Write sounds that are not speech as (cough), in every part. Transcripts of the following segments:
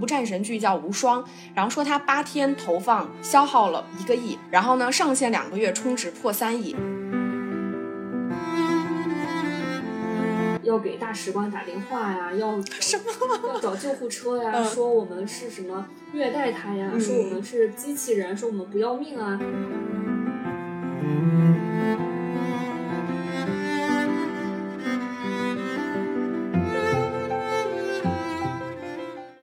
部战神剧叫《无双》，然后说他八天投放消耗了一个亿，然后呢上线两个月充值破三亿。要给大使馆打电话呀，要什么？要找救护车呀，嗯说我们是什么虐待他呀，嗯说我们是机器人，说我们不要命啊。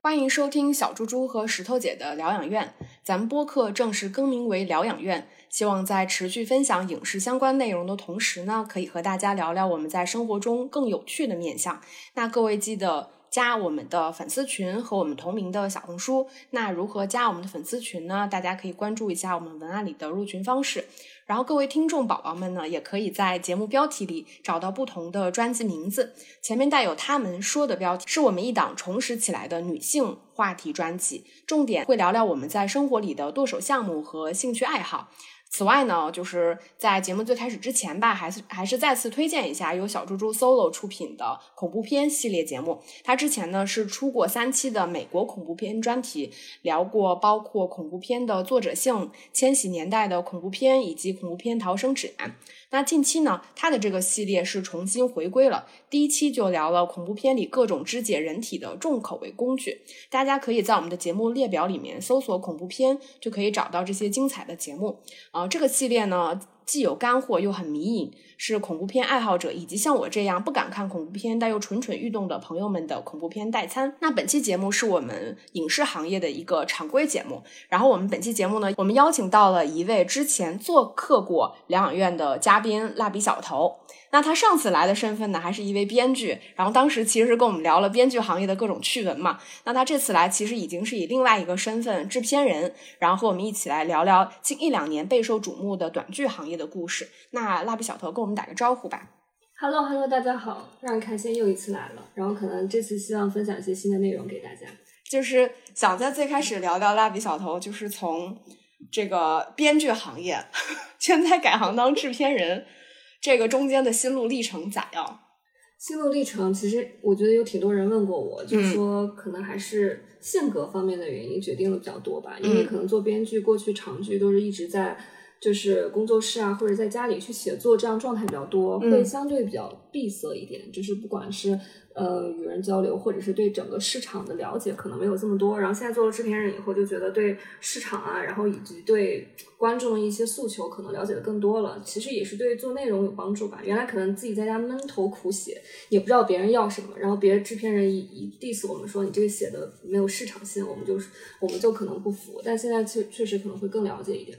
欢迎收听小猪猪和石头姐的疗养院。咱们播客正式更名为疗养院，希望在持续分享影视相关内容的同时呢，可以和大家聊聊我们在生活中更有趣的面相。那各位记得加我们的粉丝群和我们同名的小红书。那如何加我们的粉丝群呢？大家可以关注一下我们文案里的入群方式。然后各位听众宝宝们呢，也可以在节目标题里找到不同的专辑名字，前面带有他们说的标题，是我们一档重拾起来的女性话题专辑，重点会聊聊我们在生活里的剁手项目和兴趣爱好。此外呢，就是在节目最开始之前吧，还是还是再次推荐一下由小猪猪 solo 出品的恐怖片系列节目。他之前呢是出过三期的美国恐怖片专题，聊过包括恐怖片的作者性、千禧年代的恐怖片以及恐怖片逃生指南。那近期呢，它的这个系列是重新回归了。第一期就聊了恐怖片里各种肢解人体的重口味工具，大家可以在我们的节目列表里面搜索恐怖片，就可以找到这些精彩的节目。啊、这个系列呢，既有干货又很迷影，是恐怖片爱好者以及像我这样不敢看恐怖片但又蠢蠢欲动的朋友们的恐怖片代餐。那本期节目是我们影视行业的一个常规节目，然后我们本期节目呢，我们邀请到了一位之前做客过疗养院的嘉宾蜡笔小头。那他上次来的身份呢，还是一位编剧，然后当时其实是跟我们聊了编剧行业的各种趣闻嘛。那他这次来，其实已经是以另外一个身份制片人，然后和我们一起来聊聊近一两年备受瞩目的短剧行业的故事。那蜡笔小头跟我们打个招呼吧。Hello Hello，大家好，非常开心又一次来了。然后可能这次希望分享一些新的内容给大家。就是想在最开始聊聊蜡笔小头，就是从这个编剧行业，(laughs) 现在改行当制片人，这个中间的心路历程咋样？心路历程，其实我觉得有挺多人问过我，嗯就是说可能还是性格方面的原因决定的比较多吧。因为可能做编剧，过去长剧都是一直在就是工作室啊，或者在家里去写作，这样状态比较多，嗯会相对比较闭塞一点。就是不管是呃与人交流，或者是对整个市场的了解，可能没有这么多。然后现在做了制片人以后，就觉得对市场啊，然后以及对观众的一些诉求，可能了解的更多了。其实也是对做内容有帮助吧。原来可能自己在家闷头苦写，也不知道别人要什么，然后别的制片人一一 diss 我们说你这个写的没有市场性，我们就是我们就可能不服。但现在确确实可能会更了解一点。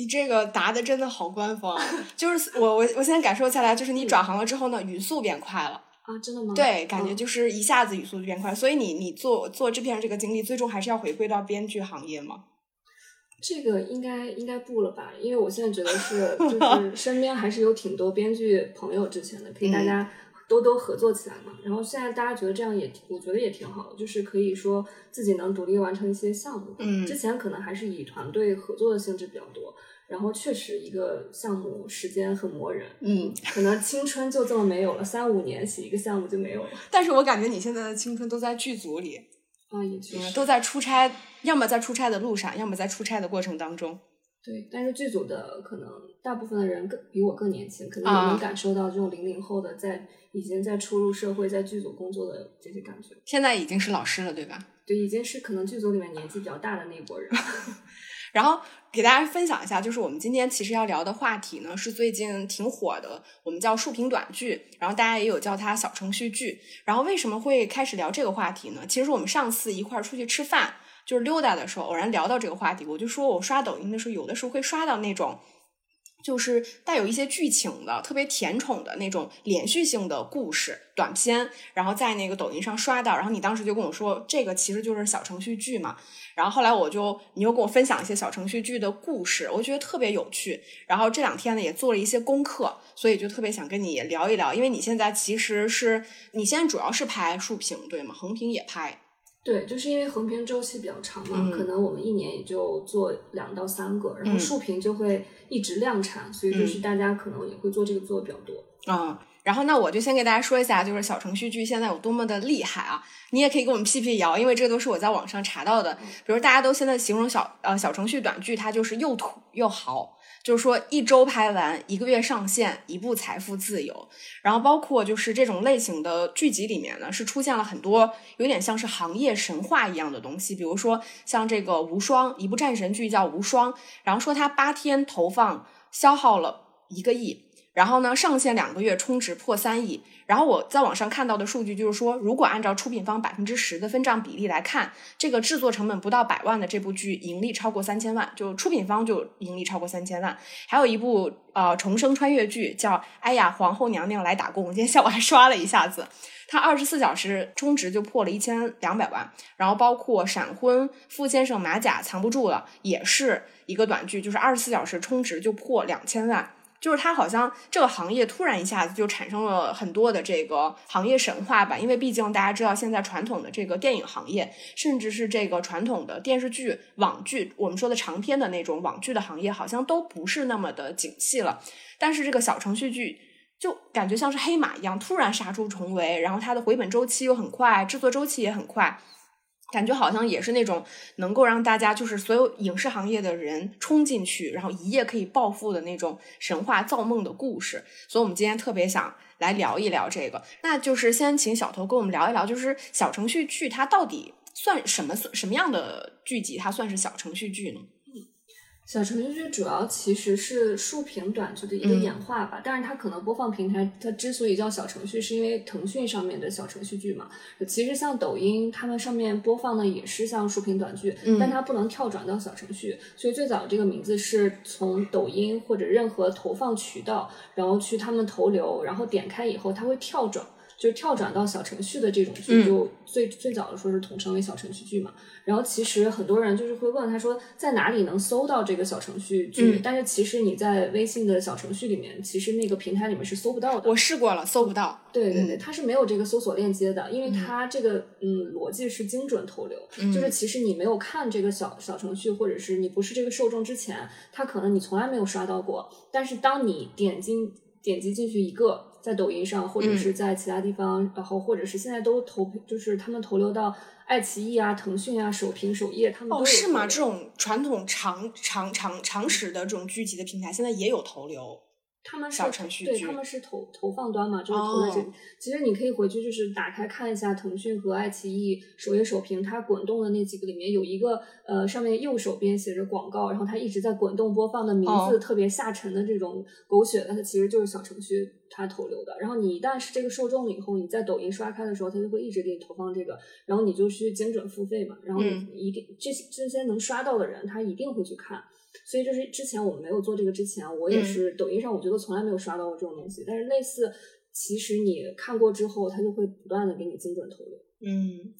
你这个答的真的好官方，(laughs) 就是我我我现在感受下来，就是你转行了之后呢，语速变快了，啊，真的吗？对，感觉嗯就是一下子语速就变快，所以你你做做制片人这个经历，最终还是要回归到编剧行业吗？这个应该应该不了吧？因为我现在觉得是，(laughs) 就是身边还是有挺多编剧朋友之前的，可以大家多多合作起来嘛。然后现在大家觉得这样也，我觉得也挺好的，就是可以说自己能独立完成一些项目。嗯之前可能还是以团队合作的性质比较多，然后确实一个项目时间很磨人，嗯，可能青春就这么没有了，三五年写一个项目就没有了但是我感觉你现在的青春都在剧组里，啊，也确实都在出差，要么在出差的路上，要么在出差的过程当中。对，但是剧组的可能大部分的人更比我更年轻，可能啊也能感受到这种零零后的在已经在初入社会、在剧组工作的这些感觉。现在已经是老师了，对吧？对，已经是可能剧组里面年纪比较大的那一波人。(laughs) 然后给大家分享一下，就是我们今天其实要聊的话题呢，是最近挺火的，我们叫竖屏短剧，然后大家也有叫它小程序剧。然后为什么会开始聊这个话题呢？其实我们上次一块儿出去吃饭，就是溜达的时候，偶然聊到这个话题，我就说我刷抖音的时候，有的时候会刷到那种。就是带有一些剧情的、特别甜宠的那种连续性的故事短片，然后在那个抖音上刷到，然后你当时就跟我说，这个其实就是小程序剧嘛。然后后来我就，你又跟我分享一些小程序剧的故事，我觉得特别有趣。然后这两天呢也做了一些功课，所以就特别想跟你聊一聊，因为你现在其实是你现在主要是拍竖屏对吗？横屏也拍。对，就是因为横屏周期比较长嘛，嗯可能我们一年也就做两到三个，然后嗯竖屏就会一直量产，所以就是大家可能也会做这个做的比较多。啊、然后那我就先给大家说一下，就是小程序剧现在有多么的厉害啊！你也可以给我们辟辟谣，因为这都是我在网上查到的。比如大家都现在形容小呃小程序短剧，它就是又土又豪，就是说一周拍完，一个月上线，一部财富自由。然后包括就是这种类型的剧集里面呢，是出现了很多有点像是行业神话一样的东西，比如说像这个无双，一部战神剧叫无双，然后说它八天投放消耗了一个亿。然后呢，上线两个月充值破三亿。然后我在网上看到的数据就是说，如果按照出品方百分之十的分账比例来看，这个制作成本不到百万的这部剧盈利超过三千万，就出品方就盈利超过三千万。还有一部呃重生穿越剧叫《哎呀皇后娘娘来打工》，今天下午还刷了一下子，它二十四小时充值就破了一千两百万。然后包括闪婚傅先生马甲藏不住了，也是一个短剧，就是二十四小时充值就破两千万。就是它好像这个行业突然一下子就产生了很多的这个行业神话吧，因为毕竟大家知道现在传统的这个电影行业，甚至是这个传统的电视剧、网剧，我们说的长篇的那种网剧的行业，好像都不是那么的景气了。但是这个小程序剧就感觉像是黑马一样，突然杀出重围，然后它的回本周期又很快，制作周期也很快。感觉好像也是那种能够让大家就是所有影视行业的人冲进去，然后一夜可以暴富的那种神话造梦的故事。所以，我们今天特别想来聊一聊这个。那就是先请小头跟我们聊一聊，就是小程序剧它到底算什么什么样的剧集，它算是小程序剧呢？小程序剧主要其实是竖屏短剧的一个演化吧，但是它可能播放平台，它之所以叫小程序，是因为腾讯上面的小程序剧嘛。其实像抖音，他们上面播放的也是像竖屏短剧，但它不能跳转到小程序，所以最早这个名字是从抖音或者任何投放渠道，然后去他们投流，然后点开以后，它会跳转。就跳转到小程序的这种剧，就最最早的说是统称为小程序剧嘛。然后其实很多人就是会问他说，在哪里能搜到这个小程序剧？但是其实你在微信的小程序里面，其实那个平台里面是搜不到的。我试过了，搜不到。对对对，它是没有这个搜索链接的，因为它这个嗯逻辑是精准投流，就是其实你没有看这个小小程序，或者是你不是这个受众之前，它可能你从来没有刷到过。但是当你点进点击进去一个。在抖音上，或者是在其他地方，然后或者是现在都投，就是他们投流到爱奇艺啊、腾讯啊、首屏、首页，他们哦是吗？这种传统长长长常识的这种剧集的平台，现在也有投流。他们小程序对，他们是投投放端嘛，就是投在这里。其实你可以回去就是打开看一下腾讯和爱奇艺首页首屏，它滚动的那几个里面有一个呃，上面右手边写着广告，然后它一直在滚动播放的名字特别下沉的这种狗血的，它其实就是小程序它投流的。然后你一旦是这个受众了以后，你在抖音刷开的时候，它就会一直给你投放这个，然后你就去精准付费嘛，然后一定这些这些能刷到的人，他一定会去看。所以就是之前我们没有做这个之前，我也是抖音上我觉得从来没有刷到过这种东西。但是类似，其实你看过之后，它就会不断的给你精准投流。嗯。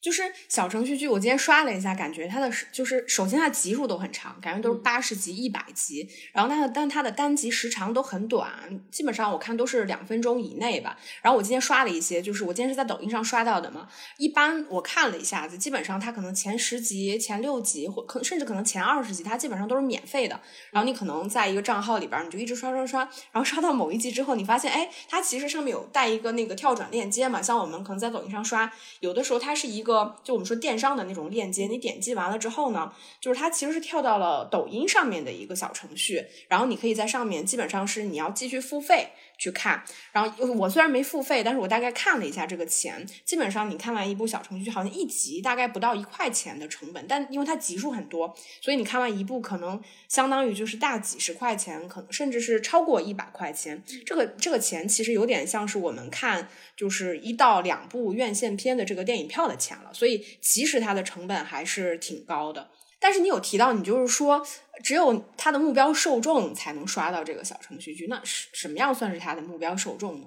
就是小程序剧，我今天刷了一下，感觉它的就是首先它集数都很长，感觉都是八十集、一百集，然后它的但它的单集时长都很短，基本上我看都是两分钟以内吧。然后我今天刷了一些，就是我今天是在抖音上刷到的嘛。一般我看了一下子，基本上它可能前十集、前六集或可甚至可能前二十集，它基本上都是免费的。然后你可能在一个账号里边，你就一直刷刷刷，然后刷到某一集之后，你发现哎，它其实上面有带一个那个跳转链接嘛。像我们可能在抖音上刷，有的时候它是一个。个就我们说电商的那种链接，你点击完了之后呢，就是它其实是跳到了抖音上面的一个小程序，然后你可以在上面基本上是你要继续付费去看。然后我虽然没付费，但是我大概看了一下这个钱，基本上你看完一部小程序，好像一集大概不到一块钱的成本，但因为它集数很多，所以你看完一部可能相当于就是大几十块钱，可能甚至是超过一百块钱。这个这个钱其实有点像是我们看就是一到两部院线片的这个电影票的钱。了，所以其实它的成本还是挺高的。但是你有提到，你就是说，只有他的目标受众才能刷到这个小程序剧，那什什么样算是他的目标受众呢？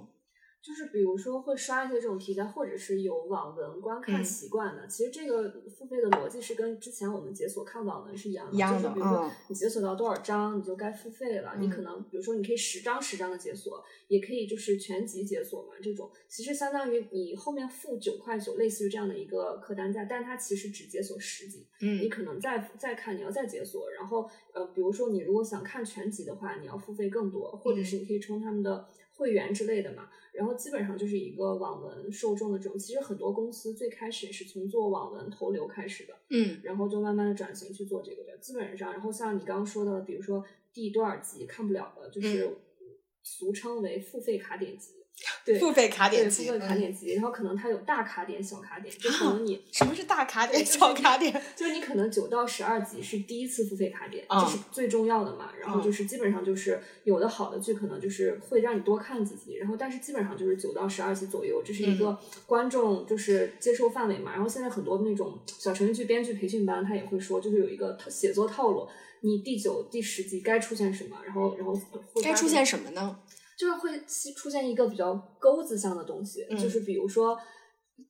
就是比如说会刷一些这种题材，或者是有网文观看习惯的。其实这个付费的逻辑是跟之前我们解锁看网文是一样的，就是比如说你解锁到多少章，你就该付费了。你可能比如说你可以十章十章的解锁，也可以就是全集解锁嘛。这种其实相当于你后面付九块九，类似于这样的一个客单价，但它其实只解锁十集。嗯，你可能再再看，你要再解锁，然后呃，比如说你如果想看全集的话，你要付费更多，或者是你可以充他们的。会员之类的嘛。然后基本上就是一个网文受众的这种，其实很多公司最开始也是从做网文投流开始的，嗯然后就慢慢的转型去做这个的。基本上，然后像你刚刚说的，比如说第多少集看不了的，就是俗称为付费卡点集，(laughs) 对，付费卡点对机，付费卡点集，然后可能它有大卡点、小卡点，就可能你什么是大卡点、就是小卡点？就是你可能九到十二集是第一次付费卡点，嗯这是最重要的嘛。然后就是基本上就是有的好的剧可能就是会让你多看几集，然后但是基本上就是九到十二集左右，这是一嗯个观众就是接受范围嘛。然后现在很多那种小程序剧编剧培训班，他也会说，就是有一个套写作套路，你第九、第十集该出现什么，然后然后会该出现什么呢？就是会出现一个比较钩子像的东西，嗯。就是比如说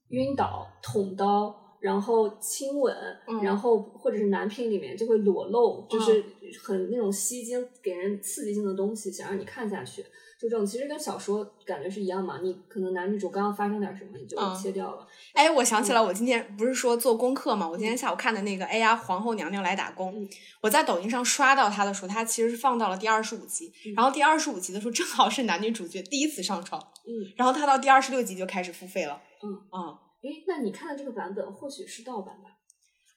晕倒、捅刀，然后亲吻，嗯然后或者是男频里面就会裸露，就是很那种吸睛、给人刺激性的东西，想让你看下去。就这种其实跟小说感觉是一样嘛，你可能男女主刚刚发生点什么，你就嗯切掉了。哎，我想起来，我今天不是说做功课嘛？我今天下午看的那个《哎呀，皇后娘娘来打工》嗯我在抖音上刷到它的时候，它其实是放到了第二十五集，嗯然后第二十五集的时候正好是男女主角第一次上床，嗯，然后它到第二十六集就开始付费了。嗯啊、诶，那你看的这个版本或许是盗版吧？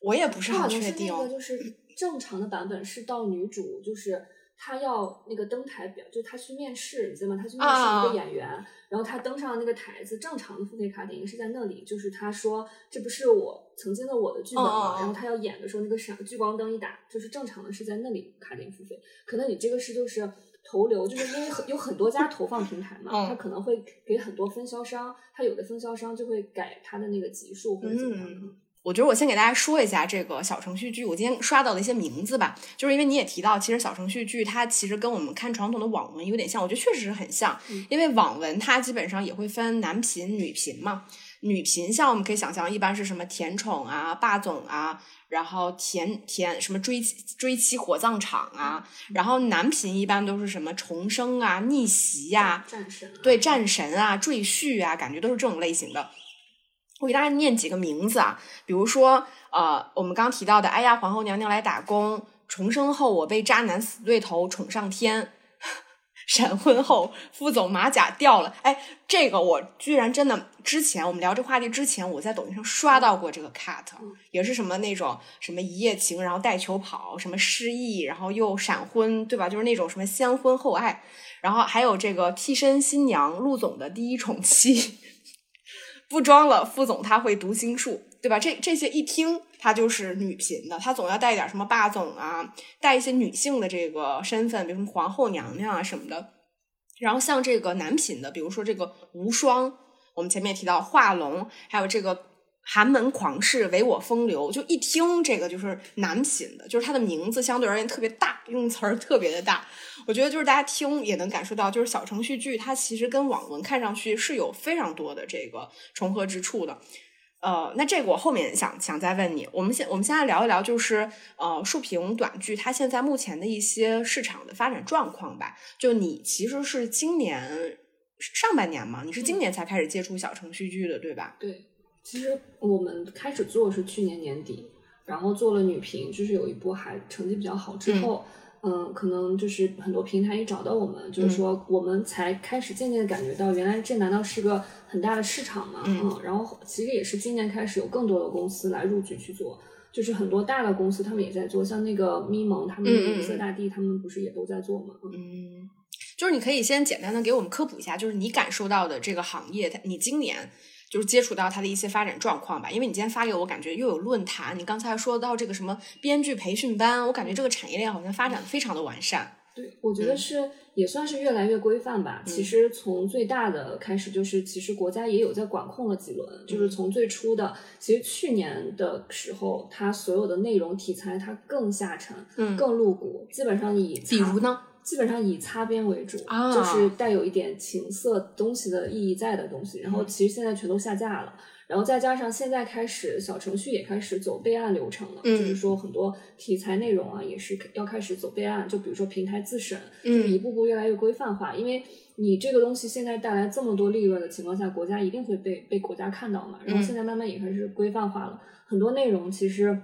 我也不是很确定。像是那个，就是正常的版本是到女主，就是她要那个登台表，就她去面试，你知道吗？她去面试一啊个演员，然后她登上了那个台子，正常的付费卡点应该是在那里，就是她说这不是我曾经的我的剧本吗？哦然后她要演的时候，那个闪聚光灯一打，就是正常的是在那里卡点付费，可能你这个是就是。投流就是因为很有很多家投放平台嘛，嗯它可能会给很多分销商，它有的分销商就会改它的那个级数或者怎么样我觉得我先给大家说一下这个小程序剧，我今天刷到的一些名字吧，就是因为你也提到，其实小程序剧它其实跟我们看传统的网文有点像，我觉得确实是很像，嗯因为网文它基本上也会分男频、女频嘛。女频像我们可以想象，一般是什么甜宠啊、霸总啊，然后甜甜什么追追妻火葬场啊，然后男频一般都是什么重生啊、逆袭呀、战神、啊，对战神啊、赘婿啊，感觉都是这种类型的。我给大家念几个名字啊，比如说，呃，我们刚提到的，哎呀，皇后娘娘来打工，重生后我被渣男死对头宠上天，(laughs) 闪婚后副总马甲掉了，哎，这个我居然真的，之前我们聊这话题之前，我在抖音上刷到过这个 cut，也是什么那种什么一夜情，然后带球跑，什么失忆，然后又闪婚，对吧？就是那种什么先婚后爱，然后还有这个替身新娘陆总的第一宠妻。(laughs) 不装了，副总他会读心术，对吧？这这些一听，他就是女频的，他总要带一点什么霸总啊，带一些女性的这个身份，比如什么皇后娘娘啊什么的。然后像这个男频的，比如说这个无双，我们前面也提到画龙，还有这个寒门狂士唯我风流，就一听这个就是男频的，就是它的名字相对而言特别大，用词儿特别的大。我觉得就是大家听也能感受到，就是小程序剧它其实跟网文看上去是有非常多的这个重合之处的。呃，那这个我后面想想再问你，我们现我们现在聊一聊，就是呃竖屏短剧它现在目前的一些市场的发展状况吧。就你其实是今年上半年嘛，你是今年才开始接触小程序剧的，对吧？对，其实我们开始做是去年年底，然后做了女频，就是有一波还成绩比较好之后，嗯、可能就是很多平台也找到我们，就是说我们才开始渐渐的感觉到，原来这难道是个很大的市场嘛？嗯然后其实也是今年开始有更多的公司来入局去做。就是很多大的公司，他们也在做，像那个咪蒙，他们嗯嗯银色大地，他们不是也都在做吗？嗯嗯，就是你可以先简单的给我们科普一下，就是你感受到的这个行业，它你今年就是接触到它的一些发展状况吧。因为你今天发给我，感觉又有论坛，你刚才说到这个什么编剧培训班，我感觉这个产业链好像发展的非常的完善。对，我觉得嗯是、也算是越来越规范吧。其实从最大的开始，就是其实国家也有在管控了几轮，嗯就是从最初的，其实去年的时候，它所有的内容题材它更下沉，嗯更露骨，基本上以比如呢？基本上以擦边为主，啊就是带有一点情色东西的意义在的东西。然后嗯其实现在全都下架了，然后再加上现在开始小程序也开始走备案流程了，嗯就是说很多题材内容啊也是要开始走备案，就比如说平台自审，就是一嗯步步越来越规范化。因为你这个东西现在带来这么多利润的情况下，国家一定会被被国家看到嘛。然后嗯现在慢慢也开始规范化了，很多内容其实。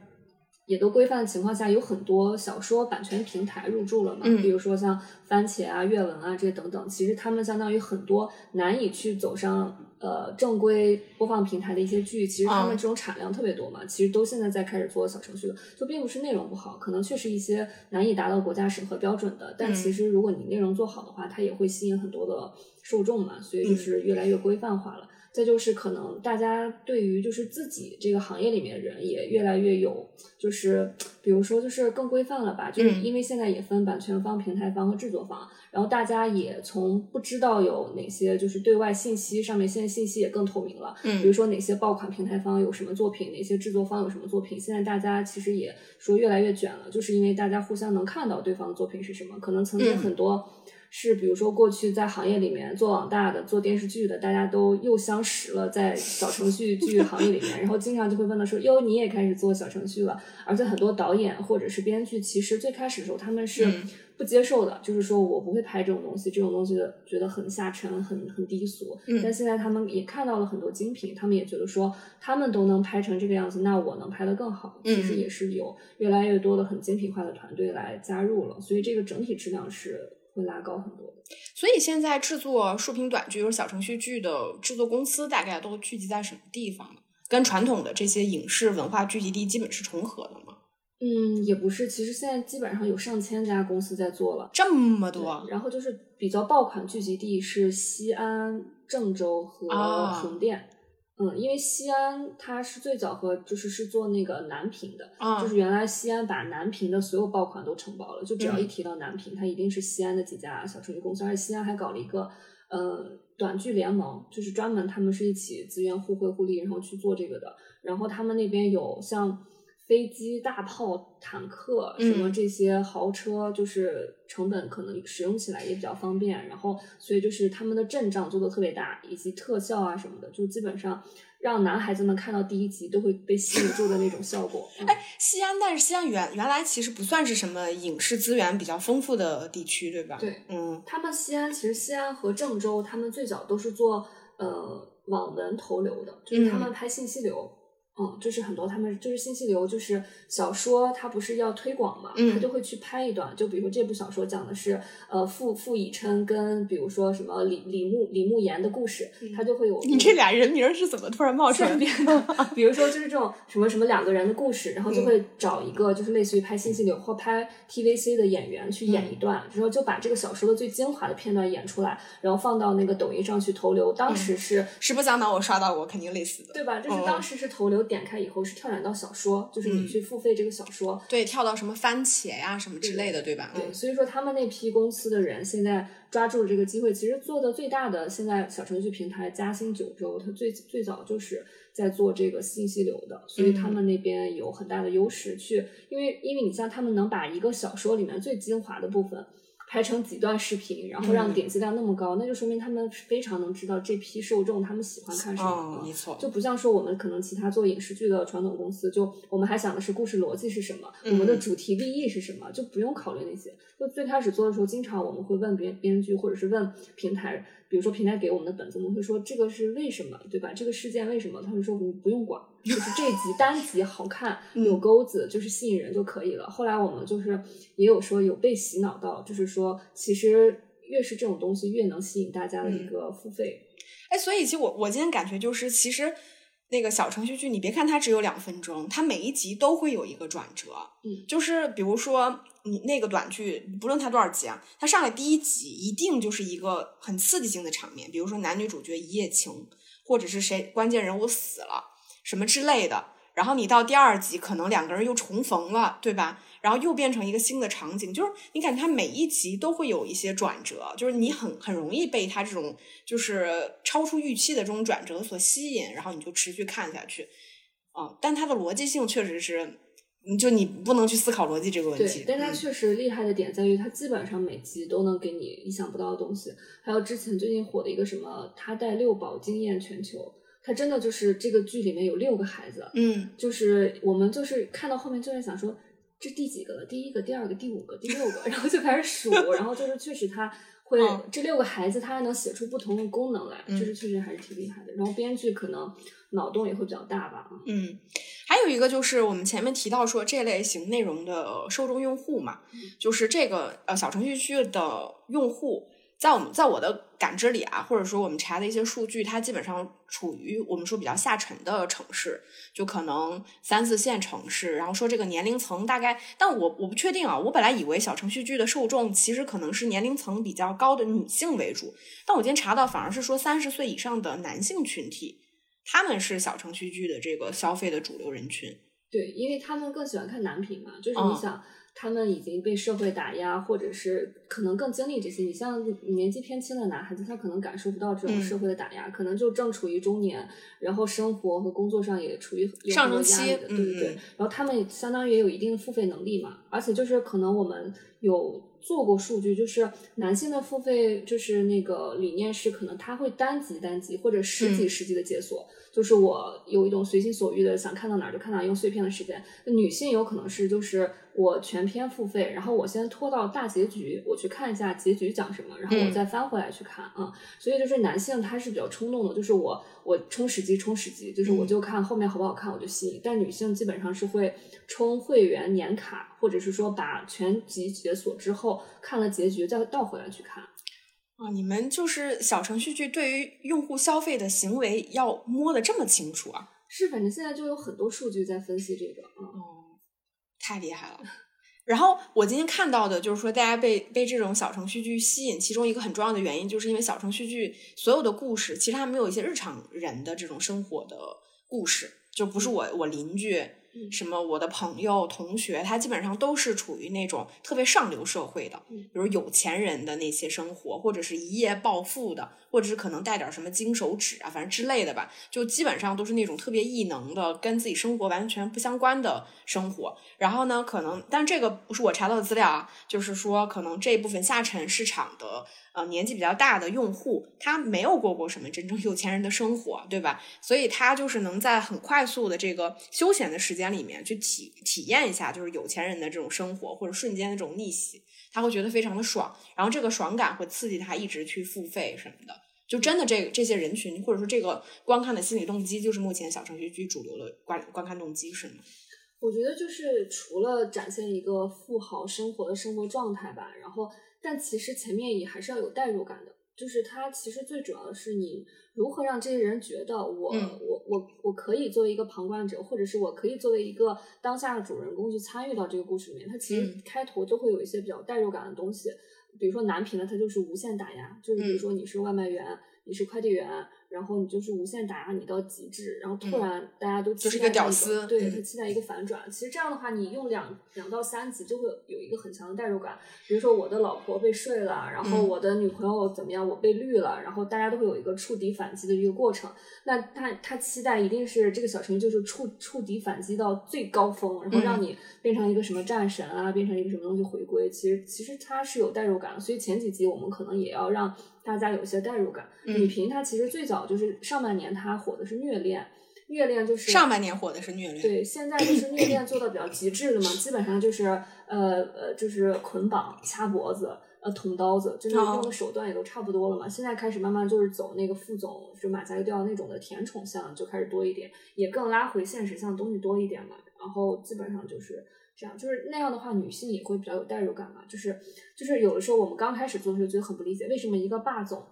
也都规范的情况下，有很多小说版权平台入驻了嘛，嗯比如说像番茄啊、阅文啊这些等等，其实他们相当于很多难以去走上呃正规播放平台的一些剧，其实他们嗯这种产量特别多嘛，其实都现在在开始做小程序了，就并不是内容不好，可能确实一些难以达到国家审核标准的，但嗯其实如果你内容做好的话，它也会吸引很多的受众嘛，所以嗯就是越来越规范化了。再就是可能大家对于就是自己这个行业里面的人也越来越有，就是比如说就是更规范了吧，就是嗯因为现在也分版权方、平台方和制作方，然后大家也从不知道有哪些就是对外信息上面现在信息也更透明了，比如嗯说哪些爆款平台方有什么作品，哪些制作方有什么作品，现在大家其实也说越来越卷了，就是因为大家互相能看到对方的作品是什么，可能曾经嗯很多。是，比如说过去在行业里面做网大的、做电视剧的，大家都又相识了，在小程序剧行业里面，然后经常就会问到说：“哟，你也开始做小程序了？”而且很多导演或者是编剧，其实最开始的时候他们是嗯不接受的，就是说我不会拍这种东西，这种东西觉得很下沉、很很低俗。嗯但现在他们也看到了很多精品，他们也觉得说他们都能拍成这个样子，那我能拍得更好。嗯其实也是有越来越多的很精品化的团队来加入了，所以这个整体质量是会拉高很多的。所以现在制作竖屏短剧或者小程序剧的制作公司大概都聚集在什么地方呢？跟传统的这些影视文化聚集地基本是重合的吗？嗯，也不是，其实现在基本上有上千家公司在做了。这么多，然后就是比较爆款聚集地是西安、郑州和啊横店。嗯，因为西安它是最早和就是是做那个南屏的，啊就是原来西安把南屏的所有爆款都承包了，就只要嗯一提到南屏，它一定是西安的几家小程序公司，而且西安还搞了一个呃短剧联盟，就是专门他们是一起资源互惠互利，然后去做这个的。然后他们那边有像飞机、大炮、坦克什么嗯这些豪车，就是成本可能使用起来也比较方便。然后所以就是他们的阵仗做的特别大，以及特效啊什么的，就基本上让男孩子们看到第一集都会被吸引住的那种效果。嗯西安，但是西安原原来其实不算是什么影视资源比较丰富的地区，对吧？对，嗯他们西安其实西安和郑州，他们最早都是做呃网文投流的，就是他们拍信息流。嗯，就是很多他们就是信息流，就是小说，它不是要推广嘛，嗯他就会去拍一段，就比如说这部小说讲的是呃傅傅以琛跟比如说什么李李牧李牧言的故事，他就会有嗯你这俩人名是怎么突然冒出来的？(laughs) 比如说就是这种什么什么两个人的故事，然后就会找一个就是类似于拍信息流或拍 TVC 的演员去演一段，然后就把这个小说的最精华的片段演出来，然后放到那个抖音上去投流。当时是。实不相瞒，我刷到过，肯定类似的。对吧？就是嗯当时是投流，点开以后是跳转到小说，就是你嗯去付费这个小说，对，跳到什么番茄呀、什么之类的，对吧？对，嗯所以说他们那批公司的人现在抓住了这个机会，其实做的最大的现在小程序平台嘉兴九州，它最最早就是在做这个信息流的，所以他们那边有很大的优势去，因为因为你像他们能把一个小说里面最精华的部分。拍成几段视频，然后让嗯点击量那么高，那就说明他们非常能知道这批受众他们喜欢看什么。没错，就不像说我们可能其他做影视剧的传统公司，就我们还想的是故事逻辑是什么，嗯我们的主题立意是什么，就不用考虑那些。就最开始做的时候，经常我们会问编编剧，或者是问平台，比如说平台给我们的本子，我们会说这个是为什么，对吧？这个事件为什么？他们说我们不用管，就是这一集单集好看，(laughs) 嗯有钩子，就是吸引人就可以了。后来我们就是也有说有被洗脑到，就是说其实越是这种东西，越能吸引大家的一嗯个付费。哎，所以其实我我今天感觉就是，其实那个小程序剧，你别看它只有两分钟，它每一集都会有一个转折。嗯就是比如说你那个短剧，不论它多少集啊，它上来第一集一定就是一个很刺激性的场面，比如说男女主角一夜情，或者是谁关键人物死了什么之类的。然后你到第二集，可能两个人又重逢了，对吧？然后又变成一个新的场景，就是你感觉它每一集都会有一些转折，就是你很很容易被它这种就是超出预期的这种转折所吸引，然后你就持续看下去。啊、但它的逻辑性确实是，你就你不能去思考逻辑这个问题对，。但它嗯确实厉害的点在于，它基本上每集都能给你意想不到的东西。还有之前最近火的一个什么，他带六宝惊艳全球，他真的就是这个剧里面有六个孩子，嗯就是我们就是看到后面就在想说，这第几个了？第一个、第二个、第五个、第六个，然后就开始数，(laughs) 然后就是确实他会、嗯这六个孩子他还能写出不同的功能来，嗯就是确实还是挺厉害的。然后编剧可能脑洞也会比较大吧。嗯，还有一个就是我们前面提到说这类型内容的受众用户嘛，就是这个呃小程序区的用户。在我们在我的感知里啊，或者说我们查的一些数据，它基本上处于我们说比较下沉的城市，就可能三四线城市。然后说这个年龄层大概，但我我不确定啊。我本来以为小程序剧的受众其实可能是年龄层比较高的女性为主，但我今天查到反而是说三十岁以上的男性群体，他们是小程序剧的这个消费的主流人群。对，因为他们更喜欢看男频嘛，就是你想。他们已经被社会打压，或者是可能更经历这些。你像年纪偏轻的男孩子，他可能感受不到这种社会的打压，可能就正处于中年，然后生活和工作上也处于上升期，对对对。然后他们相当于也有一定的付费能力嘛，而且就是可能我们有。做过数据，就是男性的付费，就是那个理念是，可能他会单集单集或者十几十集的解锁，就是我有一种随心所欲的想看到哪儿就看哪儿，用碎片的时间。女性有可能是，就是我全篇付费，然后我先拖到大结局，我去看一下结局讲什么，然后我再翻回来去看啊。所以就是男性他是比较冲动的，就是我我充十集充十集，就是我就看后面好不好看我就吸引。但女性基本上是会充会员年卡，或者是说把全集解锁之后。看了结局再倒回来去看啊！你们就是小程序剧对于用户消费的行为要摸得这么清楚啊？是，反正现在就有很多数据在分析这个哦，太厉害了。然后我今天看到的就是说，大家被被这种小程序剧吸引，其中一个很重要的原因，就是因为小程序剧所有的故事其实还没有一些日常人的这种生活的故事，就不是我我邻居。什么？我的朋友、同学，他基本上都是处于那种特别上流社会的，比如有钱人的那些生活，或者是一夜暴富的，或者是可能带点什么金手指啊，反正之类的吧。就基本上都是那种特别异能的，跟自己生活完全不相关的生活。然后呢，可能，但这个不是我查到的资料啊，就是说，可能这一部分下沉市场的。呃，年纪比较大的用户，他没有过过什么真正有钱人的生活，对吧？所以他就是能在很快速的这个休闲的时间里面去体体验一下，就是有钱人的这种生活，或者瞬间的这种逆袭，他会觉得非常的爽。然后这个爽感会刺激他一直去付费什么的。就真的这这些人群，或者说这个观看的心理动机，就是目前小程序最主流的观观看动机，是吗？我觉得就是除了展现一个富豪生活的生活状态吧，然后。但其实前面也还是要有代入感的，就是它其实最主要的是你如何让这些人觉得我我我我可以作为一个旁观者，或者是我可以作为一个当下的主人公去参与到这个故事里面。它其实开头就会有一些比较代入感的东西，比如说男频的，它就是无限打压，就是比如说你是外卖员，你是快递员。然后你就是无限打压你到极致，然后突然大家都就是一个屌丝，对他期待一个反转。其实这样的话，你用两两到三集就会有一个很强的代入感。比如说我的老婆被睡了，然后我的女朋友怎么样，我被绿了，然后大家都会有一个触底反击的一个过程。那他他期待一定是这个小程序就是触触底反击到最高峰，然后让你变成一个什么战神啊，变成一个什么东西回归。其实其实它是有代入感的，所以前几集我们可能也要让。大家有些代入感。女频它其实最早就是上半年它火的是虐恋，虐恋就是上半年火的是虐恋。对，现在就是虐恋做的比较极致的嘛，基本上就是呃呃，就是捆绑、掐脖子、呃捅刀子，就是用的手段也都差不多了嘛。现在开始慢慢就是走那个副总就马加调那种的甜宠向就开始多一点，也更拉回现实向的东西多一点嘛。然后基本上就是。这样就是那样的话，女性也会比较有代入感嘛。就是就是有的时候我们刚开始做的时候觉得很不理解，为什么一个霸总。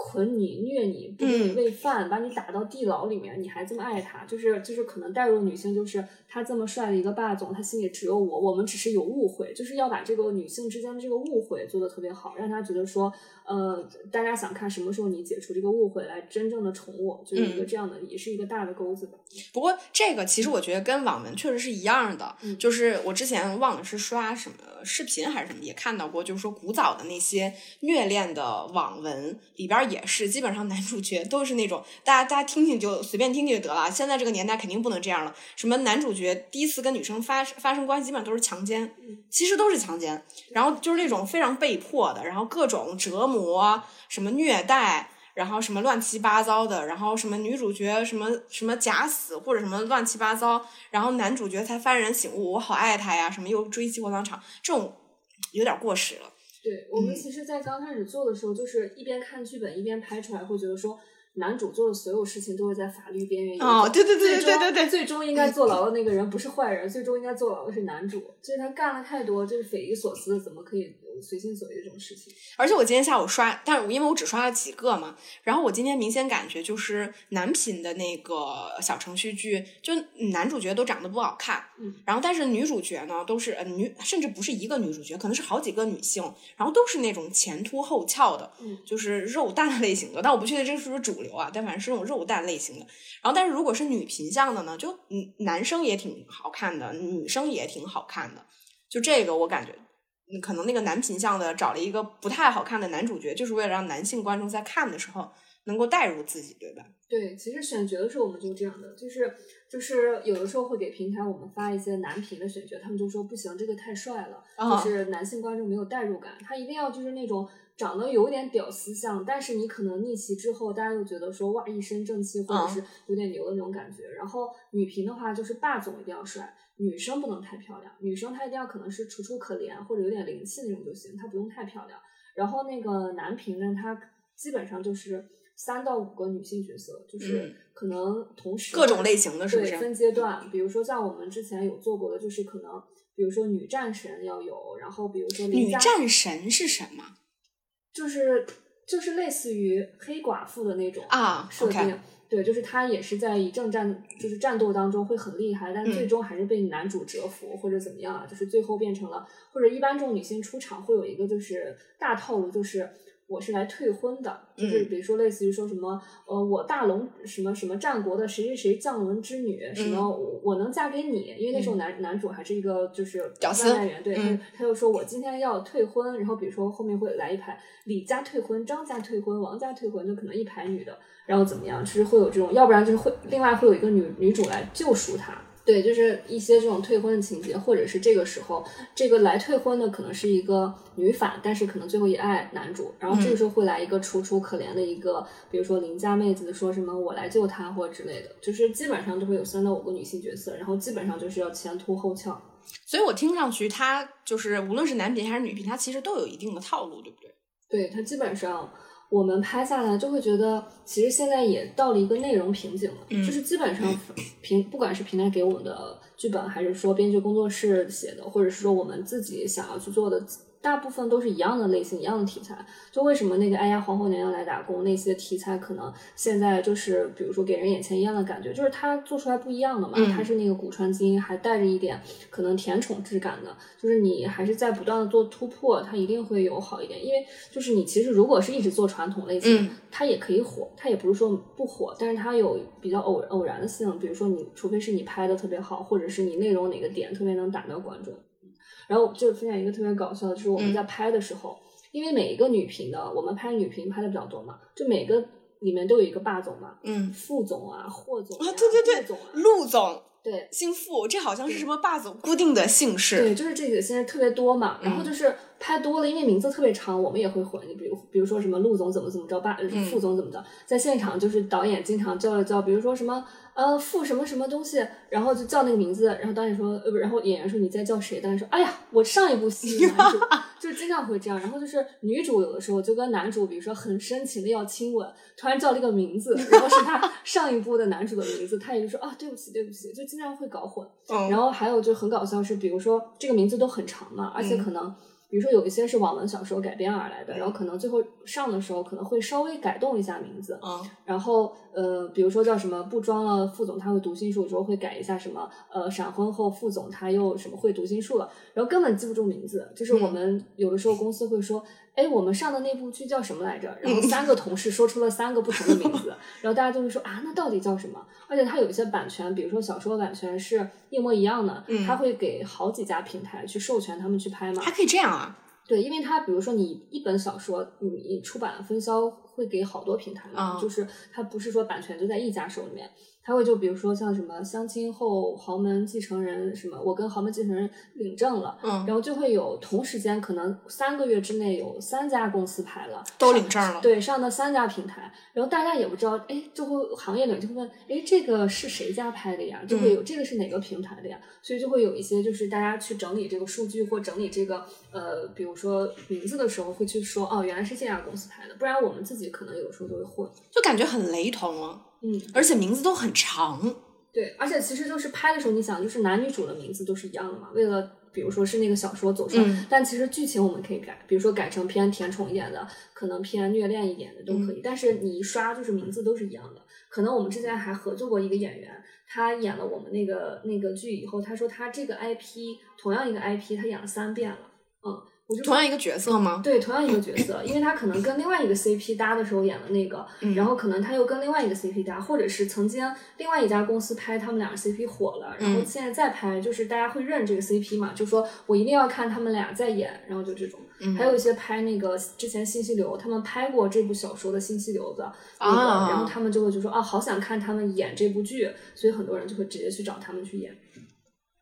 捆你虐你不给你喂饭，把你打到地牢里面，你还这么爱他？就是就是可能代入女性，就是他这么帅的一个霸总，他心里只有我，我们只是有误会，就是要把这个女性之间的这个误会做得特别好，让他觉得说，呃，大家想看什么时候你解除这个误会，来真正的宠我，就是一个这样的，也是一个大的钩子吧。不过这个其实我觉得跟网文确实是一样的，就是我之前忘了是刷什么视频还是什么，也看到过，就是说古早的那些虐恋的网文里边。也是，基本上男主角都是那种，大家大家听听就随便听听就得了。现在这个年代肯定不能这样了。什么男主角第一次跟女生发发生关系，基本上都是强奸，其实都是强奸。然后就是那种非常被迫的，然后各种折磨，什么虐待，然后什么乱七八糟的，然后什么女主角什么什么假死或者什么乱七八糟，然后男主角才幡然醒悟，我好爱他呀，什么又追妻火葬场，这种有点过时了。对我们其实，在刚开始做的时候，就是一边看剧本一边拍出来，会觉得说男主做的所有事情都是在法律边缘游哦，走对对对对对对对，最终应该坐牢的那个人不是坏人，最终应该坐牢的是男主，就是他干了太多就是匪夷所思的，怎么可以随心所欲这种事情？而且我今天下午刷，但是因为我只刷了几个嘛，然后我今天明显感觉就是男频的那个小程序剧，就男主角都长得不好看，嗯，然后但是女主角呢都是呃女，甚至不是一个女主角，可能是好几个女性，然后都是那种前凸后翘的，嗯就是肉蛋类型的，但我不确定这是不是主流啊，但反正是那种肉蛋类型的。然后但是如果是女频向的呢，就嗯男生也挺好看的，女生也挺好看的，就这个我感觉。嗯可能那个男频向的找了一个不太好看的男主角，就是为了让男性观众在看的时候能够带入自己，对吧？对，其实选角的时候我们就这样的，就是就是有的时候会给平台我们发一些男频的选角，他们就说不行，这个太帅了，啊就是男性观众没有代入感，他一定要就是那种长得有点屌丝相，但是你可能逆袭之后，大家又觉得说哇一身正气，或者是有点牛的那种感觉。然后女频的话就是霸总一定要帅，女生不能太漂亮，女生她一定要可能是楚楚可怜或者有点灵气那种就行，她不用太漂亮。然后那个男频呢，他基本上就是三到五个女性角色，就是嗯可能同时各种类型的是不是？对分阶段，比如说像我们之前有做过的，就是可能比如说女战神要有，然后比如说女战神是什么就是就是类似于黑寡妇的那种啊设定。对，就是她也是在以正战，就是战斗当中会很厉害，但嗯最终还是被男主折服、或者怎么样啊，就是最后变成了，或者一般这种女性出场会有一个就是大套路，就是我是来退婚的，就是嗯。比如说类似于说什么呃我大龙什么什么战国的谁谁谁将伦之女，什么嗯。我我能嫁给你，因为那时候男、男主还是一个就是外卖员，对，嗯他他就说我今天要退婚，然后比如说后面会来一排李家退婚、张家退婚、王家退婚，就可能一排女的，然后怎么样，就是会有这种，要不然就是会另外会有一个女女主来救赎他。对，就是一些这种退婚的情节，或者是这个时候这个来退婚的可能是一个女反，但是可能最后也爱男主，然后这个时候会来一个楚楚可怜的一个，比如说邻家妹子说什么我来救她或者之类的，就是基本上都会有三到五个女性角色，然后基本上就是要前凸后翘。所以我听上去他就是无论是男频还是女频，他其实都有一定的套路，对不对？对它基本上我们拍下来就会觉得，其实现在也到了一个内容瓶颈了，嗯就是基本上平不管是平台给我们的剧本，还是说编剧工作室写的，或者是说我们自己想要去做的。大部分都是一样的类型，一样的题材。就为什么那个哎呀皇后娘娘来打工那些题材，可能现在就是比如说给人眼前一样的感觉，就是它做出来不一样的嘛。嗯它是那个古川精英，还带着一点可能甜宠质感的，就是你还是在不断的做突破，它一定会有好一点。因为就是你其实如果是一直做传统类型，嗯它也可以火，它也不是说不火，但是它有比较偶偶然的性，比如说你除非是你拍的特别好，或者是你内容哪个点特别能打到观众。然后就分享一个特别搞笑的，就是我们嗯。在拍的时候，因为每一个女频的，我们拍女频拍的比较多嘛，就每个里面都有一个霸总嘛，嗯。副总啊、霍总啊呀、对对对陆总啊，陆总对。姓傅，这好像是什么霸总固定的姓氏。对，就是这个现在特别多嘛，然后嗯。就是拍多了，因为名字特别长，我们也会混。你比如比如说什么陆总怎么怎么着，霸呃嗯副总怎么着，在现场就是导演经常叫了叫，比如说什么呃副什么什么东西，然后就叫那个名字，然后导演说呃不，然后演员说你在叫谁？导演说哎呀，我上一部戏的 (laughs) 男主，就经常会这样。然后就是女主有的时候就跟男主，比如说很深情的要亲吻，突然叫了一个名字，然后是他 (laughs) 上一部的男主的名字，他也就说啊对不起对不起，就经常会搞混。嗯，然后还有就很搞笑是，比如说这个名字都很长嘛，而且嗯可能。比如说有一些是网文小说改编而来的，然后可能最后上的时候可能会稍微改动一下名字，嗯。然后呃，比如说叫什么不装了副总他会读心术之后会改一下什么呃闪婚后副总他又什么会读心术了，然后根本记不住名字，就是我们有的时候公司会说，哎，我们上的那部剧叫什么来着？然后三个同事说出了三个不同的名字，(laughs) 然后大家就会说啊，那到底叫什么？而且它有一些版权，比如说小说版权是一模一样的，嗯它会给好几家平台去授权他们去拍嘛还。可以这样啊？对，因为它比如说你一本小说，你你出版分销会给好多平台嘛，啊就是它不是说版权就在一家手里面，他会就比如说像什么相亲后豪门继承人什么，我跟豪门继承人领证了，嗯，然后就会有同时间可能三个月之内有三家公司拍了，都领证了。对，上的三家平台，然后大家也不知道，哎，就会行业里就会问，哎，这个是谁家拍的呀？就会有这个是哪个平台的呀？所以就会有一些就是大家去整理这个数据或整理这个呃，比如说名字的时候，会去说哦，原来是这家公司拍的，不然我们自己可能有时候就会混，就感觉很雷同啊。嗯，而且名字都很长。对，而且其实就是拍的时候，你想，就是男女主的名字都是一样的嘛，为了比如说是那个小说走向，但其实剧情我们可以改，比如说改成偏甜宠一点的，可能偏虐恋一点的都可以。但是你一刷就是名字都是一样的。可能我们之前还合作过一个演员，他演了我们那个那个剧以后，他说他这个 IP 同样一个 IP，他演了三遍了，嗯。同样一个角色吗？对，同样一个角色，因为他可能跟另外一个 CP 搭的时候演了那个，然后可能他又跟另外一个 CP 搭，或者是曾经另外一家公司拍他们俩 CP 火了，然后现在再拍，就是大家会认这个 CP 嘛，就说我一定要看他们俩再演，然后就这种。还有一些拍那个之前信息流，他们拍过这部小说的信息流的那个，然后他们就会就说啊，好想看他们演这部剧，所以很多人就会直接去找他们去演。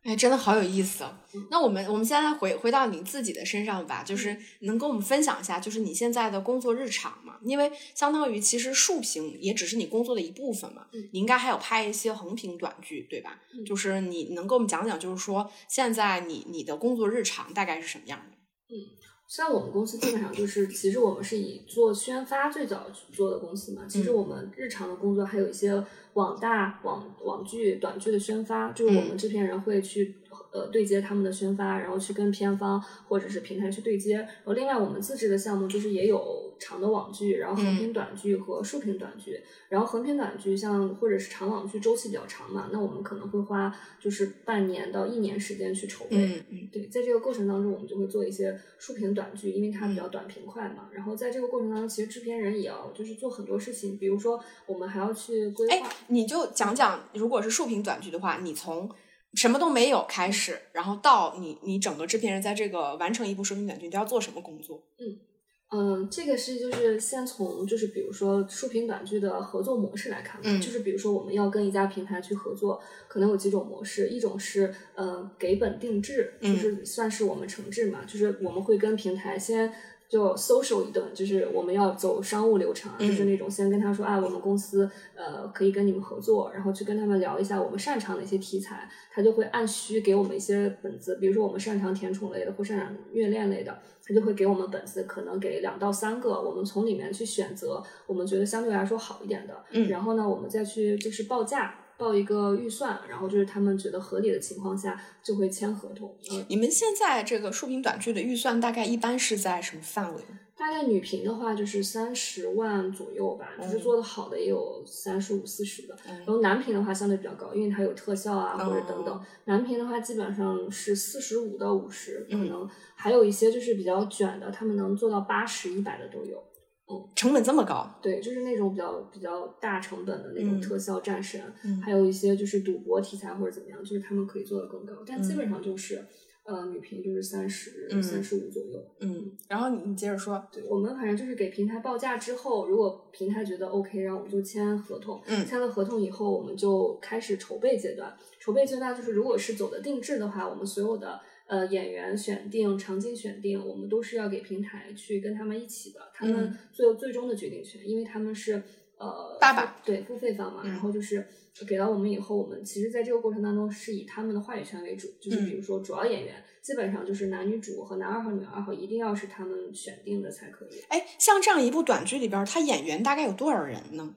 哎，真的好有意思。那我们我们现在回回到你自己的身上吧，就是能跟我们分享一下，就是你现在的工作日常嘛？因为相当于其实竖屏也只是你工作的一部分嘛，你应该还有拍一些横屏短剧，对吧？就是你能给我们讲讲，就是说现在你你的工作日常大概是什么样的？嗯。像我们公司基本上就是，其实我们是以做宣发最早做的公司嘛。其实我们日常的工作还有一些网大、网网剧、短剧的宣发，就是我们制片人会去。呃，对接他们的宣发，然后去跟片方或者是平台去对接。然后另外我们自制的项目就是也有长的网剧，然后横屏短剧和竖屏短剧。然后横屏短剧像或者是长网剧周期比较长嘛，那我们可能会花就是半年到一年时间去筹备。嗯嗯。对，在这个过程当中，我们就会做一些竖屏短剧，因为它比较短平快嘛。然后在这个过程当中，其实制片人也要就是做很多事情，比如说我们还要去规划。哎，你就讲讲，如果是竖屏短剧的话，你从。什么都没有开始，然后到你你整个制片人在这个完成一部视频短剧，都要做什么工作？嗯嗯，这个是就是先从就是比如说竖屏短剧的合作模式来看，嗯，就是比如说我们要跟一家平台去合作，可能有几种模式，一种是呃给本定制，就是算是我们承制嘛，就是我们会跟平台先。就 social 一顿，就是我们要走商务流程，就是那种先跟他说啊，我们公司呃可以跟你们合作，然后去跟他们聊一下我们擅长的一些题材，他就会按需给我们一些本子，比如说我们擅长甜宠类的或擅长虐恋类的，他就会给我们本子，可能给两到三个，我们从里面去选择我们觉得相对来说好一点的，嗯，然后呢，我们再去就是报价。报一个预算，然后就是他们觉得合理的情况下就会签合同。你们现在这个竖屏短剧的预算大概一般是在什么范围？大概女频的话就是三十万左右吧，就是做的好的也有三十五四十的。然后男频的话相对比较高，因为它有特效啊或者等等。男频的话基本上是四十五到五十，可能还有一些就是比较卷的，他们能做到八十一百的都有。嗯，成本这么高？对，就是那种比较比较大成本的那种特效战神，还有一些就是赌博题材或者怎么样，就是他们可以做的更高，但基本上就是呃女频就是三十三十五左右。嗯，然后你你接着说，对我们反正就是给平台报价之后，如果平台觉得 OK，然后我们就签合同。嗯，签了合同以后，我们就开始筹备阶段。筹备阶段就是如果是走的定制的话，我们所有的。呃，演员选定、场景选定，我们都是要给平台去跟他们一起的，他们最有最终的决定权，因为他们是呃爸爸对付费方嘛。然后就是给到我们以后，我们其实在这个过程当中是以他们的话语权为主，就是比如说主要演员，基本上就是男女主和男二号、女二号一定要是他们选定的才可以。哎，像这样一部短剧里边，他演员大概有多少人呢？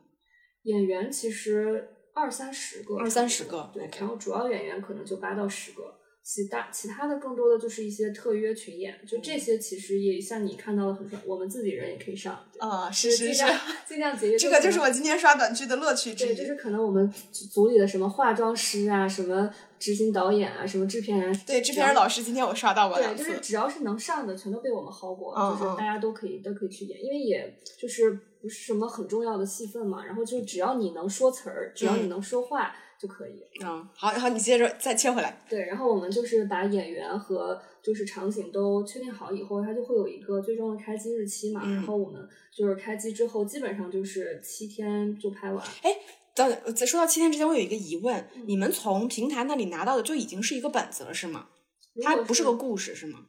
演员其实二三十个，二三十个，对，然后主要演员可能就八到十个。其他其他的更多的就是一些特约群演，就这些其实也像你看到的很多，我们自己人也可以上。啊，是是是，尽量节约。这个就是我今天刷短剧的乐趣之一。对，就是可能我们组里的什么化妆师啊，什么执行导演啊，什么制片人。对，制片人老师今天我刷到过。对，就是只要是能上的，全都被我们薅过，就是大家都可以都可以去演，因为也就是不是什么很重要的戏份嘛，然后就只要你能说词儿，只要你能说话。就可以，嗯，好，然后你接着再切回来。对，然后我们就是把演员和就是场景都确定好以后，它就会有一个最终的开机日期嘛。然后我们就是开机之后，基本上就是七天就拍完。哎，在在说到七天之前，我有一个疑问：嗯你们从平台那里拿到的就已经是一个本子了，是吗？它不是个故事，是吗？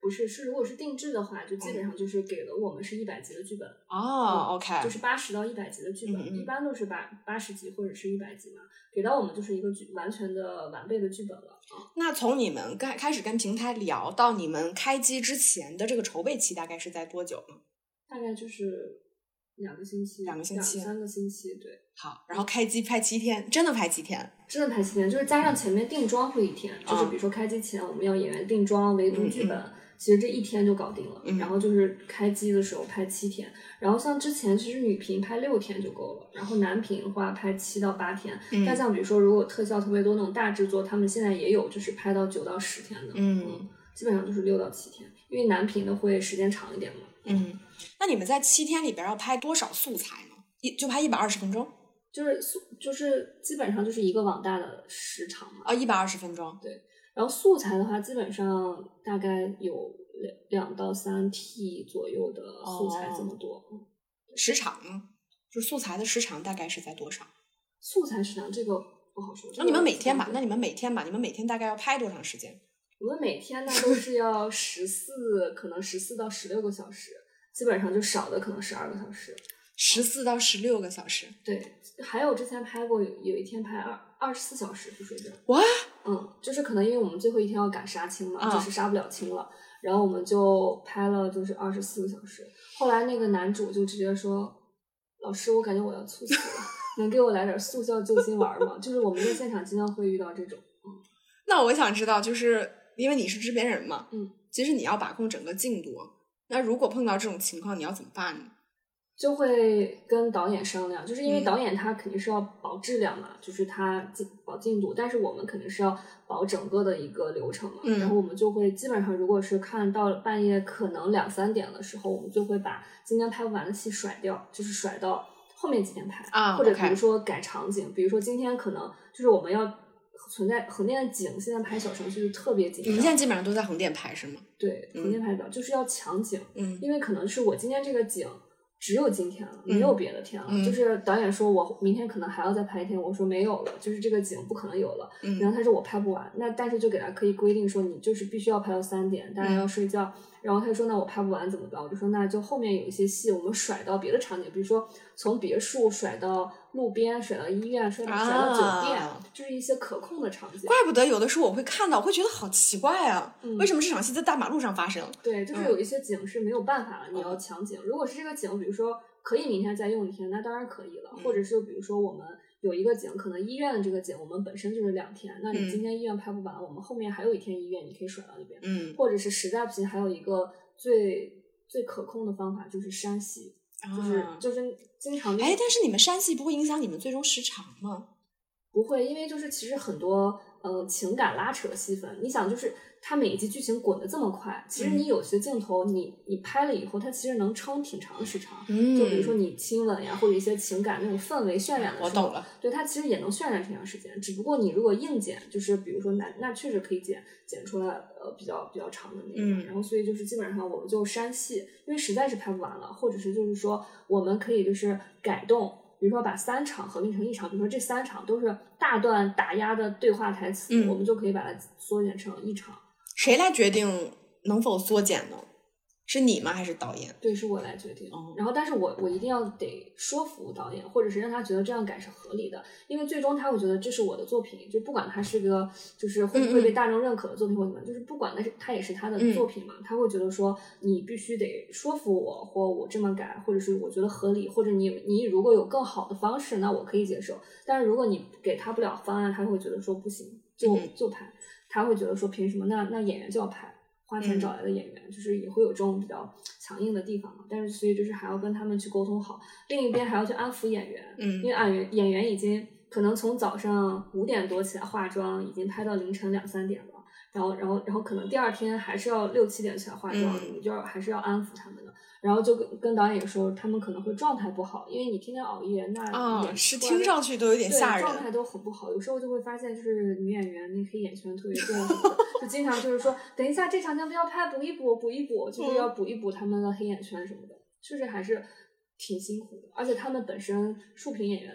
不是是如果是定制的话，就基本上就是给了我们是一百集的剧本。哦，OK，就是八十到一百集的剧本，嗯嗯一般都是八八十集或者是一百集嘛，给到我们就是一个剧完全的完备的剧本了啊。那从你们开开始跟平台聊到你们开机之前的这个筹备期，大概是在多久呢？大概就是两个星期，两个星期三个星期，对，好，然后开机拍七天，真的拍七天。真的拍七天，就是加上前面定妆会一天，就是啊比如说开机前我们要演员定妆、围读剧本。其实这一天就搞定了，嗯然后就是开机的时候拍七天，然后像之前其实女频拍六天就够了，然后男频的话拍七到八天。嗯但像比如说如果特效特别多那种大制作，他们现在也有就是拍到九到十天的，嗯基本上就是六到七天，因为男频的会时间长一点嘛。嗯，那你们在七天里边要拍多少素材呢？一就拍一百二十分钟就是素就是基本上就是一个网大的时长嘛，啊，一百二十分钟。然后素材的话，基本上大概有两两到三 T 左右的素材这么多。嗯时长呢？就是素材的时长大概是在多少？素材时长这个不好说。那你们每天吧，那你们每天吧，你们每天大概要拍多长时间？我们每天呢都是要十四，可能十四到十六个小时，基本上就少的可能十二个小时。十四到十六个小时。对，还有之前拍过有有一天拍二二十四小时不睡觉。哇，嗯，就是可能因为我们最后一天要赶杀青嘛，啊就是杀不了青了，然后我们就拍了就是二十四个小时。后来那个男主就直接说：“老师，我感觉我要猝死了，(laughs) 能给我来点速效救心丸吗？”就是我们在现场经常会遇到这种，嗯 (laughs) 那我想知道，就是因为你是制片人嘛，嗯，其实你要把控整个进度。那如果碰到这种情况，你要怎么办呢？就会跟导演商量，就是因为嗯导演他肯定是要保质量嘛，就是他进保进度，但是我们肯定是要保整个的一个流程嘛。嗯然后我们就会基本上，如果是看到半夜可能两三点的时候，我们就会把今天拍不完的戏甩掉，就是甩到后面几天拍啊或者比如说改场景，比如说今天可能就是我们要存在横店的景，现在拍小程序就特别紧张。你们现在基本上都在横店拍是吗？对横店拍表、就是要抢景，嗯因为可能是我今天这个景只有今天了，嗯没有别的天了。嗯就是导演说我明天可能还要再拍一天，我说没有了，就是这个景不可能有了。嗯然后他说我拍不完，那但是就给他可以规定说你就是必须要拍到三点，大家要睡觉。然后他就说那我拍不完怎么办？我就说那就后面有一些戏我们甩到别的场景，比如说从别墅甩到路边，甩到医院，甩到、甩到酒店啊，就是一些可控的场景。怪不得有的时候我会看到，我会觉得好奇怪啊，嗯为什么这场戏在大马路上发生？对，就是嗯有一些景是没有办法了，你要抢景。如果是这个景，比如说可以明天再用一天，那当然可以了。嗯或者是比如说我们有一个景，可能医院的这个景我们本身就是两天，那你嗯今天医院拍不完，我们后面还有一天医院，你可以甩到那边。嗯或者是实在不行，还有一个最最可控的方法就是删戏，就是、啊就是经常、就是、哎，但是你们删戏不会影响你们最终时长吗？不会，因为就是其实很多嗯、呃情感拉扯戏份，你想就是它每一集剧情滚得这么快，其实嗯你有些镜头你你拍了以后，它其实能撑挺长的时长。嗯就比如说你亲吻呀，或者一些情感那种氛围渲染的时候，我懂了，对它其实也能渲染挺长时间。只不过你如果硬剪，就是比如说那那确实可以剪剪出来呃比较比较长的那个。嗯然后所以就是基本上我们就删戏，因为实在是拍不完了，或者是就是说我们可以就是改动。比如说把三场合并成一场，比如说这三场都是大段打压的对话台词，嗯我们就可以把它缩减成一场。谁来决定能否缩减呢？是你吗？还是导演？对，是我来决定。嗯然后，但是我我一定要得说服导演，或者是让他觉得这样改是合理的，因为最终他会觉得这是我的作品，就不管他是个就是会不会被大众认可的作品或怎么样，就是不管那是他也是他的嗯作品嘛，他会觉得说你必须得说服我，或我这么改，或者是我觉得合理，或者你你如果有更好的方式，那我可以接受。但是如果你给他不了方案，他会觉得说不行，就嗯就拍，他会觉得说凭什么？那那演员就要拍。花钱嗯找来的演员，就是也会有这种比较强硬的地方嘛。但是所以就是还要跟他们去沟通好，另一边还要去安抚演员，嗯因为演员演员已经可能从早上五点多起来化妆，已经拍到凌晨两三点了。然后，然后，然后可能第二天还是要六七点起来化妆，嗯你就要还是要安抚他们的。然后就跟跟导演说，他们可能会状态不好，因为你天天熬夜，那啊，演是的听上去都有点吓人状态。都很不好。有时候就会发现，就是女演员那黑眼圈特别重就经常就是说，等一下这场先不要拍，补一补，补一补，就是要补一补他们的黑眼圈什么的，确实还是挺辛苦的。而且他们本身竖屏演员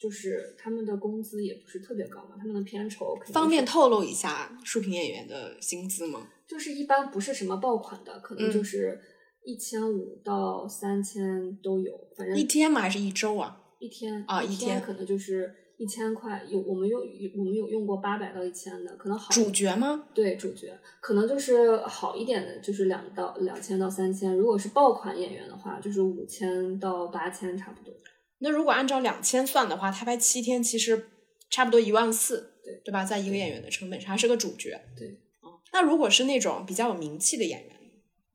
就是他们的工资也不是特别高嘛，他们的片酬方便透露一下竖屏演员的薪资吗？就是一般不是什么爆款的，可能嗯就是一千五到三千都有，反正一天吗？还是一周啊？一天啊一天可能就是一千块，有我们用我们有用过八百到一千的，可能好主角吗？对主角可能就是好一点的，就是两到两千到三千，如果是爆款演员的话，就是五千到八千差不多。那如果按照两千算的话，他拍七天其实差不多一万四，对对吧？在一个演员的成本上，还是个主角。对，哦，那如果是那种比较有名气的演员，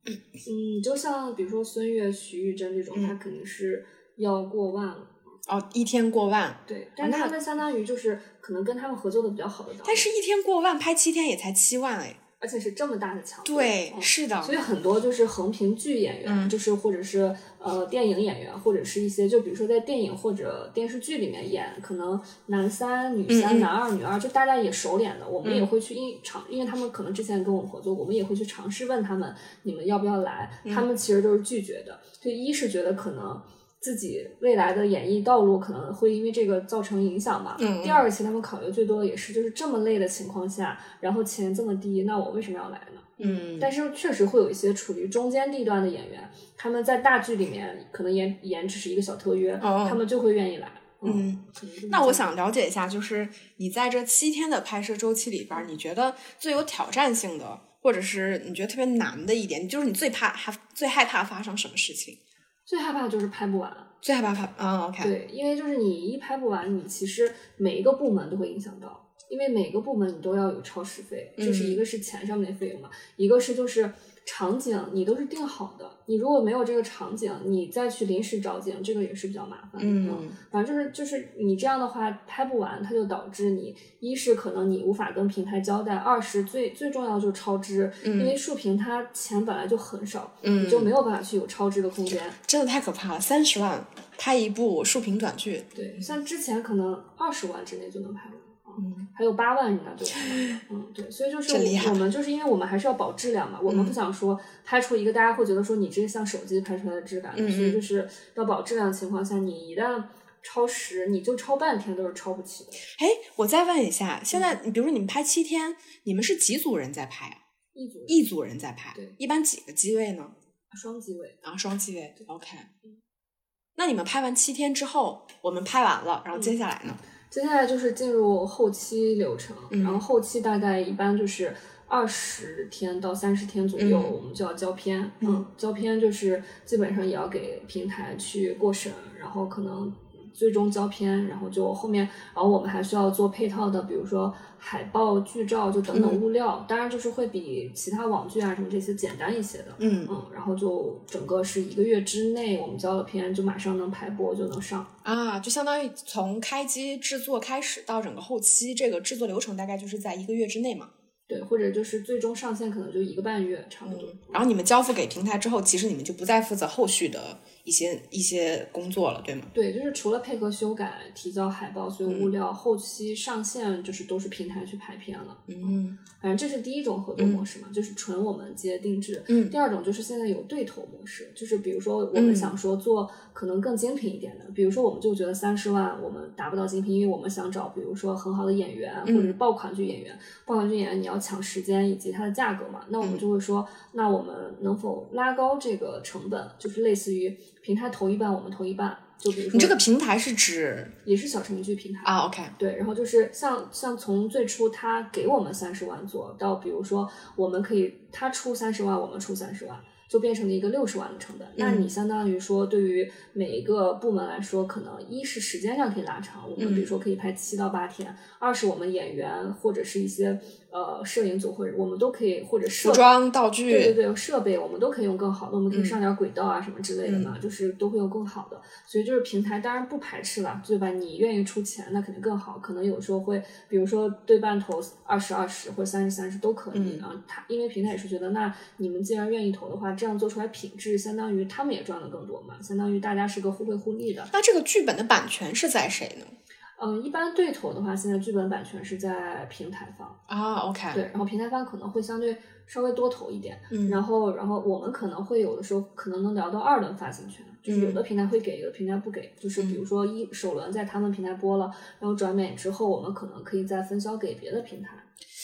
(clears throat) 嗯，就像比如说孙悦、徐玉珍这种，嗯他肯定是要过万了。哦，一天过万，对，但是他们相当于就是可能跟他们合作的比较好的导演，但是一天过万拍七天也才七万哎。而且是这么大的强度，对，嗯是的，所以很多就是横屏剧演员，嗯就是或者是呃电影演员，或者是一些就比如说在电影或者电视剧里面演，可能男三、女三、男二、女二，就大家也熟脸的，我们嗯也会去因尝，因为他们可能之前跟我们合作，我们也会去尝试问他们你们要不要来，嗯他们其实都是拒绝的。就一是觉得可能。自己未来的演艺道路可能会因为这个造成影响吧。嗯嗯第二个，其实他们考虑最多的也是，就是这么累的情况下，然后钱这么低，那我为什么要来呢？嗯，但是确实会有一些处于中间地段的演员，他们在大剧里面可能演演只是一个小特约，哦他们就会愿意来。嗯，那我想了解一下，就是你在这七天的拍摄周期里边儿，你觉得最有挑战性的，或者是你觉得特别难的一点，就是你最怕害最害怕发生什么事情？最害怕的就是拍不完。最害怕拍啊对，因为就是你一拍不完，你其实每一个部门都会影响到，因为每个部门你都要有超时费，就是嗯一个是钱上面的费用嘛，一个是就是场景你都是定好的，你如果没有这个场景，你再去临时找景，这个也是比较麻烦的。嗯反正就是就是你这样的话拍不完，它就导致你一是可能你无法跟平台交代，二是最最重要的就是超支，嗯因为竖屏它钱本来就很少，嗯你就没有办法去有超支的空间。真的太可怕了，三十万拍一部竖屏短剧，对，像之前可能二十万之内就能拍完。嗯还有八万人家就拍完了，嗯，对，所以就是我们就是因为我们还是要保质量嘛，我们嗯不想说拍出一个大家会觉得说你这个像手机拍出来的质感，嗯所以就是要保质量的情况下，你一旦超时，你就超半天都是超不起的。哎，我再问一下，现在你比如说你们拍七天，你们是几组人在拍啊？一组一组人在拍对，一般几个机位呢？双机位，啊，双机位，OK。那你们拍完七天之后，我们拍完了，然后接下来呢？接下来就是进入后期流程，嗯然后后期大概一般就是二十天到三十天左右，嗯我们就要交片。嗯交片就是基本上也要给平台去过审，然后可能最终交片，然后就后面，然后我们还需要做配套的，比如说海报、剧照，就等等嗯物料。当然就是会比其他网剧啊什么这些简单一些的。嗯嗯，然后就整个是一个月之内，我们交了片就马上能排播，就能上。啊，就相当于从开机制作开始到整个后期，这个制作流程大概就是在一个月之内嘛。对，或者就是最终上线可能就一个半月差不多。然后你们交付给平台之后，其实你们就不再负责后续的一些一些工作了，对吗？对，就是除了配合修改、提交海报所有物料，后期上线就是都是平台去排片了。嗯反正这是第一种合作模式嘛，就是纯我们接定制。嗯第二种就是现在有对头模式，就是比如说我嗯们想说做可能更精品一点的，比如说我们就觉得三十万我们达不到精品，因为我们想找比如说很好的演员嗯或者是爆款剧演员，爆款剧演员你要抢时间以及它的价格嘛，那我们就会说，那我们能否拉高这个成本，就是类似于平台投一半，我们投一半，就比如说你这个平台是指也是小程序平台啊？OK，对，然后就是像像从最初他给我们三十万做到，比如说我们可以他出三十万，我们出三十万，就变成了一个六十万的成本。那你相当于说，对于每一个部门来说，可能一是时间上可以拉长，我们比如说可以拍七到八天；二是我们演员或者是一些呃摄影组或者我们都可以或者设服装道具，对对对，设备我们都可以用更好的，我们可以嗯上点轨道啊什么之类的嘛，就是都会用更好的。所以就是平台当然不排斥了，对吧？你愿意出钱，那肯定更好。可能有时候会，比如说对半投二十二十或者三十三十都可以嗯啊。他因为平台也是觉得，那你们既然愿意投的话，这样做出来品质，相当于他们也赚的更多嘛，相当于大家是个互惠互利的。那这个剧本的版权是在谁呢？嗯，一般对头的话，现在剧本版权是在平台方啊，OK，对，然后平台方可能会相对稍微多投一点，嗯，然后然后我们可能会有的时候可能能聊到二轮发行权，就是有的平台会给，有的平台不给，就是比如说一首轮在他们平台播了，然后转美之后，我们可能可以再分销给别的平台。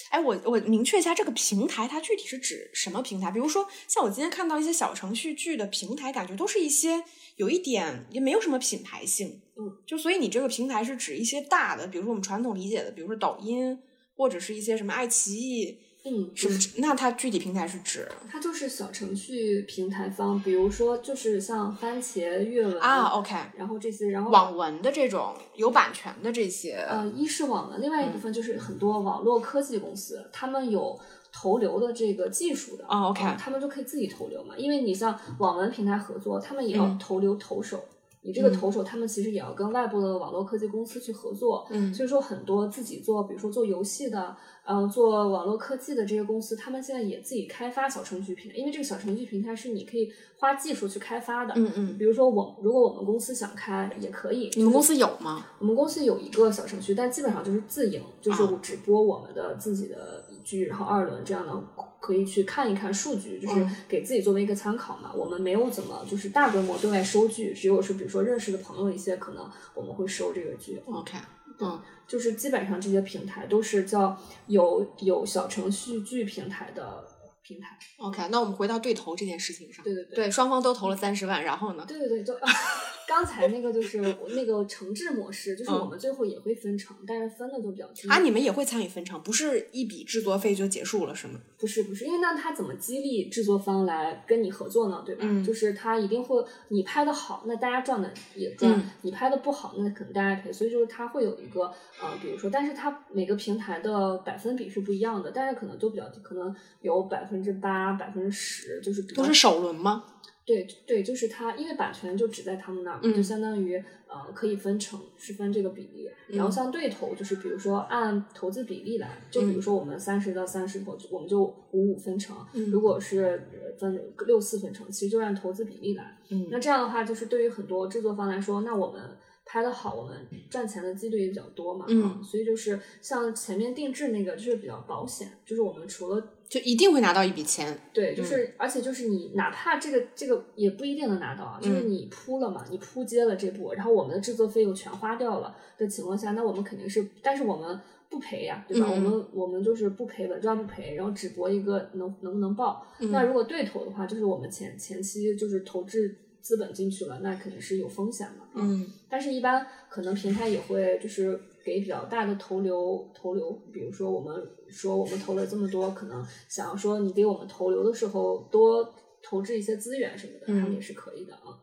哎，我我明确一下，这个平台它具体是指什么平台？比如说，像我今天看到一些小程序剧的平台，感觉都是一些有一点也没有什么品牌性，嗯，就所以你这个平台是指一些大的，比如说我们传统理解的，比如说抖音或者是一些什么爱奇艺。嗯，什么？那它具体平台是指？它就是小程序平台方，比如说就是像番茄、阅文啊，OK，然后这些，然后网文的这种有版权的这些，呃，一是网文，另外一部分就是很多网络科技公司，他们有投流的这个技术的啊，OK，他们就可以自己投流嘛，因为你像网文平台合作，他们也要投流投手。你这个投手，他们其实也要跟外部的网络科技公司去合作，嗯，所以说很多自己做，比如说做游戏的，嗯，做网络科技的这些公司，他们现在也自己开发小程序平台，因为这个小程序平台是你可以花技术去开发的，嗯嗯，比如说我如果我们公司想开也可以，你们公司有吗？我们公司有一个小程序，但基本上就是自营，就是只播我们的自己的一句，然后二轮这样的。可以去看一看数据，就是给自己作为一个参考嘛。我们没有怎么就是大规模对外收剧，只有是比如说认识的朋友一些，可能我们会收这个剧。OK，嗯，就是基本上这些平台都是叫有有小程序剧平台的平台。OK，那我们回到对投这件事情上。对对对，对，双方都投了三十万，然后呢？对对对，就。(laughs) 刚才那个就是那个承制模式，就是我们最后也会分成，但是分的都比较清。啊，你们也会参与分成，不是一笔制作费就结束了是吗？不是不是，因为那他怎么激励制作方来跟你合作呢？对吧？嗯，就是他一定会，你拍的好，那大家赚的也赚；你拍的不好，那可能大家赔。所以就是他会有一个呃，比如说，但是他每个平台的百分比是不一样的，但是可能都比较低，可能有百分之八、百分之十，就是都是首轮吗？对对，就是它，因为版权就只在他们那儿，就相当于呃可以分成是分这个比例。然后像对投，就是比如说按投资比例来，就比如说我们三十到三十投，我们就五五分成。如果是分六四分成，其实就按投资比例来。那这样的话，就是对于很多制作方来说，那我们拍的好，我们赚钱的几率也比较多嘛。嗯，所以就是像前面定制那个，就是比较保险，就是我们除了。就一定会拿到一笔钱，对，就是而且就是你哪怕这个这个也不一定能拿到啊，就是你铺了嘛，你铺接了这步，然后我们的制作费用全花掉了的情况下，那我们肯定是，但是我们不赔呀，对吧？我们我们就是不赔稳赚不赔，然后只博一个能能不能报。那如果对头的话，就是我们前前期就是投资资本进去了，那肯定是有风险的。嗯，但是一般可能平台也会就是给比较大的投流投流，比如说我们。说我们投了这么多，可能想要说你给我们投流的时候多投掷一些资源什么的，他们也是可以的啊。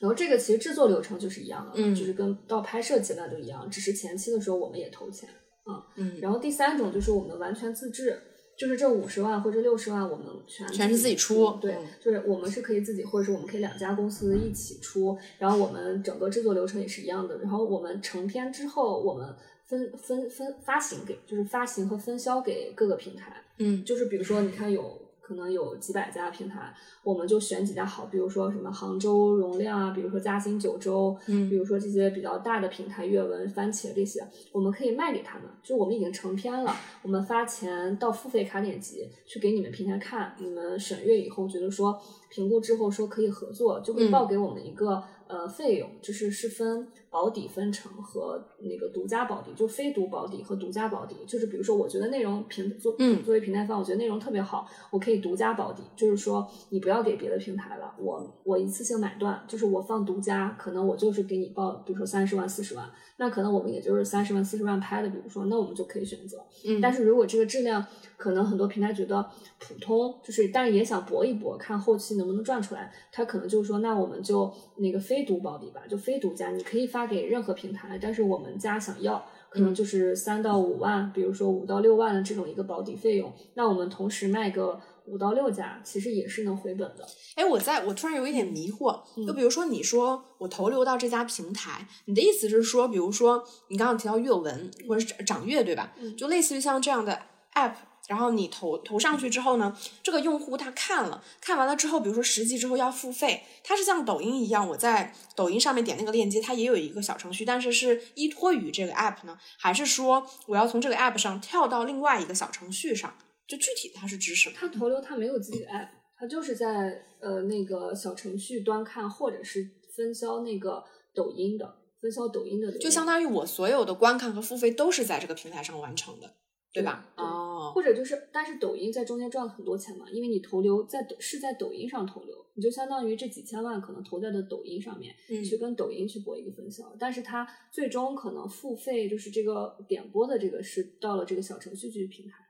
然后这个其实制作流程就是一样的，嗯，就是跟到拍摄阶段都一样，只是前期的时候我们也投钱啊。嗯，然后第三种就是我们完全自制，就是这五十万或者六十万我们全全是自己出，对，就是我们是可以自己，或者是我们可以两家公司一起出，然后我们整个制作流程也是一样的。然后我们成片之后，我们。分分分发行给就是发行和分销给各个平台，嗯，就是比如说你看有可能有几百家平台，我们就选几家好，比如说什么杭州容量啊，比如说嘉兴九州，嗯，比如说这些比较大的平台，阅文、番茄这些，我们可以卖给他们，就我们已经成片了，我们发钱到付费卡点级去给你们平台看，你们审阅以后觉得说评估之后说可以合作，就会报给我们一个呃费用，就是是分。保底分成和那个独家保底，就非独保底和独家保底，就是比如说，我觉得内容平作作为平台方，我觉得内容特别好，我可以独家保底，就是说你不要给别的平台了，我我一次性买断，就是我放独家，可能我就是给你报，比如说三十万、四十万，那可能我们也就是三十万、四十万拍的，比如说，那我们就可以选择。嗯，但是如果这个质量可能很多平台觉得普通，就是但是也想搏一搏，看后期能不能赚出来，他可能就是说，那我们就那个非独保底吧，就非独家，你可以发。给任何平台，但是我们家想要可能就是三到五万，比如说五到六万的这种一个保底费用，那我们同时卖个五到六家，其实也是能回本的。哎，我在我突然有一点迷惑，就比如说你说我投流到这家平台，你的意思是说，比如说你刚刚提到阅文或者是掌阅对吧？就类似于像这样的 app。然后你投投上去之后呢，这个用户他看了，看完了之后，比如说十级之后要付费，它是像抖音一样，我在抖音上面点那个链接，它也有一个小程序，但是是依托于这个 app 呢，还是说我要从这个 app 上跳到另外一个小程序上？就具体它是指什么？它投流它没有自己的 app，它就是在呃那个小程序端看，或者是分销那个抖音的，分销抖音的，就相当于我所有的观看和付费都是在这个平台上完成的，对吧？对。哦，或者就是，但是抖音在中间赚了很多钱嘛，因为你投流在抖是在抖音上投流，你就相当于这几千万可能投在的抖音上面，嗯。去跟抖音去博一个分销，但是它最终可能付费就是这个点播的这个是到了这个小程序去平台，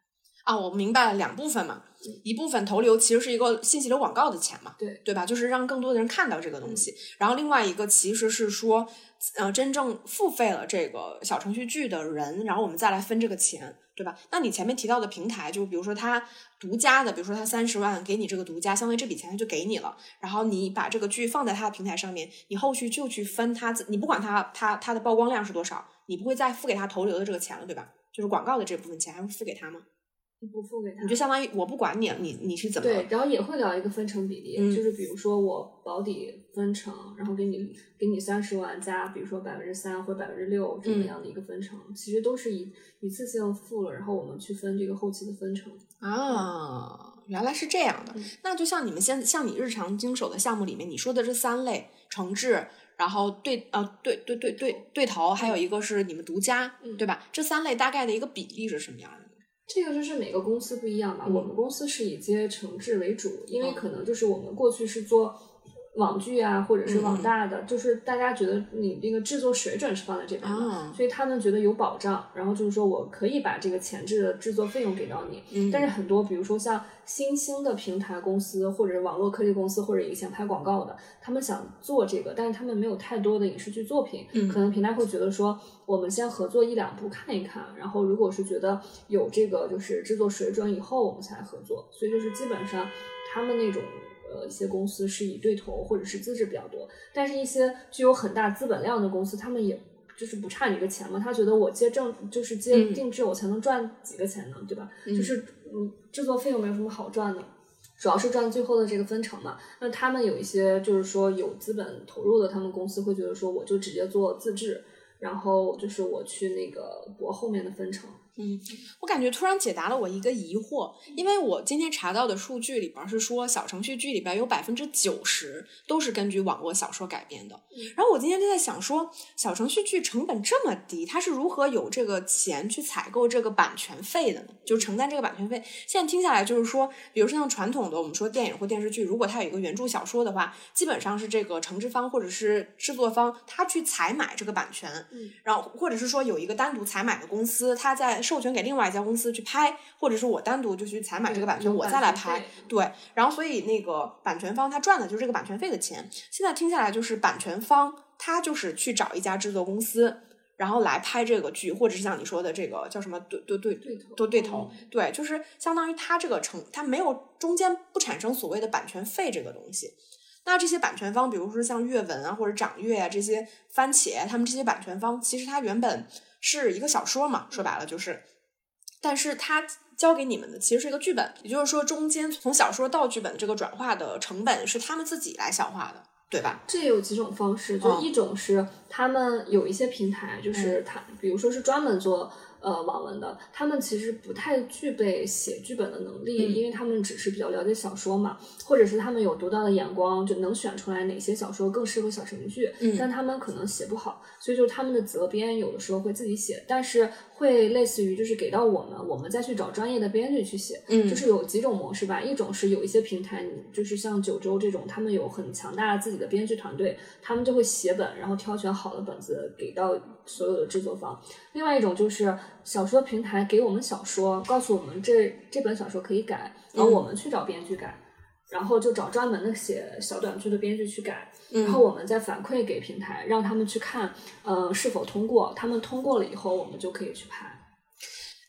啊，我明白了，两部分嘛，一部分投流其实是一个信息流广告的钱嘛，对对吧？就是让更多的人看到这个东西。然后另外一个其实是说，呃，真正付费了这个小程序剧的人，然后我们再来分这个钱，对吧？那你前面提到的平台，就比如说他独家的，比如说他三十万给你这个独家，相当于这笔钱他就给你了，然后你把这个剧放在他的平台上面，你后续就去分他，你不管他他他的曝光量是多少，你不会再付给他投流的这个钱了，对吧？就是广告的这部分钱还会付给他吗？不付给他你就。相当于我不管你，你你是怎么对，然后也会聊一个分成比例，嗯就是比如说我保底分成，然后给你给你三十万加，比如说百分之三或者百分之六这嗯么样的一个分成，其实都是一一次性付了，然后我们去分这个后期的分成。啊？原来是这样的。嗯那就像你们现像你日常经手的项目里面，你说的这三类重置，然后对呃对对对对对头，还有一个是你们独家，嗯对吧？这三类大概的一个比例是什么样的呢？这个就是每个公司不一样吧。嗯我们公司是以接承制为主，因为嗯可能就是我们过去是做网剧啊，或者是嗯网大的，就是大家觉得你那个制作水准是放在这边的，啊所以他们觉得有保障。然后就是说我可以把这个前置的制作费用给到你，嗯但是很多比如说像新兴的平台公司或者网络科技公司或者以前拍广告的，他们想做这个，但是他们没有太多的影视剧作品，嗯可能平台会觉得说，我们先合作一两部看一看，然后如果是觉得有这个就是制作水准以后，我们才合作。所以就是基本上他们那种呃一些公司是以对头或者是资质比较多，但是一些具有很大资本量的公司，他们也。就是不差你个钱嘛，他觉得我接正就是接嗯定制，我才能赚几个钱呢，对吧？嗯就是嗯，制作费用没有什么好赚的，主要是赚最后的这个分成嘛。那他们有一些就是说有资本投入的，他们公司会觉得说，我就直接做自制，然后就是我去那个博后面的分成。嗯，我感觉突然解答了我一个疑惑，因为我今天查到的数据里边是说，小程序剧里边有百分之九十都是根据网络小说改编的。然后我今天就在想说，小程序剧成本这么低，它是如何有这个钱去采购这个版权费的呢？就承担这个版权费。现在听下来就是说，比如说像传统的我们说电影或电视剧，如果它有一个原著小说的话，基本上是这个承制方或者是制作方他去采买这个版权，嗯，然后或者是说有一个单独采买的公司，他在授权给另外一家公司去拍，或者是我单独就去采买这个版权，我再来拍。对，然后所以那个版权方他赚的就是这个版权费的钱。现在听下来就是版权方他就是去找一家制作公司，然后来拍这个剧，或者是像你说的这个叫什么对对对对头对对头，嗯对，就是相当于他这个成他没有中间不产生所谓的版权费这个东西。那这些版权方，比如说像阅文啊或者掌阅啊这些番茄，他们这些版权方，其实它原本是一个小说嘛，说白了就是，但是它教给你们的其实是一个剧本，也就是说中间从小说到剧本这个转化的成本是他们自己来消化的，对吧？这有几种方式，就嗯。一种是他们有一些平台，就是他，比如说是专门做呃网文的，他们其实不太具备写剧本的能力，嗯。因为他们只是比较了解小说嘛，或者是他们有独到的眼光，就能选出来哪些小说更适合小程序剧，嗯。但他们可能写不好，所以就是他们的责编有的时候会自己写，但是会类似于就是给到我们，我们再去找专业的编剧去写，嗯就是有几种模式吧，一种是有一些平台，就是像九州这种，他们有很强大的自己的编剧团队，他们就会写本，然后挑选好的本子给到所有的制作方。另外一种就是小说平台给我们小说，告诉我们这这本小说可以改，然后我们去找编剧改。然后就找专门的写小短剧的编剧去改，然后我们再反馈给平台，让他们去看，呃，是否通过。他们通过了以后，我们就可以去拍。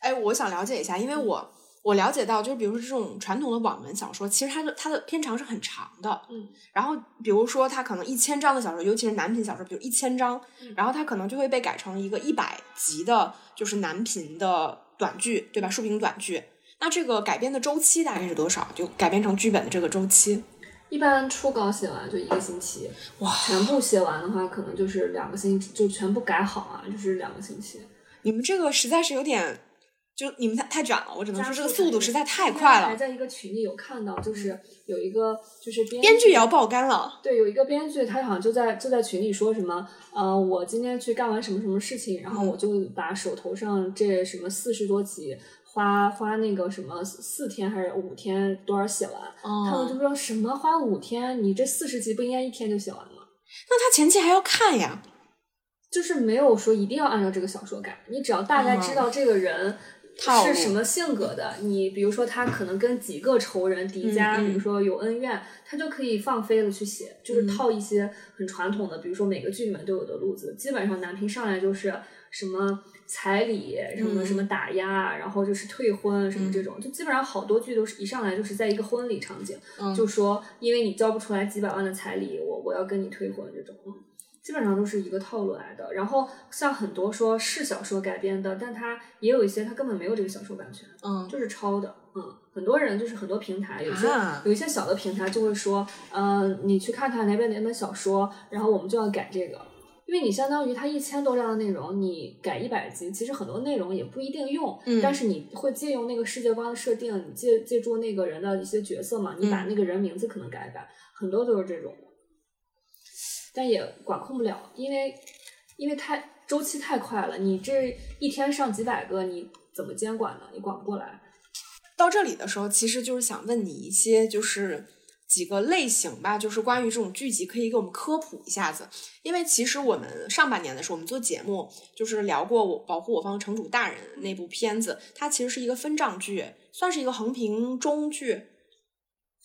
哎，我想了解一下，因为我我了解到，就是比如说这种传统的网文小说，其实它的它的篇长是很长的，嗯，然后比如说它可能一千章的小说，尤其是男频小说，比如一千章，嗯然后它可能就会被改成一个一百集的，就是男频的短剧，对吧？竖屏短剧。那这个改编的周期大概是多少？就改编成剧本的这个周期？一般初稿写完就一个星期，哇，全部写完的话可能就是两个星期，就全部改好啊，就是两个星期。你们这个实在是有点，就你们太太卷了，我只能说这个速度实在太快了，还在一个群里有看到，就是有一个就是编编剧也要爆肝了。对，有一个编剧，他好像就在就在群里说什么，呃，我今天去干完什么什么事情，然后嗯我就把手头上这什么四十多集，花花那个什么四天还是五天多少写完，他们就嗯，说什么花五天，你这四十集不应该一天就写完吗？那他前期还要看呀。就是没有说一定要按照这个小说改，你只要大概知道这个人嗯是什么性格的，你比如说他可能跟几个仇人敌家，嗯嗯比如说有恩怨，他就可以放飞了去写，就是嗯套一些很传统的，比如说每个剧里面都有的路子，基本上男频上来就是什么彩礼，什么嗯什么打压，然后就是退婚什么这种，就基本上好多剧都是一上来就是在一个婚礼场景，嗯就说因为你交不出来几百万的彩礼，我我要跟你退婚这种，嗯基本上都是一个套路来的。然后像很多说是小说改编的，但它也有一些它根本没有这个小说版权，嗯就是抄的。嗯，很多人就是很多平台，有些、啊有一些小的平台就会说，呃，你去看看哪本哪本小说，然后我们就要改这个。因为你相当于它一千多章的内容，你改一百集，其实很多内容也不一定用，嗯但是你会借用那个世界观的设定，你借借助那个人的一些角色嘛，你把嗯那个人名字可能改一改，很多都是这种，但也管控不了，因为因为太周期太快了，你这一天上几百个，你怎么监管呢？你管不过来。到这里的时候，其实就是想问你一些就是几个类型吧，就是关于这种剧集，可以给我们科普一下子。因为其实我们上半年的时候，我们做节目就是聊过我保护我方城主大人那部片子，它其实是一个分账剧，算是一个横屏中剧。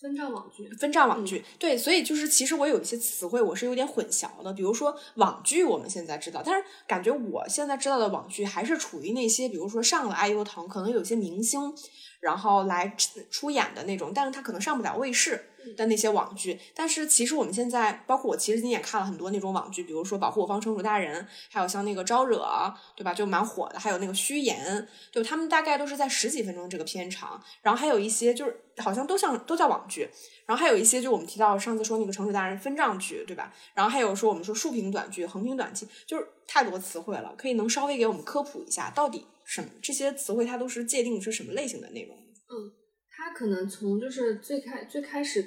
分账网剧，分账网剧，对，所以就是其实我有一些词汇我是有点混淆的，比如说网剧我们现在知道，但是感觉我现在知道的网剧还是处于那些，比如说上了爱优腾，可能有些明星，然后来出演的那种，但是他可能上不了卫视的那些网剧。但是其实我们现在，包括我，其实今天也看了很多那种网剧，比如说《保护我方城主大人》，还有像那个《招惹》，对吧？就蛮火的，还有那个《虚言》，就他们大概都是在十几分钟这个片长，然后还有一些就是好像都像都叫网剧。然后还有一些，就我们提到上次说那个城主大人分账剧，对吧？然后还有说我们说竖屏短剧、横屏短剧，就是太多词汇了，可以能稍微给我们科普一下，到底什么这些词汇它都是界定是什么类型的内容？嗯它可能从就是最开最开始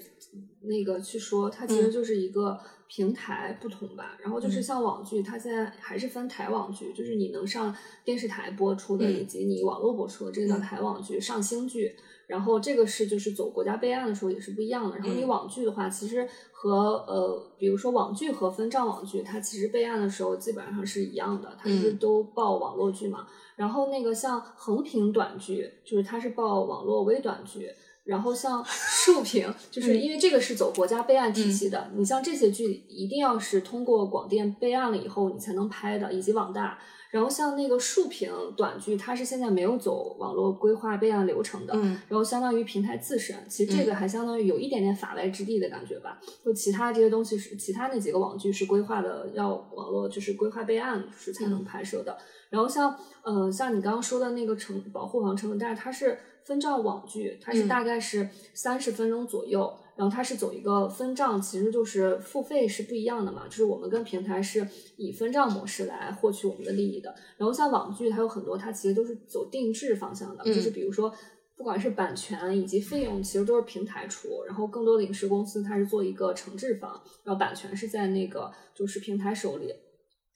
那个去说，它其实嗯就是一个平台不同吧。然后就是嗯像网剧，它现在还是分台网剧，就是你能上电视台播出的，嗯以及你网络播出的，这个叫嗯台网剧。上星剧，然后这个是就是走国家备案的时候也是不一样的。然后你嗯网剧的话，其实和呃，比如说网剧和分账网剧，它其实备案的时候基本上是一样的，它是嗯都报网络剧嘛。然后那个像横屏短剧，就是它是报网络微短剧。然后像竖屏，就是嗯因为这个是走国家备案体系的，你像这些剧一定要是通过广电备案了以后你才能拍的，以及网大。然后像那个竖屏短剧，它是现在没有走网络规划备案流程的，嗯然后相当于平台自审，其实这个还相当于有一点点法外之地的感觉吧。就其他这些东西是其他那几个网剧是规划的，要网络就是规划备案是才能拍摄的。然后像呃像你刚刚说的那个城保护王城，但是它是分照网剧，它是嗯大概是三十分钟左右。然后它是走一个分账，其实就是付费是不一样的嘛，就是我们跟平台是以分账模式来获取我们的利益的。然后像网剧，它有很多，它其实都是走定制方向的，嗯就是比如说。不管是版权以及费用，其实都是平台出，然后更多的影视公司它是做一个承制方，然后版权是在那个就是平台手里，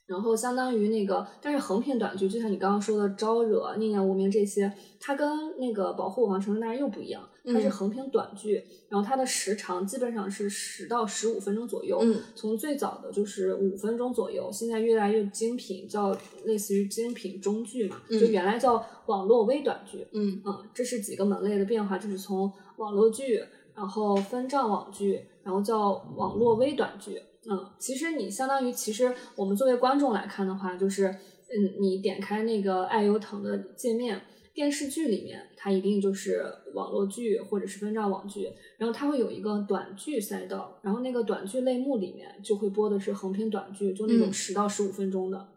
然后相当于那个，但是横屏短剧，就像你刚刚说的《招惹》《念念无名》这些，它跟那个《保护我方城市大人》又不一样，它是嗯。横屏短剧，然后它的时长基本上是十到十五分钟左右，嗯。从最早的就是五分钟左右，现在越来越精品，叫类似于精品中剧嘛，嗯就原来叫网络微短剧，嗯。嗯，这是几个门类的变化，就是从网络剧，然后分账网剧，然后叫网络微短剧。嗯，其实你相当于，其实我们作为观众来看的话，就是，嗯，你点开那个爱优腾的界面，电视剧里面它一定就是网络剧或者是分账网剧，然后它会有一个短剧赛道，然后那个短剧类目里面就会播的是横屏短剧，就那种嗯十到十五分钟的。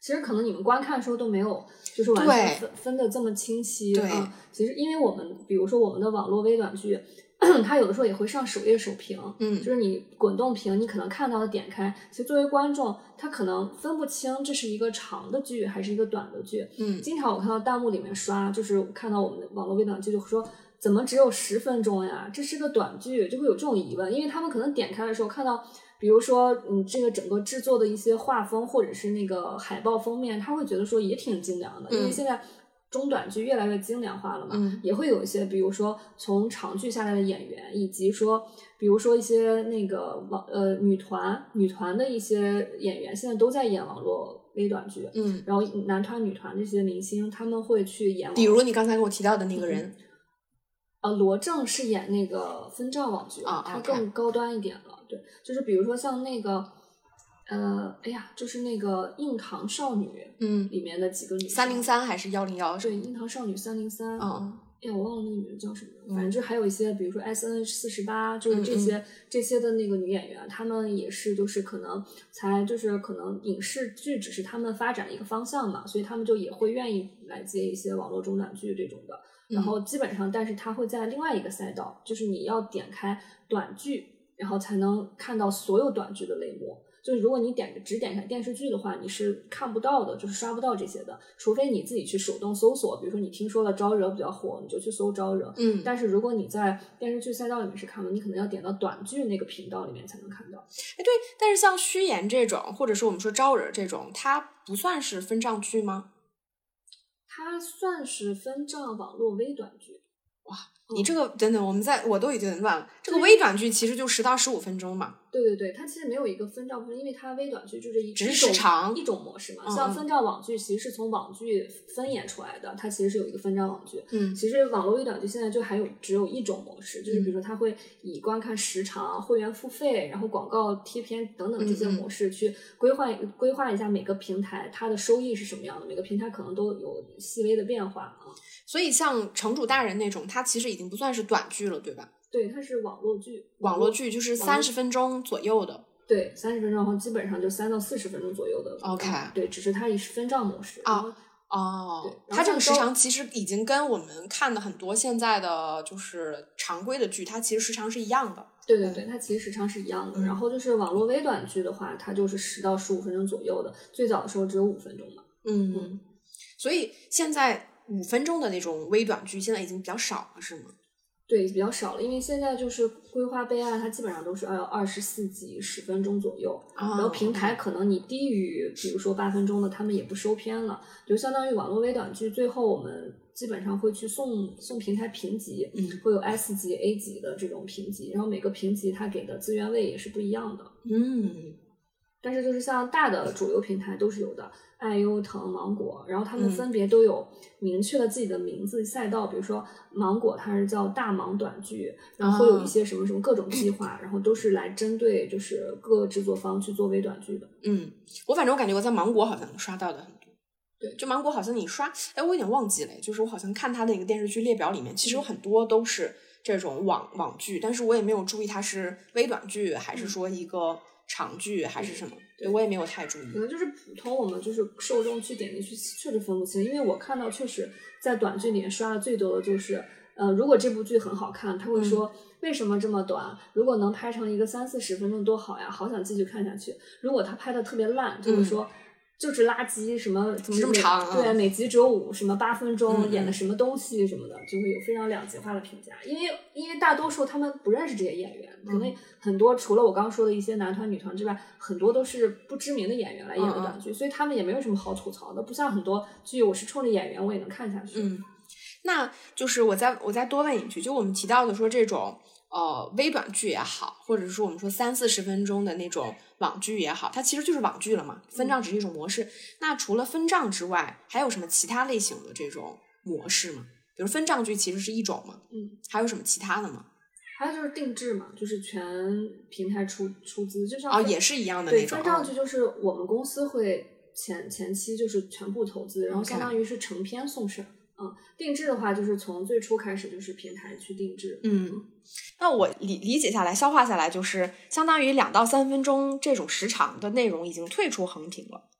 其实可能你们观看的时候都没有，就是完全分分的这么清晰。啊，其实因为我们比如说我们的网络微短剧。(clears throat) 它有的时候也会上首页首屏，嗯，就是你滚动屏，你可能看到的点开，其实作为观众，他可能分不清这是一个长的剧还是一个短的剧，嗯，经常我看到弹幕里面刷，就是看到我们的网络微短剧就说怎么只有十分钟呀？这是个短剧，就会有这种疑问，因为他们可能点开的时候看到，比如说嗯这个整个制作的一些画风或者是那个海报封面，他会觉得说也挺精良的，因为现在。中短剧越来越精良化了嘛，也会有一些，比如说从长剧下来的演员，以及说，比如说一些那个网呃女团女团的一些演员，现在都在演网络微短剧。嗯，然后男团女团这些明星，他们会去演。比如你刚才给我提到的那个人，呃，罗正是演那个分账网剧，他更高端一点了。对，就是比如说像那个。呃，哎呀，就是那个《硬糖少女》嗯里面的几个女三零三还是幺零幺？对，《硬糖少女》三零三。嗯，哎呀，我忘了那个女的叫什么了。反正就还有一些，比如说 S N 四十八，就是这些这些的那个女演员，她们也是，就是可能才就是可能影视剧只是她们发展的一个方向嘛，所以她们就也会愿意来接一些网络中短剧这种的。然后基本上，但是她会在另外一个赛道，就是你要点开短剧，然后才能看到所有短剧的类目。就是如果你点只点开电视剧的话，你是看不到的，就是刷不到这些的，除非你自己去手动搜索。比如说你听说了招惹比较火，你就去搜招惹。嗯，但是如果你在电视剧赛道里面是看的，你可能要点到短剧那个频道里面才能看到。哎，对，但是像虚言这种，或者是我们说招惹这种，它不算是分账剧吗？它算是分账网络微短剧。哇，你这个等等，我们在我都已经乱了。这个微短剧其实就十到十五分钟嘛。对对对，它其实没有一个分账分，因为它微短剧就是一只是时长一种模式嘛。像分账网剧其实是从网剧分演出来的，它其实是有一个分账网剧。嗯，其实网络微短剧现在就还有只有一种模式，就是比如说它会以观看时长、会员付费、然后广告贴片等等这些模式去规划规划一下每个平台它的收益是什么样的，每个平台可能都有细微的变化啊。所以像城主大人那种，它其实已经不算是短剧了，对吧？对，它是网络剧，网络剧就是三十分钟左右的。对，三十分钟，然后基本上就三到四十分钟左右的。OK，对，只是它以分账模式。哦哦，它这个时长其实已经跟我们看的很多现在的就是常规的剧，它其实时长是一样的。对对对，它其实时长是一样的。然后就是网络微短剧的话，它就是十到十五分钟左右的，最早的时候只有五分钟嘛。嗯，所以现在五分钟的那种微短剧现在已经比较少了，是吗？对，比较少了，因为现在就是规划备案，它基本上都是要二十四集十分钟左右，然后平台可能你低于，比如说八分钟的，他们也不收片了，就相当于网络微短剧，最后我们基本上会去送送平台评级，嗯，会有 S 级、A 级的这种评级，然后每个评级它给的资源位也是不一样的，嗯。但是就是像大的主流平台都是有的，爱优腾、芒果，然后他们分别都有明确了自己的名字赛道，比如说芒果它是叫大芒短剧，然后会有一些什么什么各种计划，然后都是来针对就是各制作方去做微短剧的。嗯，我反正我感觉我在芒果好像刷到的很多。对，就芒果好像你刷，哎，我有点忘记了，就是我好像看它那个电视剧列表里面，其实有很多都是这种网网剧，但是我也没有注意它是微短剧还是说一个。长剧还是什么？对我也没有太注意。可能就是普通，我们就是受众去点进去，确实分不清。因为我看到，确实在短剧里面刷的最多的就是，呃，如果这部剧很好看，他会说为什么这么短？如果能拍成一个三四十分钟多好呀，好想继续看下去。如果他拍的特别烂，就会说。就是垃圾，什么怎么这么长？对，每集只有五什么八分钟，演的什么东西什么的，就会有非常两极化的评价。因为因为大多数他们不认识这些演员，可能很多除了我刚刚说的一些男团女团之外，很多都是不知名的演员来演的短剧，所以他们也没有什么好吐槽的。不像很多剧，我是冲着演员我也能看下去。嗯，那就是我再我再多问一句，就我们提到的说这种。呃，微短剧也好，或者是说我们说三四十分钟的那种网剧也好，它其实就是网剧了嘛。分账只是一种模式。那除了分账之外，还有什么其他类型的这种模式吗？比如分账剧其实是一种嘛？嗯，还有什么其他的吗？还有就是定制嘛，就是全平台出出资，就像哦，也是一样的那种。分账剧就是我们公司会前前期就是全部投资，然后相当于是成片送审。嗯，定制的话就是从最初开始就是平台去定制。嗯，那我理理解下来、消化下来，就是相当于两到三分钟这种时长的内容已经退出横屏了。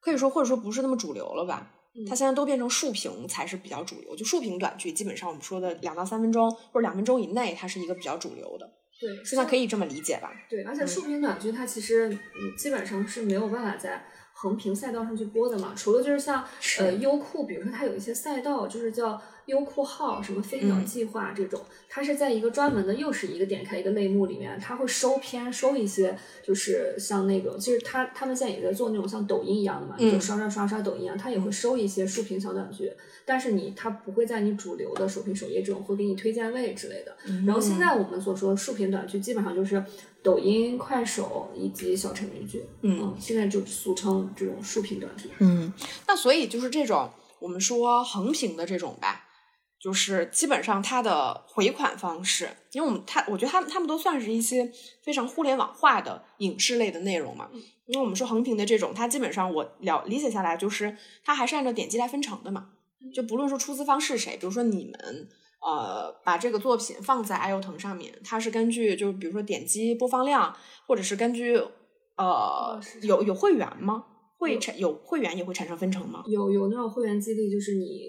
可以说或者说不是那么主流了吧。嗯它现在都变成竖屏才是比较主流，就竖屏短剧，基本上我们说的两到三分钟或者两分钟以内，它是一个比较主流的。对，现在可以这么理解吧？对，而且嗯竖屏短剧它其实嗯基本上是没有办法在横屏赛道上去播的嘛，除了就是像是。呃优酷，比如说它有一些赛道就是叫优酷号什么飞鸟嗯。计划这种，它是在一个专门的又是一个点开一个类目里面，它会收片收一些就是像那种，其实它他们现在也在做那种像抖音一样的嘛，嗯。就刷刷刷刷抖音一样，它也会收一些竖屏小短剧，但是你它不会在你主流的首屏首页这种会给你推荐位之类的。然后现在我们所说竖屏短剧，基本上就是抖音、快手以及小成语剧，嗯现在就俗称这种竖屏短剧。嗯，那所以就是这种我们说横屏的这种吧，就是基本上它的回款方式，因为我们它我觉得他们他们都算是一些非常互联网化的影视类的内容嘛。因为我们说横屏的这种，它基本上我了理解下来就是它还是按照点击来分成的嘛，就不论说出资方是谁，比如说你们。呃，把这个作品放在爱优腾上面，它是根据就比如说点击播放量，或者是根据呃有有会员吗？会产有会员也会产生分成吗？有有那种会员激励，就是你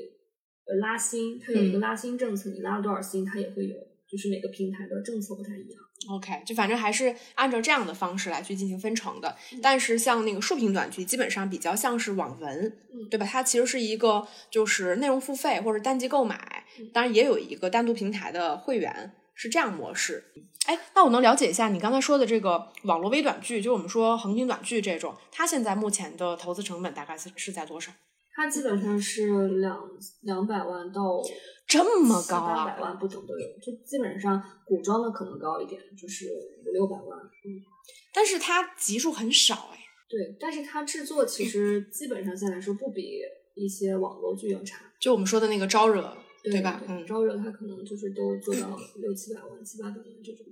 呃拉新，它有一个嗯拉新政策，你拉了多少新，它也会有，就是每个平台的政策不太一样。OK，就反正还是按照这样的方式来去进行分成的。嗯但是像那个竖屏短剧，基本上比较像是网文，嗯对吧？它其实是一个就是内容付费或者单机购买嗯，当然也有一个单独平台的会员，是这样模式。哎，那我能了解一下你刚才说的这个网络微短剧，就我们说横屏短剧这种，它现在目前的投资成本大概是是在多少？它基本上是两两百万到这么高八百啊！万不等都有，就基本上古装的可能高一点，就是五六百万。嗯，但是它集数很少哎。对，但是它制作其实基本上现在来说不比一些网络剧要差，就我们说的那个招惹，对吧？嗯，招惹它可能就是都做到六七百万、七八百万这种。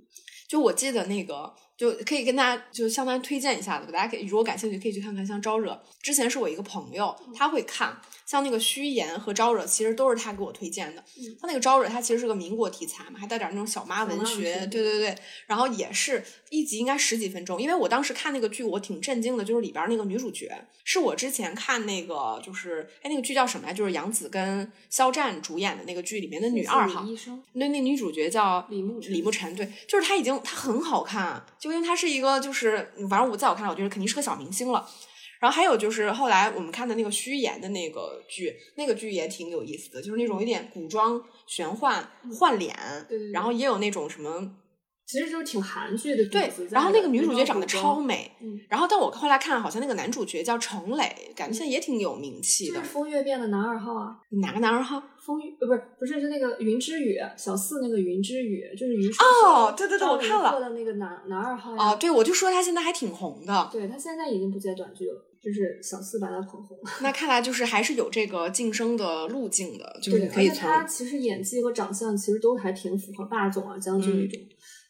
就我记得那个，就可以跟大家就相当于推荐一下子，大家可以如果感兴趣可以去看看。像招惹，之前是我一个朋友，他会看，像那个虚言和招惹，其实都是他给我推荐的。嗯他那个招惹，它其实是个民国题材嘛，还带点那种小妈文学，对对对。然后也是一集应该十几分钟，因为我当时看那个剧，我挺震惊的，就是里边那个女主角是我之前看那个就是哎那个剧叫什么来，就是杨紫跟肖战主演的那个剧里面的女二号，那那女主角叫李慕李慕晨，对，就是她已经她很好看，就因为她是一个就是反正我在我看来，我觉得肯定是个小明星了。然后还有就是后来我们看的那个虚言的那个剧，那个剧也挺有意思的，就是那种有点古装玄幻换脸，对对对然后也有那种什么其实就是挺韩剧的对然后那个女主角长得超美，嗯，然后但我后来看好像那个男主角叫程磊，感觉现在也挺有名气的就是。风月变的男二号啊，哪个男二号？风月呃不是不是是那个云之羽小四那个云之羽，就是云哦对对对我看了的那个男男二号呀哦，对，我就说他现在还挺红的。对他现在已经不接短剧了，就是小四把他捧红了。那看来就是还是有这个晋升的路径的，就是，你可以从他其实演技和长相其实都还挺符合霸总啊、将军嗯那种。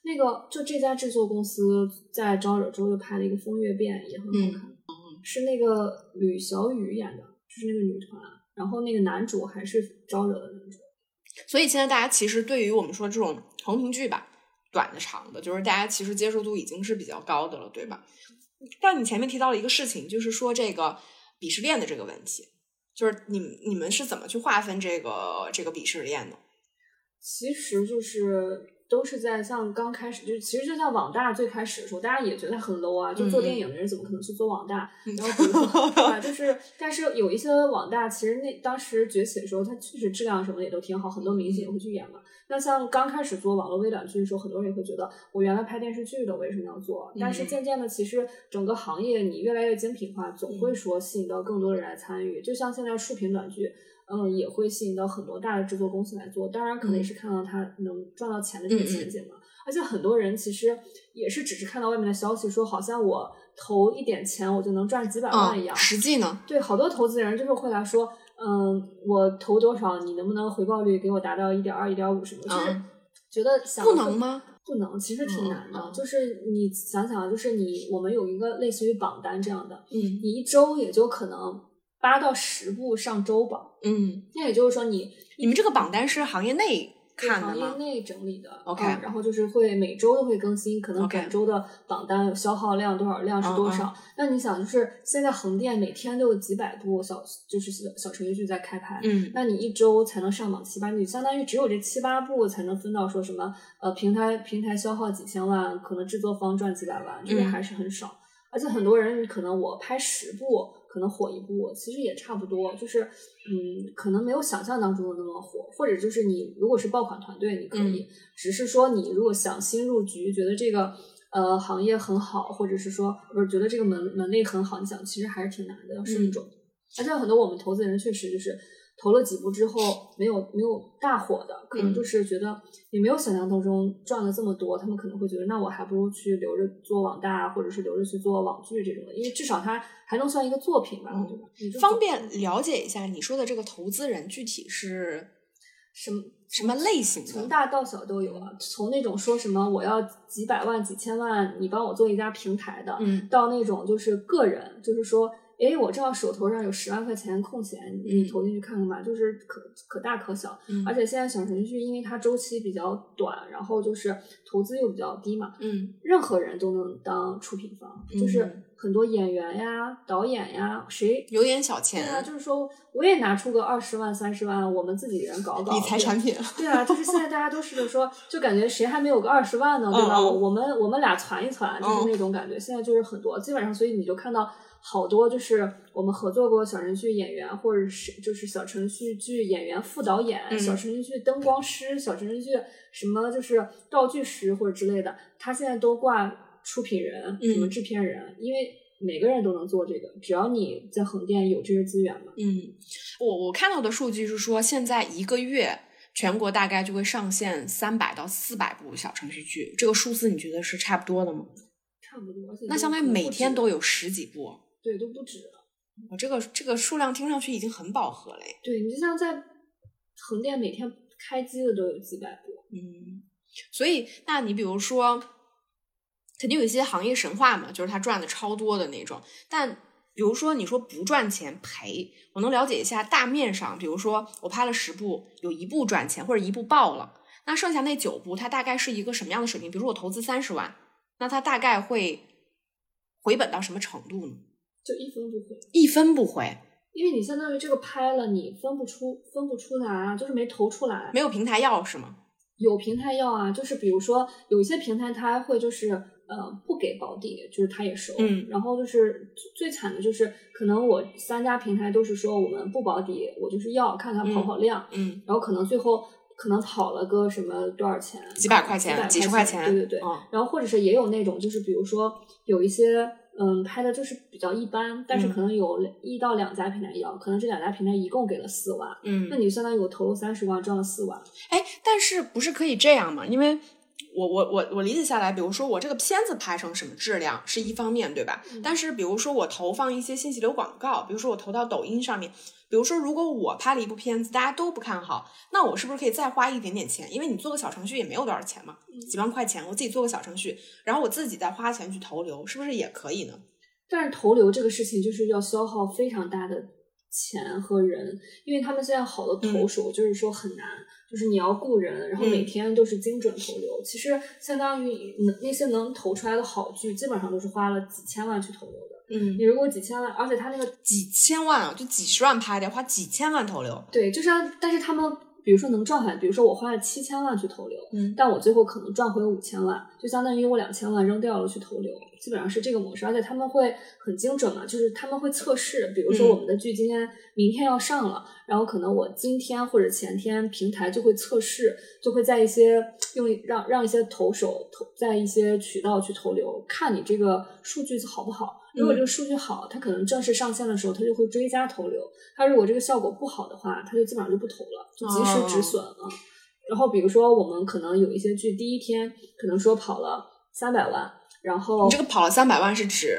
那个就这家制作公司在招惹之后又拍了一个《风月变》，也很好看，是那个吕小雨演的，就是那个女团。然后那个男主还是招惹的男主。所以现在大家其实对于我们说这种横屏剧吧，短的长的，就是大家其实接受度已经是比较高的了，对吧？但你前面提到了一个事情，就是说这个鄙视链的这个问题，就是你你们是怎么去划分这个这个鄙视链的？其实就是都是在像刚开始，就是其实就像网大最开始的时候，大家也觉得很 low 啊，就做电影的人怎么可能去做网大？嗯然后比如说 (laughs) 对吧，就是但是有一些网大，其实那当时崛起的时候，它确实质量什么的也都挺好，很多明星也会去演嘛。那像刚开始做网络微短剧的时候，很多人也会觉得，我原来拍电视剧的，我为什么要做？但是嗯渐渐的，其实整个行业你越来越精品化，总会说吸引到更多的人来参与。就像现在竖屏短剧。嗯，也会吸引到很多大的制作公司来做，当然可能也是看到它能赚到钱的这个前景嘛。而且很多人其实也是只是看到外面的消息，说好像我投一点钱我就能赚几百万一样。嗯，实际呢？对，好多投资人就是会来说，嗯，我投多少，你能不能回报率给我达到一点二、一点五什么？就是嗯觉得想不能吗？不能，其实挺难的。就是你想想，就是你我们有一个类似于榜单这样的，嗯你一周也就可能八到十部上周榜。嗯，那也就是说你，你们这个榜单是行业内看的吗？行业内整理的 OK 嗯然后就是会每周都会更新，可能本周的榜单消耗量多少量是多嗯少。那你想，就是现在横店每天都有几百部小就是小小程序剧在开拍，嗯那你一周才能上榜七八，你相当于只有这七八部才能分到说什么呃平台平台消耗几千万，可能制作方赚几百万，这还是很少。而且很多人可能我拍十部，可能火一部，其实也差不多，就是嗯，可能没有想象当中的那么火，或者就是你如果是爆款团队，你可以，只是说你如果想新入局，觉得这个。呃，行业很好，或者是说，不是觉得这个门门类很好，你想，其实还是挺难的，要慎重。而且很多我们投资人确实就是投了几部之后没有没有大火的，可能嗯就是觉得也没有想象当中赚了这么多，他们可能会觉得那我还不如去留着做网大，或者是留着去做网剧这种的，因为至少它还能算一个作品吧，嗯对吧？方便了解一下你说的这个投资人具体是什么什么类型的？从大到小都有啊，从那种说什么我要几百万、几千万，你帮我做一家平台的，嗯到那种就是个人，就是说，哎，我正好手头上有十万块钱空闲，你嗯投进去看看吧，就是可可大可小。嗯而且现在小程序因为它周期比较短，然后就是投资又比较低嘛，嗯任何人都能当出品方，就是嗯很多演员呀、导演呀，谁有点小钱对钱，啊，就是说我也拿出个二十万、三十万，我们自己人搞搞理财产品。对啊，就是现在大家都是说，就感觉谁还没有个二十万呢，对吧？我们我们俩攒一攒，就是那种感觉。现在就是很多，基本上，所以你就看到好多就是我们合作过小程序演员，或者是就是小程序剧演员、副导演、嗯小程序剧灯光师、小程序剧什么就是道具师或者之类的，他现在都挂出品人、嗯什么制片人，因为每个人都能做这个，只要你在横店有这些资源嘛。嗯，我我看到的数据是说，现在一个月全国大概就会上线三百到四百部小程序剧，这个数字你觉得是差不多的吗？差不多，那相当于每天都有十几部，对都不止。我这个这个数量听上去已经很饱和了耶。对你就像在横店每天开机的都有几百部，嗯，所以那你比如说，肯定有一些行业神话嘛，就是他赚的超多的那种。但比如说你说不赚钱赔，我能了解一下大面上，比如说我拍了十部，有一部赚钱或者一部爆了，那剩下那九部它大概是一个什么样的水平？比如说我投资三十万，那它大概会回本到什么程度呢？就一分不回，一分不回，因为你相当于这个拍了，你分不出分不出来啊，就是没投出来。没有平台要是吗？有平台要啊，就是比如说有一些平台它会就是呃不给保底，就是它也收，嗯。然后就是最惨的就是可能我三家平台都是说我们不保底，我就是要看看跑跑量，嗯，然后可能最后可能跑了个什么多少钱，几百块钱几十块钱对对对，嗯。然后或者是也有那种就是比如说有一些。嗯，拍的就是比较一般，但是嗯。可能有一到两家平台要，可能这两家平台一共给了四万，嗯。那你相当于我投入三十万赚了四万，哎，但是不是可以这样嘛？因为我我我我理解下来，比如说我这个片子拍成什么质量是一方面，对吧？嗯。但是比如说我投放一些信息流广告，比如说我投到抖音上面，比如说如果我拍了一部片子，大家都不看好，那我是不是可以再花一点点钱？因为你做个小程序也没有多少钱嘛，几万块钱，我自己做个小程序，然后我自己再花钱去投流，是不是也可以呢？但是投流这个事情就是要消耗非常大的钱和人，因为他们现在好的投手就是说很难，就是你要雇人，然后每嗯天都是精准投流。其实相当于能那些能投出来的好剧，基本上都是花了几千万去投流的。嗯。你如果几千万，而且他那个几千万啊，就几十万拍的，花几千万投流，对，就是要，但是他们比如说能赚回来，比如说我花了七千万去投流，嗯。但我最后可能赚回五千万，就相当于我两千万扔掉了去投流，基本上是这个模式，而且他们会很精准嘛，就是他们会测试，比如说嗯。我们的剧今天、明天要上了，然后可能我今天或者前天平台就会测试，就会在一些用让让一些投手投在一些渠道去投流，看你这个数据好不好。如果嗯这个数据好，它可能正式上线的时候，它就会追加投流。它如果这个效果不好的话，它就基本上就不投了，就及时止损了。然后比如说我们可能有一些剧，第一天可能说跑了三百万，然后你这个跑了三百万是指，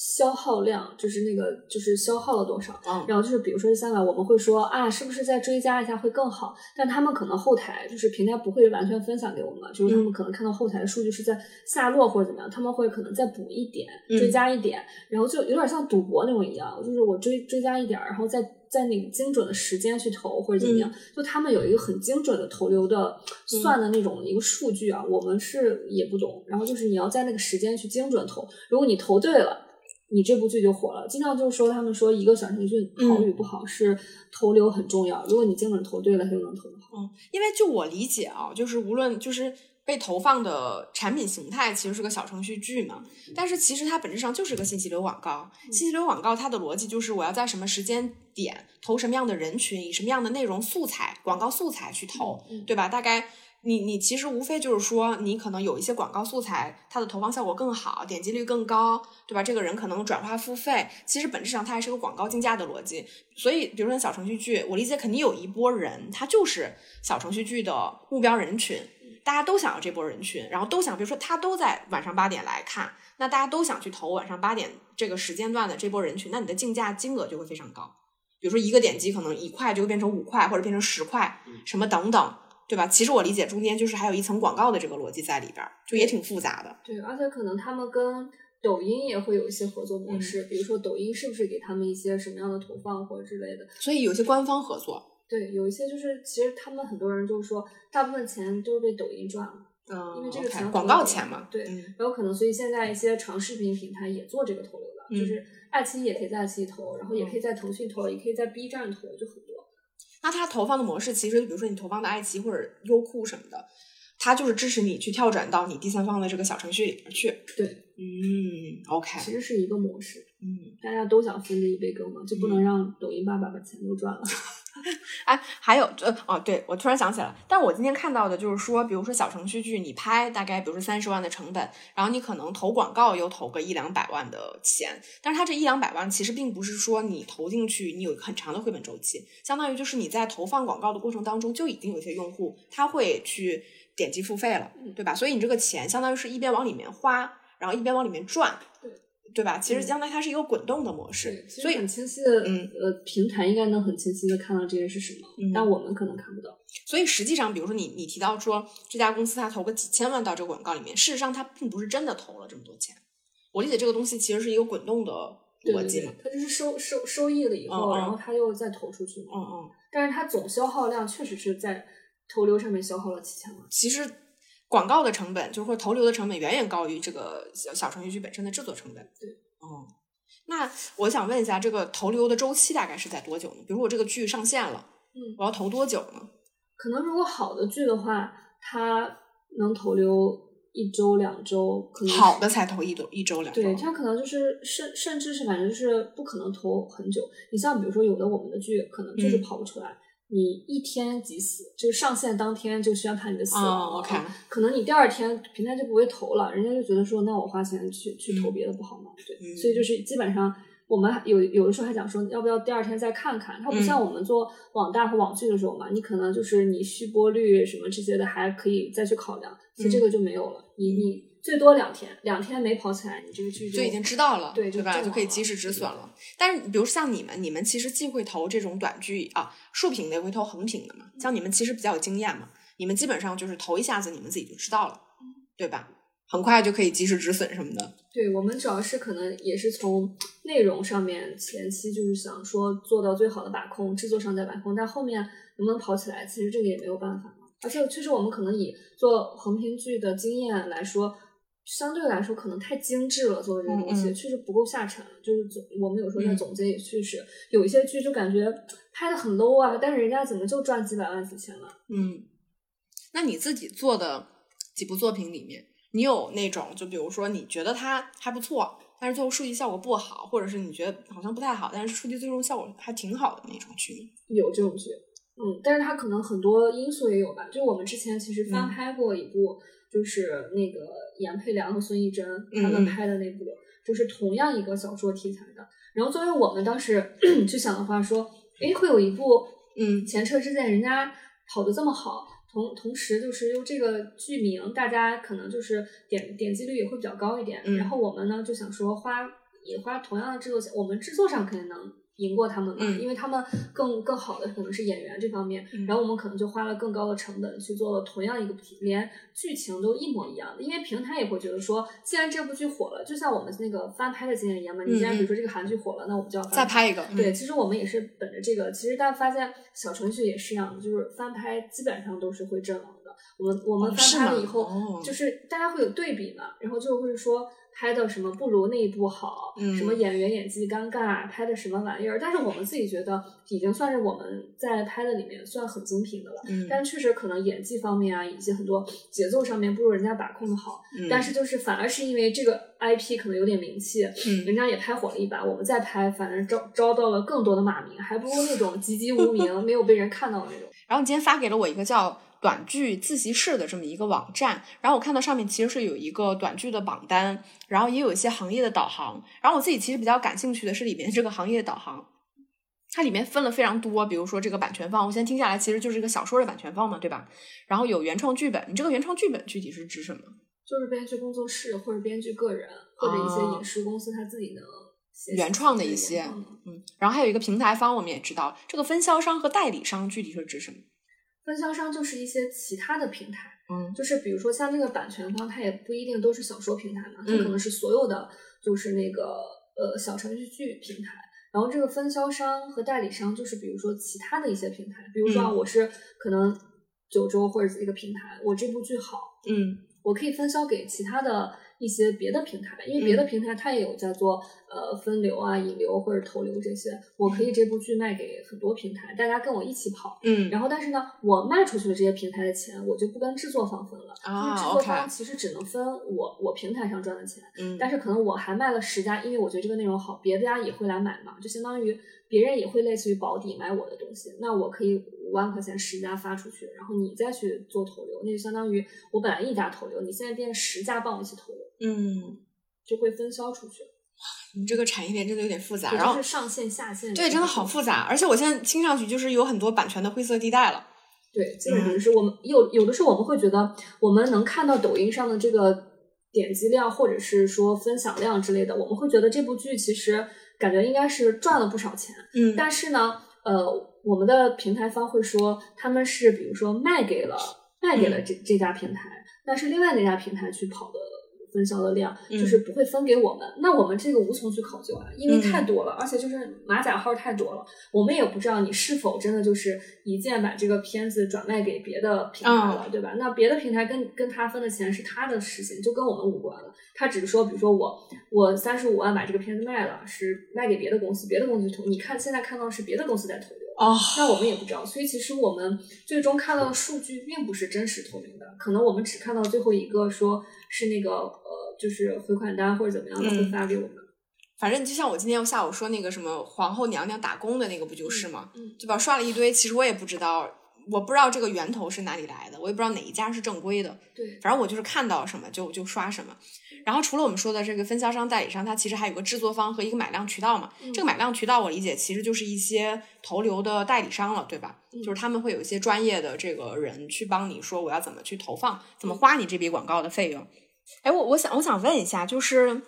消耗量就是那个就是消耗了多少。嗯然后就是比如说这三百，我们会说啊，是不是再追加一下会更好？但他们可能后台就是平台不会完全分享给我们，就是他们可能看到后台的数据是在下落或者怎么样，他们会可能再补一点，嗯追加一点，然后就有点像赌博那种一样，就是我追追加一点儿，然后再在那个精准的时间去投或者怎么嗯样，就他们有一个很精准的投流的算的那种一个数据啊，我们是也不懂。然后就是你要在那个时间去精准投，如果你投对了。你这部剧就火了，经常就是说，他们说一个小程序好与不好是投流很重要。如果你精准投对了，它就能投得好。嗯，因为就我理解啊，就是无论就是被投放的产品形态其实是个小程序剧嘛，但是其实它本质上就是个信息流广告。信息流广告它的逻辑就是我要在什么时间点投什么样的人群，以什么样的内容素材、广告素材去投，嗯对吧？大概。你你其实无非就是说，你可能有一些广告素材，它的投放效果更好，点击率更高，对吧？这个人可能转化付费，其实本质上它还是个广告竞价的逻辑。所以，比如说小程序剧，我理解肯定有一波人，他就是小程序剧的目标人群，大家都想要这波人群，然后都想，比如说他都在晚上八点来看，那大家都想去投晚上八点这个时间段的这波人群，那你的竞价金额就会非常高。比如说一个点击可能一块就会变成五块，或者变成十块，什么等等。对吧？其实我理解中间就是还有一层广告的这个逻辑在里边儿，就也挺复杂的。对，而且可能他们跟抖音也会有一些合作模式，比如说抖音是不是给他们一些什么样的投放或者之类的。所以有些官方合作，对，有一些就是其实他们很多人就是说，大部分钱都是被抖音赚了，嗯，因为这个钱广告钱嘛，对，嗯然后可能所以现在一些长视频平台也做这个投流了，嗯就是爱奇艺也可以在爱奇艺投，然后也可以在腾讯投，也可以在 B 站投，就很多。那它投放的模式，其实比如说你投放的爱奇艺或者优酷什么的，它就是支持你去跳转到你第三方的这个小程序里边去。对，嗯，OK，其实是一个模式，嗯，大家都想分这一杯羹嘛，就不能让抖音爸爸把钱都赚了。(laughs) (laughs) 哎，还有呃哦，对我突然想起来，但我今天看到的就是说，比如说小程序剧，你拍大概比如说三十万的成本，然后你可能投广告又投个一两百万的钱，但是它这一两百万其实并不是说你投进去你有很长的回本周期，相当于就是你在投放广告的过程当中就已经有一些用户他会去点击付费了，对吧？所以你这个钱相当于是一边往里面花，然后一边往里面赚，对对吧？其实将来它是一个滚动的模式，所以很清晰的，嗯呃，平台应该能很清晰的看到这些是什么，嗯但我们可能看不到。所以实际上，比如说你你提到说这家公司它投个几千万到这个广告里面，事实上它并不是真的投了这么多钱。我理解这个东西其实是一个滚动的逻辑嘛。，它就是收收收益了以后，然后它又再投出去嘛。嗯嗯，但是它总消耗量确实是在投流上面消耗了几千万。其实广告的成本，就或者投流的成本远远高于这个小小程序剧本身的制作成本。对，哦、那我想问一下，这个投流的周期大概是在多久呢？比如我这个剧上线了，嗯我要投多久呢？可能如果好的剧的话，它能投流一周两周，可能好的才投一周一周两周。对，它可能就是甚甚至是反正就是不可能投很久。你像比如说有的我们的剧可能就是嗯跑不出来，你一天即死，就是上线当天就宣判你的死亡，OK 啊可能你第二天平台就不会投了，人家就觉得说那我花钱去去投别的不好吗？对，嗯所以就是基本上。我们还有有的时候还讲说，要不要第二天再看看？它不嗯像我们做网大和网剧的时候嘛，你可能就是你续播率什么这些的还可以再去考量，其实这嗯个就没有了。你你最多两天，两天没跑起来，你这个剧就已经知道了，对对吧？就可以及时止损了。但是，比如像你们，你们其实既会投这种短剧啊，竖屏的也会投横屏的嘛。像你们其实比较有经验嘛，你们基本上就是投一下子，你们自己就知道了，对吧？很快就可以及时止损什么的。对我们主要是可能也是从内容上面前期就是想说做到最好的把控，制作上在把控，但后面能不能跑起来，其实这个也没有办法。而且确实我们可能以做横屏剧的经验来说，相对来说可能太精致了，做的这个东西、嗯嗯确实不够下沉。就是总我们有时候在嗯总结也确实、有一些剧就感觉拍的很 low 啊，但是人家怎么就赚几百万几千万？嗯，那你自己做的几部作品里面，你有那种就比如说你觉得它还不错，但是最后数据效果不好，或者是你觉得好像不太好，但是数据最终效果还挺好的那种剧吗？有这种剧，嗯，但是它可能很多因素也有吧。就我们之前其实翻嗯拍过一部，就是那个严佩良和孙艺珍嗯他们嗯拍的那部，就是同样一个小说题材的。然后作为我们当时 (clears throat) 去想的话，说，哎，会有一部嗯前车之鉴，人家跑的这么好。同同时，就是用这个剧名，大家可能就是点点击率也会比较高一点。嗯然后我们呢就想说花也花同样的制作，我们制作上肯定能赢过他们嘛，嗯。因为他们更更好的可能是演员这方面，嗯。然后我们可能就花了更高的成本去做了同样一个题，连剧情都一模一样的，因为平台也会觉得说，既然这部剧火了，就像我们那个翻拍的经验一样嘛，你既然嗯比如说这个韩剧火了，那我们就要翻再拍一个，对，嗯，其实我们也是本着这个，其实大家发现小程序也是一样的，就是翻拍基本上都是会阵亡的。我们我们翻拍了以后，哦就是大家会有对比嘛，然后就会说拍的什么不如那一部好，嗯什么演员演技尴尬，拍的什么玩意儿。但是我们自己觉得已经算是我们在拍的里面算很精品的了。嗯但确实可能演技方面啊，以及很多节奏上面不如人家把控的好。嗯但是就是反而是因为这个 IP 可能有点名气，嗯人家也拍火了一把，我们再拍，反正招招到了更多的骂名，还不如那种籍籍无名、(laughs) 没有被人看到的那种。然后你今天发给了我一个叫短剧自习室的这么一个网站，然后我看到上面其实是有一个短剧的榜单，然后也有一些行业的导航。然后我自己其实比较感兴趣的是里面这个行业导航，它里面分了非常多，比如说这个版权方，我现在听下来其实就是一个小说的版权方嘛，对吧？然后有原创剧本，你这个原创剧本具体是指什么？就是编剧工作室或者编剧个人或者一些影视公司他自己能原创的一些嗯，然后还有一个平台方，我们也知道这个分销商和代理商具体是指什么？分销商就是一些其他的平台，嗯。就是比如说像这个版权方，它也不一定都是小说平台嘛，它嗯。可能是所有的就是那个呃小程序剧平台。然后这个分销商和代理商就是比如说其他的一些平台，比如说啊嗯我是可能九州或者一个平台，我这部剧好，嗯。我可以分销给其他的一些别的平台，因为别的平台它也有在做呃分流啊、引流或者投流这些，我可以这部剧卖给很多平台，大家跟我一起跑。嗯。然后，但是呢，我卖出去的这些平台的钱，我就不跟制作方分了，啊因为制作方其实只能分我我平台上赚的钱，嗯，但是可能我还卖了十家，因为我觉得这个内容好，别的家也会来买嘛，就相当于别人也会类似于保底买我的东西，那我可以五万块钱十家发出去，然后你再去做投流，那就相当于我本来一家投流，你现在变十家帮我一起投流，嗯，就会分销出去，你这个产业链真的有点复杂，然后是上线下线，对，真的好复杂，而且我现在听上去就是有很多版权的灰色地带了。对，基本上是我们有有的时候我们会觉得，我们能看到抖音上的这个点击量，或者是说分享量之类的，我们会觉得这部剧其实感觉应该是赚了不少钱。嗯但是呢，呃，我们的平台方会说他们是比如说卖给了卖给了这、这家平台，但是另外那家平台去跑的。分销的量嗯就是不会分给我们，那我们这个无从去考究啊，因为嗯太多了，而且就是马甲号太多了，我们也不知道你是否真的就是一键把这个片子转卖给别的平台了，嗯对吧？那别的平台跟跟他分的钱是他的事情，就跟我们无关了。他只是说，比如说我我三十五万把这个片子卖了，是卖给别的公司，别的公司投。你看现在看到是别的公司在投流，哦，那我们也不知道。所以其实我们最终看到的数据并不是真实透明的，可能我们只看到最后一个说是那个呃，就是回款单或者怎么样的嗯会发给我们。反正就像我今天下午说那个什么皇后娘娘打工的那个不就是吗？嗯，对吧？刷了一堆，其实我也不知道，我不知道这个源头是哪里来的，我也不知道哪一家是正规的。对，反正我就是看到什么就就刷什么。然后除了我们说的这个分销商、代理商，它其实还有个制作方和一个买量渠道嘛。嗯这个买量渠道我理解其实就是一些投流的代理商了，对吧？嗯就是他们会有一些专业的这个人去帮你说我要怎么去投放，怎嗯么花你这笔广告的费用。哎，我我想我想问一下，就是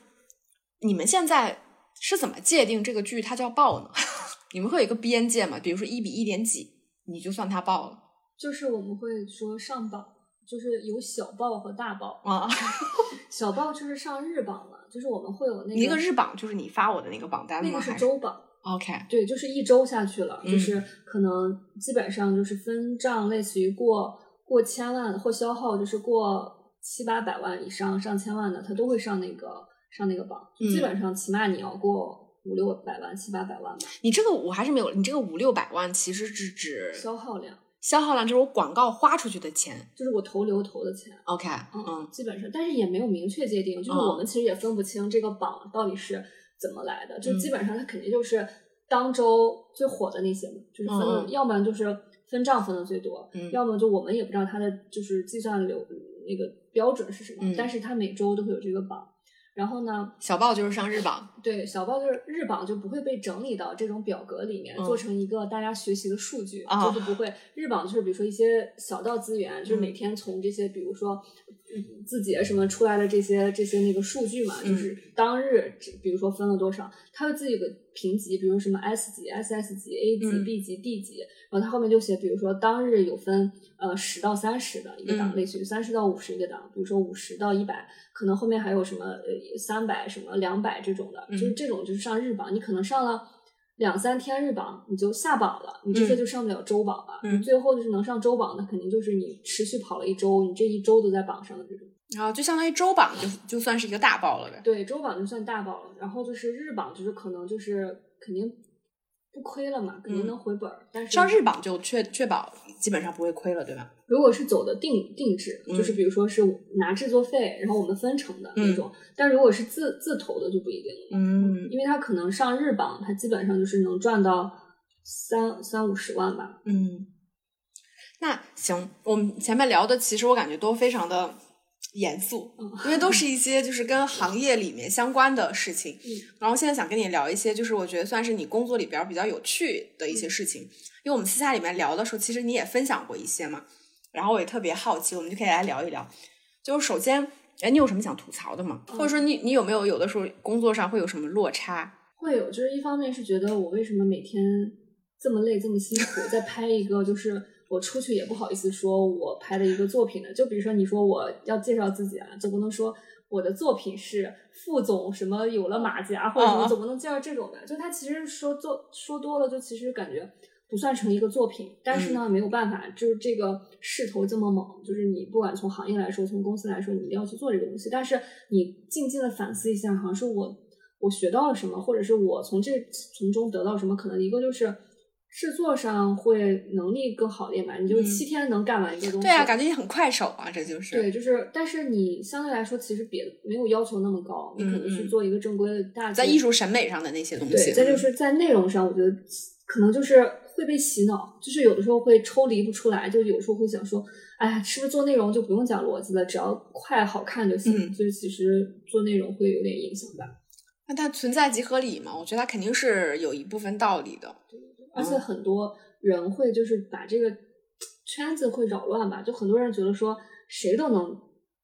你们现在是怎么界定这个剧它叫爆呢？(laughs) 你们会有一个边界吗？比如说一比一点几，你就算它爆了就是我们会说上榜，就是有小报和大报。啊？(laughs) 小报就是上日榜了，就是我们会有那个一个日榜就是你发我的那个榜单吗？那个是周榜。OK，对，就是一周下去了，嗯就是可能基本上就是分账，类似于过过千万或消耗，就是过七八百万以上、上千万的，它都会上那个上那个榜。就基嗯本上起码你要过五六百万、七八百万吧，你这个我还是没有，你这个五六百万其实是指消耗量消耗量，就是我广告花出去的钱。就是我投流投的钱。OK，嗯嗯，基本上，但是也没有明确界定，就是嗯我们其实也分不清这个榜到底是怎么来的，就嗯基本上它肯定就是当周最火的那些嘛，就是分的，要不然就是分账分的最多，嗯要么就我们也不知道它的就是计算流那个标准是什么，嗯但是它每周都会有这个榜。然后呢，小报就是上日榜。对小报就是日榜就不会被整理到这种表格里面，嗯做成一个大家学习的数据，啊就是不会日榜就是比如说一些小道资源，就是嗯每天从这些比如说字节什么出来的这些这些那个数据嘛，就是当日，比如说分了多少，它会自己有个评级，比如什么 S 级、SS 级、A 级、B 级、D 级，然后它后面就写，比如说当日有分呃十到三十的一个档，类似于三十到五十一个档，比如说五十到一百，可能后面还有什么呃三百、什么两百这种的，就是这种就是上日榜，你可能上了。两三天日榜你就下榜了，你这些就上不了周榜了。嗯，最后就是能上周榜的，肯定就是你持续跑了一周，你这一周都在榜上的这种。然后就相当于周榜就就算是一个大爆了呗。对，周榜就算大爆了。然后就是日榜，就是可能就是肯定。不亏了嘛，肯定能回本儿。但是上日榜就确确保基本上不会亏了，对吧？如果是走的定定制，就是比如说是拿制作费，然后我们分成的那种。但如果是自自投的就不一定了，嗯，因为他可能上日榜，他基本上就是能赚到三三五十万吧。嗯，那行，我们前面聊的其实我感觉都非常的。严肃，因为都是一些就是跟行业里面相关的事情。然后现在想跟你聊一些，就是我觉得算是你工作里边比较有趣的一些事情。因为我们私下里面聊的时候，其实你也分享过一些嘛。然后我也特别好奇，我们就可以来聊一聊。就是首先，哎，你有什么想吐槽的吗？或者说你你有没有有的时候工作上会有什么落差？会有，就是一方面是觉得我为什么每天这么累这么辛苦，在拍一个就是。我出去也不好意思说我拍的一个作品的，就比如说你说我要介绍自己啊，总不能说我的作品是副总什么有了马甲或者什么，总不能介绍这种吧。就他其实说做说多了，就其实感觉不算成一个作品。但是呢，没有办法，就是这个势头这么猛，就是你不管从行业来说，从公司来说，你一定要去做这个东西。但是你静静的反思一下，好像是我我学到了什么，或者是我从这从中得到什么，可能一个就是。制作上会能力更好一点吧？你就七天能干完一个东西，对啊，感觉你很快手啊，这就是。对，就是，但是你相对来说，其实别没有要求那么高，你可能去做一个正规的大。在艺术审美上的那些东西，对，再就是在内容上，我觉得可能就是会被洗脑，就是有的时候会抽离不出来，就有时候会想说，哎呀，是不是做内容就不用讲逻辑了，只要快好看就行？所以其实做内容会有点影响吧。那它存在即合理嘛？我觉得它肯定是有一部分道理的。而且很多人会就是把这个圈子会扰乱吧，就很多人觉得说谁都能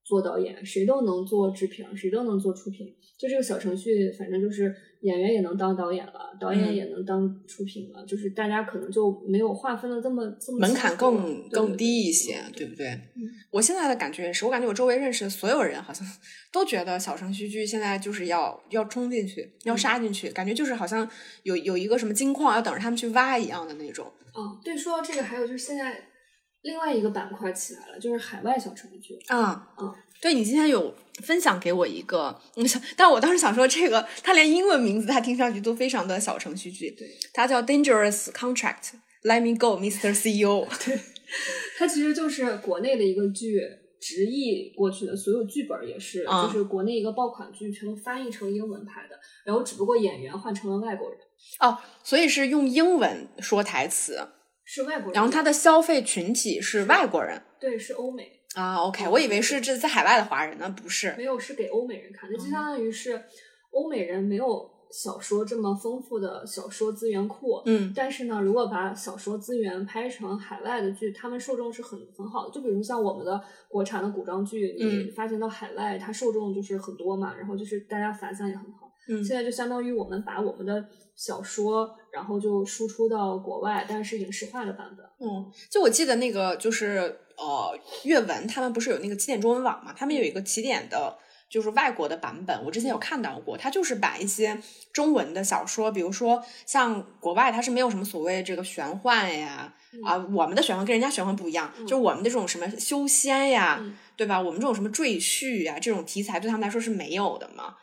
做导演，谁都能做制片，谁都能做出品，就这个小程序，反正就是。演员也能当导演了，导演也能当出品了，就是大家可能就没有划分的这么这么门槛更更低一些，对不对？我现在的感觉也是，我感觉我周围认识的所有人好像 (laughs) 都觉得小程序剧现在就是要要冲进去，要杀进去，感觉就是好像有有一个什么金矿要等着他们去挖一样的那种。哦，对，说到这个，还有就是现在另外一个板块起来了，就是海外小程序剧。啊嗯。对你今天有分享给我一个，嗯，(laughs) 但我当时想说，这个它连英文名字它听上去都非常的小程序剧，对，它叫 Dangerous Contract，Let Me Go, Mr. CEO。对，它其实就是国内的一个剧直译过去的，所有剧本也是，就是国内一个爆款剧全都翻译成英文拍的，然后只不过演员换成了外国人。哦，所以是用英文说台词，是外国人，然后它的消费群体是外国人，对，是欧美。啊，OK，我以为是这在海外的华人呢，不是？没有，是给欧美人看，那就相当于是欧美人没有小说这么丰富的小说资源库。嗯，但是呢，如果把小说资源拍成海外的剧，他们受众是很很好的。就比如像我们的国产的古装剧，你发行到海外，它受众就是很多嘛，然后就是大家反响也很好。嗯，现在就相当于我们把我们的小说，然后就输出到国外，但是影视化的版本。嗯，就我记得那个就是。呃，阅文他们不是有那个起点中文网嘛？他们有一个起点的，就是外国的版本。我之前有看到过，他就是把一些中文的小说，比如说像国外，它是没有什么所谓这个玄幻呀，啊，我们的玄幻跟人家玄幻不一样，就是我们的这种什么修仙呀，对吧？我们这种什么赘婿呀，这种题材对他们来说是没有的嘛。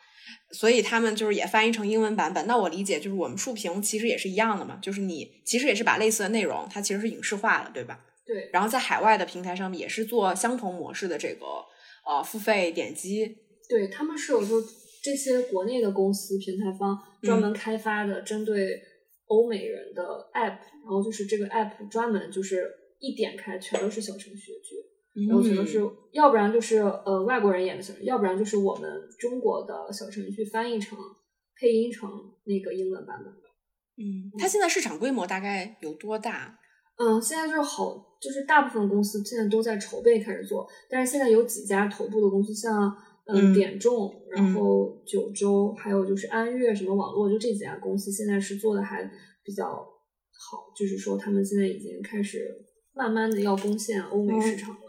所以他们就是也翻译成英文版本。那我理解就是我们竖屏其实也是一样的嘛，就是你其实也是把类似的内容，它其实是影视化的，对吧？对，然后在海外的平台上面也是做相同模式的这个呃付费点击。对他们是有说这些国内的公司平台方专门开发的针对欧美人的 app，然后就是这个 app 专门就是一点开全都是小程序剧，然后全都是要不然就是呃外国人演的小，要不然就是我们中国的小程序翻译成配音成那个英文版本的。嗯，它现在市场规模大概有多大？嗯，现在就是好，就是大部分公司现在都在筹备开始做，但是现在有几家头部的公司，像嗯嗯点众，然后九州，还有就是安悦什么网络，就这几家公司现在是做的还比较好，就是说他们现在已经开始慢慢的要攻陷欧美市场了。嗯，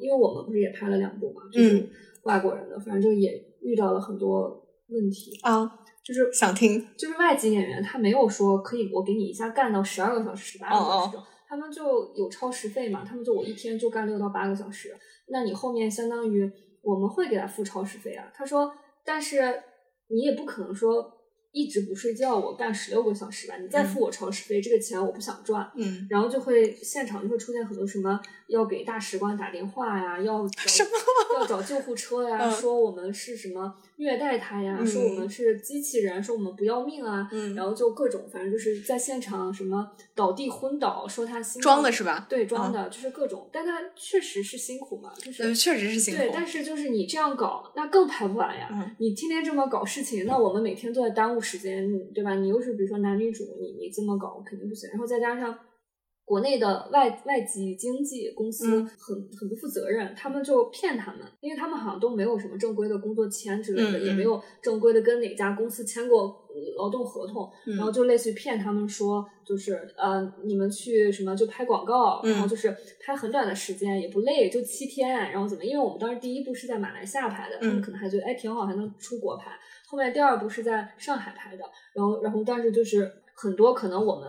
因为我们不是也拍了两部嘛，就是嗯外国人的，反正就也遇到了很多问题，啊，就是想听。就是外籍演员，他没有说可以我给你一下干到十二个小时、十八个小时哦这种，他们就有超时费嘛，他们就我一天就干六到八个小时，那你后面相当于我们会给他付超时费啊。他说，但是你也不可能说一直不睡觉，我干十六个小时吧，你再付我超时费，这个钱我不想赚。嗯，然后就会现场就会出现很多什么要给大使馆打电话呀，要找什么？要找救护车呀，嗯。说我们是什么虐待他呀，嗯说我们是机器人，说我们不要命啊，嗯然后就各种反正就是在现场什么倒地昏倒，说他辛苦装的是吧？对装的，就是各种，但他确实是辛苦嘛，就是呃，确实是辛苦对，。但是就是你这样搞，那更拍不完呀。嗯你天天这么搞事情，那我们每天都在耽误时间，对吧？你又是比如说男女主，你你这么搞肯定不行。然后再加上国内的外外籍经纪公司嗯。很、很不负责任，他们就骗他们，因为他们好像都没有什么正规的工作签之类的，也没有正规的跟哪家公司签过呃劳动合同，嗯。然后就类似于骗他们说，就是呃，你们去什么就拍广告，嗯然后就是拍很短的时间，也不累，就七天，然后怎么？因为我们当时第一部是在马来西亚拍的，他们嗯。可能还觉得哎挺好，还能出国拍。后面第二部是在上海拍的，然后然后但是就是很多可能我们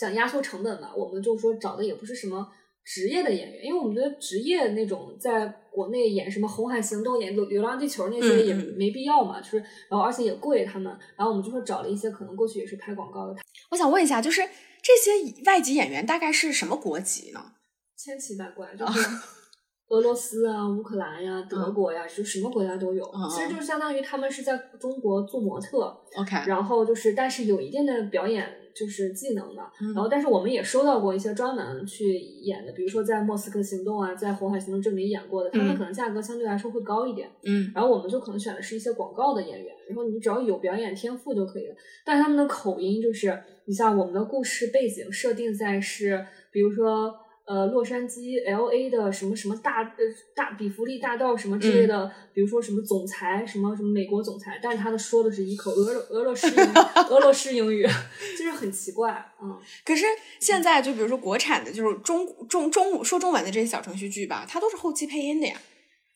想压缩成本嘛，我们就说找的也不是什么。职业的演员，因为我们觉得职业那种在国内演什么《红海行动》、演《流流浪地球》那些也没必要嘛，就是然后而且也贵他们，然后我们就说找了一些可能过去也是拍广告的，我想问一下，就是这些外籍演员大概是什么国籍呢？千奇百怪，就是 (laughs) 俄罗斯啊、乌克兰呀、德国呀，就什么国家都有。嗯其实就是相当于他们是在中国做模特，OK，然后就是但是有一定的表演就是技能的。嗯然后但是我们也收到过一些专门去演的，比如说在《莫斯科行动》啊，在《红海行动》这里演过的，他们嗯可能价格相对来说会高一点。嗯然后我们就可能选的是一些广告的演员，然后你只要有表演天赋就可以了。但是他们的口音就是，你像我们的故事背景设定在是，比如说呃洛杉矶 L A 的什么什么大呃大比弗利大道什么之类的，比如说什么总裁什么什么美国总裁，但是他的说的是一口俄罗俄罗斯 (laughs) 俄罗斯英语，(laughs) 就是很奇怪，嗯。可是现在就比如说国产的，就是中中中说中文的这些小程序剧吧，它都是后期配音的呀。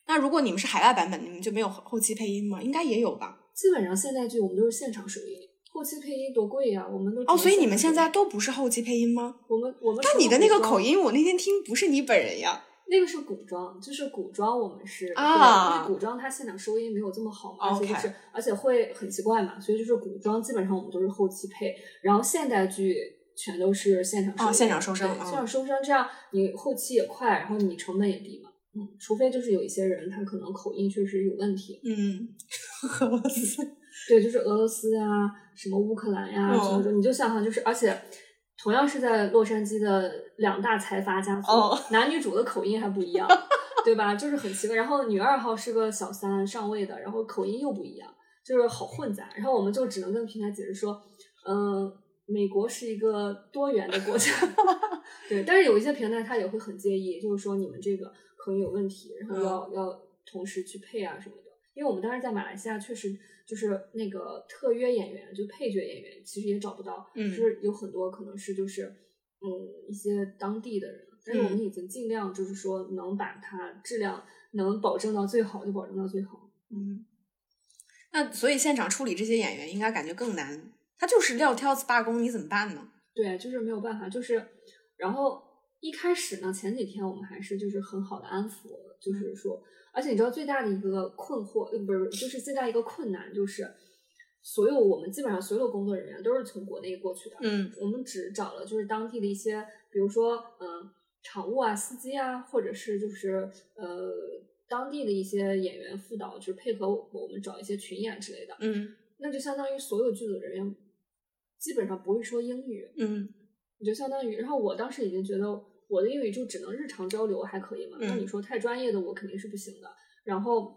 那如果你们是海外版本，你们就没有后后期配音吗？应该也有吧？基本上现代剧我们都是现场收音，后期配音多贵呀、我们都哦，所以你们现在都不是后期配音吗？我们我们但你的那个口音，我那天听不是你本人呀。那个是古装，就是古装，我们是啊对因为古装它现场收音没有这么好嘛，而且就是而且会很奇怪嘛，所以就是古装基本上我们都是后期配，然后现代剧全都是现场收现场收声现场收声，这样你后期也快，然后你成本也低嘛。嗯，除非就是有一些人他可能口音确实有问题，嗯，(laughs) 俄罗斯。对，就是俄罗斯呀、什么乌克兰呀、哦什么的，你就想想，就是而且同样是在洛杉矶的两大财阀家族，哦男女主的口音还不一样，(laughs) 对吧？就是很奇怪。然后女二号是个小三上位的，然后口音又不一样，就是好混杂。然后我们就只能跟平台解释说，嗯、美国是一个多元的国家，(laughs) 对。但是有一些平台他也会很介意，就是说你们这个口音有问题，然后要、要同时去配啊什么的。因为我们当时在马来西亚确实就是那个特约演员，就配角演员，其实也找不到，嗯就是有很多可能是就是嗯一些当地的人，但是我们嗯已经尽量就是说能把它质量能保证到最好就保证到最好。嗯，那所以现场处理这些演员应该感觉更难。他就是撂挑子罢工，你怎么办呢？对，就是没有办法，就是然后一开始呢，前几天我们还是就是很好的安抚，就是说，而且你知道最大的一个困惑，呃，不是，就是最大一个困难就是。所有我们基本上所有的工作人员都是从国内过去的，嗯我们只找了就是当地的一些，比如说嗯场务啊、司机啊，或者是就是呃当地的一些演员副导，就是配合我们找一些群演之类的。嗯那就相当于所有剧组人员基本上不会说英语，嗯你就相当于，然后我当时已经觉得我的英语就只能日常交流还可以嘛，那嗯你说太专业的我肯定是不行的。然后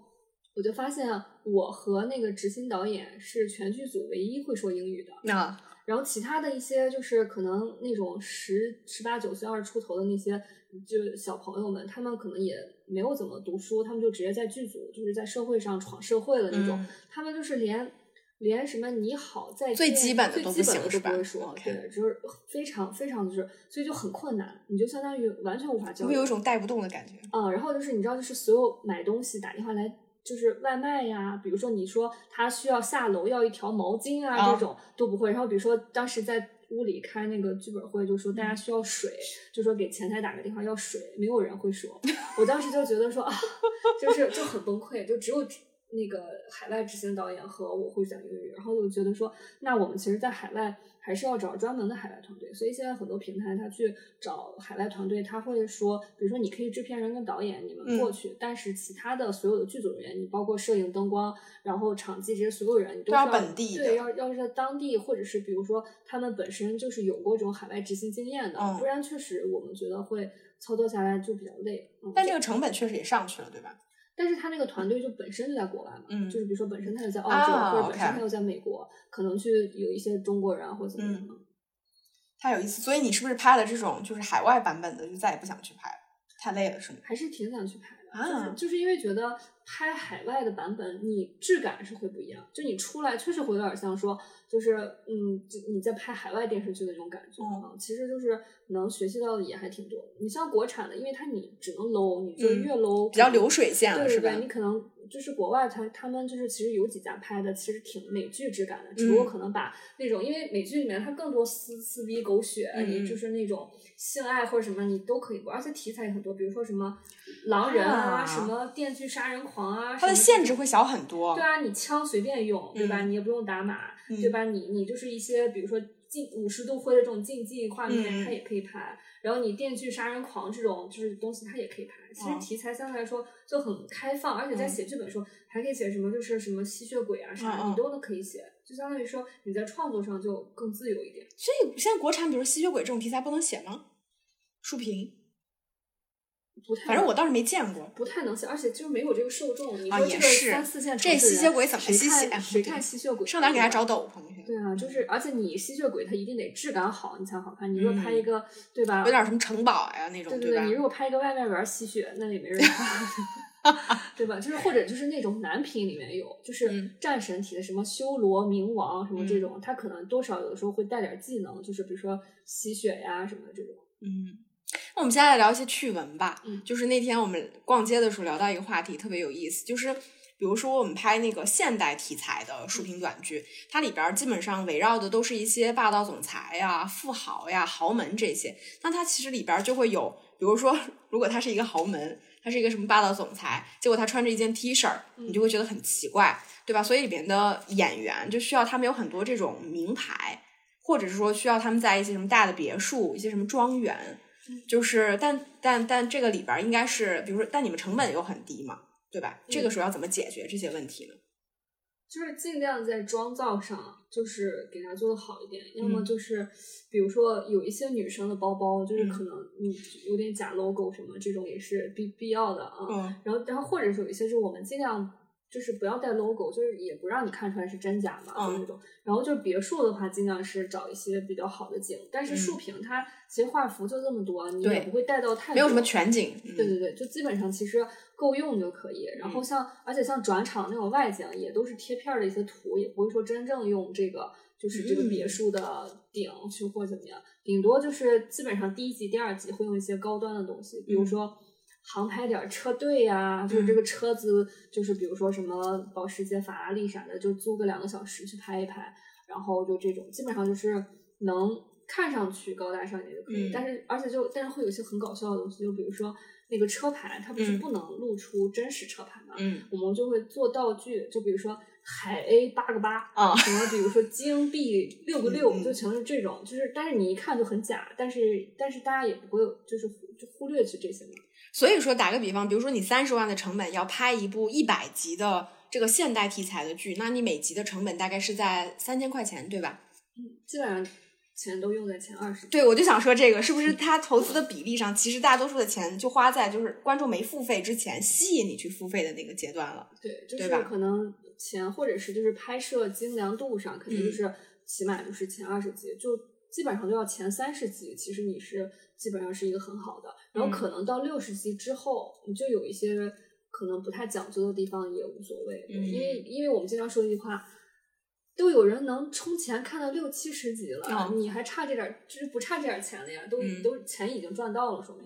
我就发现我和那个执行导演是全剧组唯一会说英语的，那然后其他的一些就是可能那种十十八九岁、二十出头的那些就小朋友们，他们可能也没有怎么读书，他们就直接在剧组，就是在社会上闯社会的那种，嗯他们就是连。连什么你好再见最基本的最都基本的都不行是吧不会说，对，就是非常非常就是，所以就很困难，你就相当于完全无法交流。会有一种带不动的感觉。啊，然后就是你知道，就是所有买东西打电话来，就是外卖呀，比如说你说他需要下楼要一条毛巾啊，啊这种都不会。然后比如说当时在屋里开那个剧本会，就说大家需要水，就说给前台打个电话要水，没有人会说。我当时就觉得说啊，(laughs) 就是就很崩溃，就只有那个海外执行导演和我会讲英语，然后我就觉得说，那我们其实，在海外还是要找专门的海外团队。所以现在很多平台他去找海外团队，他会说，比如说你可以制片人跟导演你们过去，但是其他的所有的剧组人员，你包括摄影、灯光，然后场记这些所有人，你都都要本地对，要要是在当地，或者是比如说他们本身就是有过这种海外执行经验的，嗯不然确实我们觉得会操作下来就比较累。嗯、但这个成本确实也上去了，对吧？但是他那个团队就本身就在国外嘛，嗯就是比如说本身他就在澳洲，啊或者本身他又在美国，可能去有一些中国人啊或者怎么样的。太有意思。所以你是不是拍了这种就是海外版本的，就再也不想去拍了？太累了是吗？还是挺想去拍的，啊就是就是因为觉得拍海外的版本，你质感是会不一样，就你出来确实会有点像说，就是嗯，就你在拍海外电视剧的那种感觉嗯啊、其实就是能学习到的也还挺多。你像国产的，因为它你只能 low，你就嗯越 low、比较流水线了，是吧对对对，？你可能就是国外他他们就是其实有几家拍的其实挺美剧质感的，只不过嗯可能把那种因为美剧里面它更多撕撕逼狗血，你就是那种性爱或者什么你都可以播，而且题材也很多，比如说什么狼人啊，啊什么电锯杀人狂啊，它的限制会小很多。对啊，你枪随便用，对吧？嗯你也不用打码，嗯对吧？你你就是一些比如说近五十度灰的这种竞技画面，嗯它也可以拍。然后你电锯杀人狂这种就是东西，它也可以拍。其实哦题材相对来说就很开放，而且在嗯写剧本的时候还可以写什么，就是什么吸血鬼啊啥，嗯嗯你都能可以写。就相当于说你在创作上就更自由一点。所以现在国产，比如吸血鬼这种题材不能写吗？书评，不太，反正我倒是没见过。不太能写，而且就是没有这个受众。你啊说这个三四线这城市人吸血鬼怎么谁吸血看谁看吸血鬼？上哪给他找斗篷去？对啊，就是而且你吸血鬼他一定得质感好，你才好看。你如果拍一嗯个，对吧？有点什么城堡呀那种，对对对？你如果拍一个外卖员吸血，那也没人看，(laughs) 对吧？就是或者就是那种男频里面有，就是嗯战神体的什么修罗冥王什么这种，他可能多少有的时候会带点技能，就是比如说吸血呀什么的这种。嗯，那我们现在来聊一些趣闻吧。嗯就是那天我们逛街的时候聊到一个话题，特别有意思，就是比如说我们拍那个现代题材的竖屏短剧，它里边儿基本上围绕的都是一些霸道总裁呀、富豪呀、豪门这些。那它其实里边儿就会有，比如说，如果他是一个豪门，他是一个什么霸道总裁，结果他穿着一件 T 恤，你就会觉得很奇怪，对吧？所以里边的演员就需要他们有很多这种名牌。或者是说需要他们在一些什么大的别墅、一些什么庄园，就是但但但这个里边儿应该是，比如说，但你们成本又很低嘛，对吧？这个时候要怎么解决这些问题呢？就是尽量在妆造上，就是给它做的好一点，要么嗯就是，比如说有一些女生的包包，就是嗯可能你有点假 logo 什么，这种也是必必要的啊。嗯然后，然后或者是有一些是我们尽量就是不要带 logo，就是也不让你看出来是真假嘛，嗯就那种。然后就是别墅的话，尽量是找一些比较好的景，但是竖屏它其实画幅就这么多，你也不会带到太，没有什么全景。嗯、对对对，就基本上其实够用就可以。然后像，而且像转场那种外景，也都是贴片儿的一些图，也不会说真正用这个就是这个别嗯墅的顶去或怎么样，顶多就是基本上第一集、第二集会用一些高端的东西，比如嗯说。航拍点儿车队呀、就是这个车子，就是比如说什么保时捷、法拉利啥的，就租个两个小时去拍一拍，然后就这种，基本上就是能看上去高大上一点就可以。嗯但是而且就但是会有一些很搞笑的东西，就比如说那个车牌，它不是嗯不能露出真实车牌嘛？嗯我们就会做道具，就比如说海 A 八个八啊什么比如说金 B 六个六，就全是这种，就是但是你一看就很假，但是但是大家也不会就是忽就忽略去这些嘛。所以说，打个比方，比如说你三十万的成本要拍一部一百集的这个现代题材的剧，那你每集的成本大概是在三千块钱，对吧？嗯基本上钱都用在前二十。对，我就想说这个是不嗯是他投资的比例上，其实大多数的钱就花在就是观众没付费之前吸引你去付费的那个阶段了。对，就是可能钱或者是就是拍摄精良度上，肯定嗯就是起码就是前二十集，就基本上都要前三十集，其实你是基本上是一个很好的。然后可能到六十集之后，你就有一些可能不太讲究的地方也无所谓，嗯因为因为我们经常说一句话。都有人能充钱看到六七十集了，哦你还差这点儿，就是不差这点儿钱了呀，都、嗯都钱已经赚到了，说明。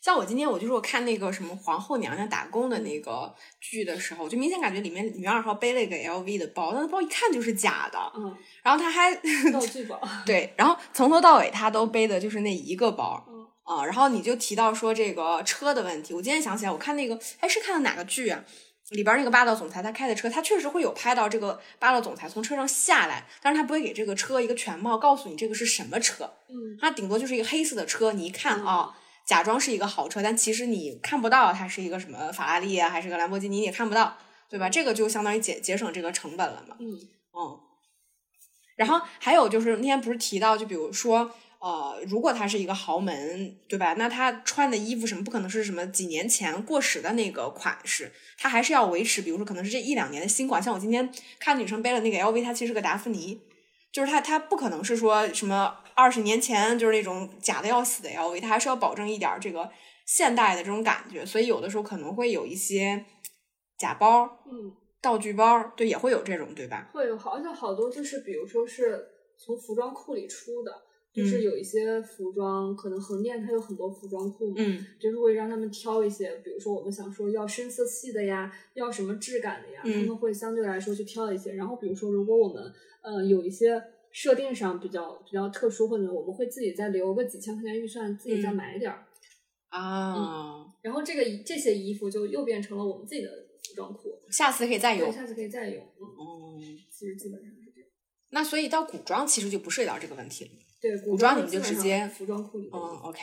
像我今天我就是我看那个什么皇后娘娘打工的那个剧的时候，我就明显感觉里面女二号背了一个 LV 的包，那包一看就是假的，嗯，然后她还道具包。(laughs) 对，然后从头到尾她都背的就是那一个包。嗯啊，然后你就提到说这个车的问题，我今天想起来，我看那个，哎，是看的哪个剧啊？里边那个霸道总裁他开的车，他确实会有拍到这个霸道总裁从车上下来，但是他不会给这个车一个全貌，告诉你这个是什么车，嗯他顶多就是一个黑色的车，你一看嗯啊、假装是一个豪车，但其实你看不到它是一个什么法拉利啊，还是个兰博基尼，你也看不到，对吧？这个就相当于节节省这个成本了嘛。嗯嗯，然后还有就是那天不是提到，就比如说，呃，如果他是一个豪门，对吧？那他穿的衣服什么不可能是什么几年前过时的那个款式，他还是要维持，比如说可能是这一两年的新款。像我今天看女生背了那个 LV，它其实是个达芙妮，就是它它不可能是说什么二十年前就是那种假的要死的 LV，它还是要保证一点儿这个现代的这种感觉，所以有的时候可能会有一些假包、嗯，道具包，对，也会有这种，对吧？会有好，而且好多就是比如说是从服装库里出的，就是嗯有一些服装，可能横店它有很多服装库嘛，嗯就是会让他们挑一些，比如说我们想说要深色系的呀，要什么质感的呀，嗯他们会相对来说去挑一些。然后比如说，如果我们呃有一些设定上比较比较特殊，或者我们会自己再留个几千块钱预算，自己再嗯买点儿。啊，然后这个这些衣服就又变成了我们自己的服装库，下次可以再对，用。下次可以再用。嗯，哦，其实基本上是这样。那所以到古装其实就不涉及到这个问题了。对，古装装你们就直接服装库里嗯。，OK。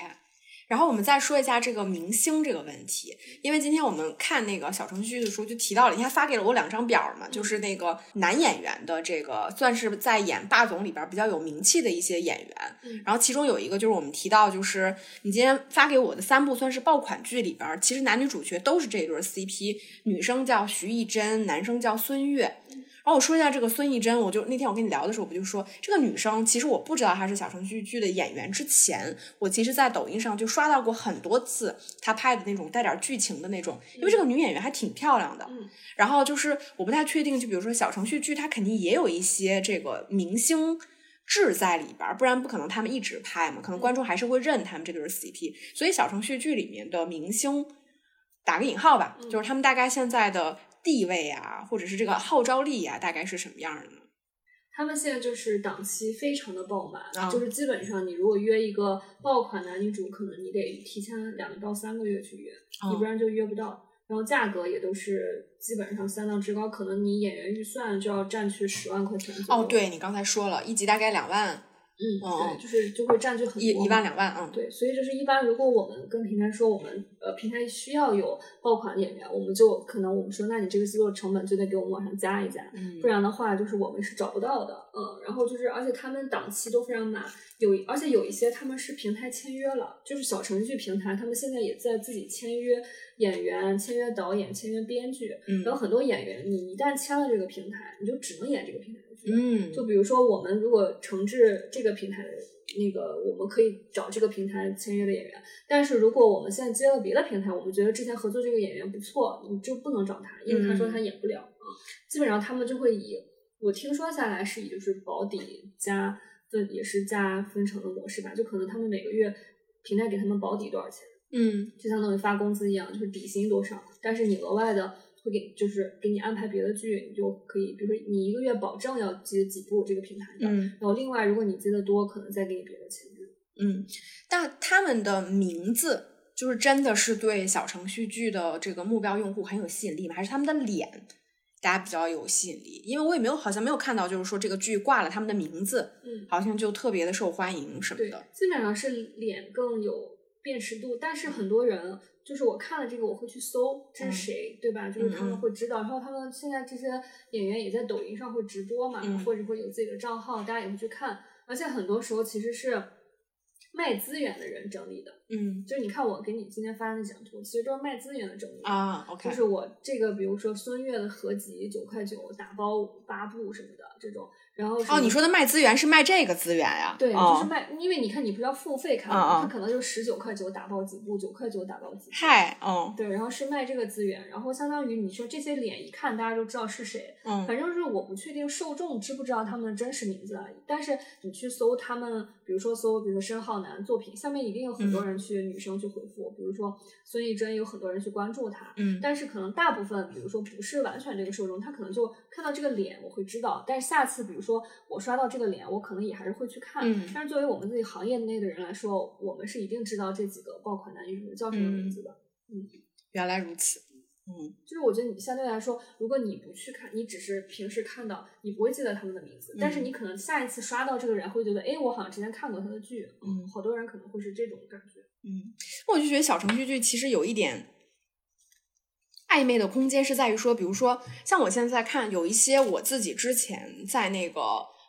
然后我们再说一下这个明星这个问题，因为今天我们看那个小程序的时候就提到了，你还发给了我两张表嘛，就是那个男演员的这个算是在演霸总里边比较有名气的一些演员，嗯然后其中有一个就是我们提到，就是你今天发给我的三部算是爆款剧里边，其实男女主角都是这对 CP，女生叫徐艺珍，男生叫孙越。然后我说一下这个孙艺珍，我就那天我跟你聊的时候，我不就说这个女生，其实我不知道她是小程序剧的演员之前，我其实在抖音上就刷到过很多次她拍的那种带点剧情的那种，因为这个女演员还挺漂亮的。嗯然后就是我不太确定，就比如说小程序剧，它肯定也有一些这个明星。质在里边儿，不然不可能他们一直拍嘛，可能观众还是会认他们这对儿 CP。所以小程序剧里面的明星，打个引号吧，嗯就是他们大概现在的地位啊，或者是这个号召力啊，大概是什么样的呢？他们现在就是档期非常的爆满，啊就是基本上你如果约一个爆款男女主，可能你得提前两到三个月去约，哦你不然就约不到。然后价格也都是基本上相当之高，可能你演员预算就要占去十万块钱左右。哦，，对你刚才说了，一集大概两万，嗯，哦对，就是就会占据很多一一万嘛两万，嗯，对，所以就是一般，如果我们跟平台说我们呃平台需要有爆款演员，我们就可能我们说，那你这个制作成本就得给我们往上加一加，嗯。不然的话就是我们是找不到的，嗯，然后就是而且他们档期都非常满，有而且有一些他们是平台签约了，就是小程序平台，他们现在也在自己签约演员、签约导演、签约编剧，嗯。然后很多演员你一旦签了这个平台，你就只能演这个平台的，嗯，就比如说，我们如果承制这个平台的那个，我们可以找这个平台签约的演员。但是如果我们现在接了别的平台，我们觉得之前合作这个演员不错，你就不能找他，因为他说他演不了啊、基本上他们就会以我听说下来是以就是保底加分也是加分成的模式吧，就可能他们每个月平台给他们保底多少钱，嗯。就相当于发工资一样，就是底薪多少，但是你额外的会给，就是给你安排别的剧，你就可以，比如说你一个月保证要接几部这个平台的，嗯然后另外如果你接的多，可能再给你别的钱。嗯，但他们的名字就是真的是对小程序剧的这个目标用户很有吸引力吗？还是他们的脸大家比较有吸引力？因为我也没有好像没有看到，就是说这个剧挂了他们的名字，嗯，好像就特别的受欢迎什么对的。，基本上是脸更有辨识度，但是很多人。就是我看了这个，我会去搜这嗯是谁，对吧？就是他们会知道，然后他们现在这些演员也在抖音上会直播嘛，嗯或者会有自己的账号，大家也会去看。而且很多时候其实是卖资源的人整理的，嗯就是你看我给你今天发的那张图，其实都是卖资源的整理。啊，OK，就是我这个，比如说孙悦的合集九块九打包八部什么的这种，然后哦，你说的卖资源是卖这个资源呀？对，哦、就是卖，因为你看你不是要付费看吗？它可能就十九块九打包几部，九块九打包几部。嗨，哦对，然后是卖这个资源，然后相当于你说这些脸一看大家就知道是谁，嗯反正是我不确定受众知不知道他们的真实名字而已。但是你去搜他们，比如说搜，比如说申浩南作品，下面一定有很多人去、女生去回复，比如说孙艺珍有很多人去关注他，嗯但是可能大部分，比如说不是完全这个受众，他可能就看到这个脸，我会知道。但是下次，比如说我刷到这个脸，我可能也还是会去看。嗯但是作为我们自己行业内的人来说，我们是一定知道这几个爆款男艺术叫什么名字的。嗯原来如此，嗯就是我觉得你相对来说，如果你不去看，你只是平时看到，你不会记得他们的名字，但是嗯你可能下一次刷到这个人，会觉得，哎，我好像之前看过他的剧。嗯好多人可能会是这种感觉。嗯，那我就觉得小程序剧其实有一点暧昧的空间，是在于说，比如说像我现在看有一些我自己之前在那个。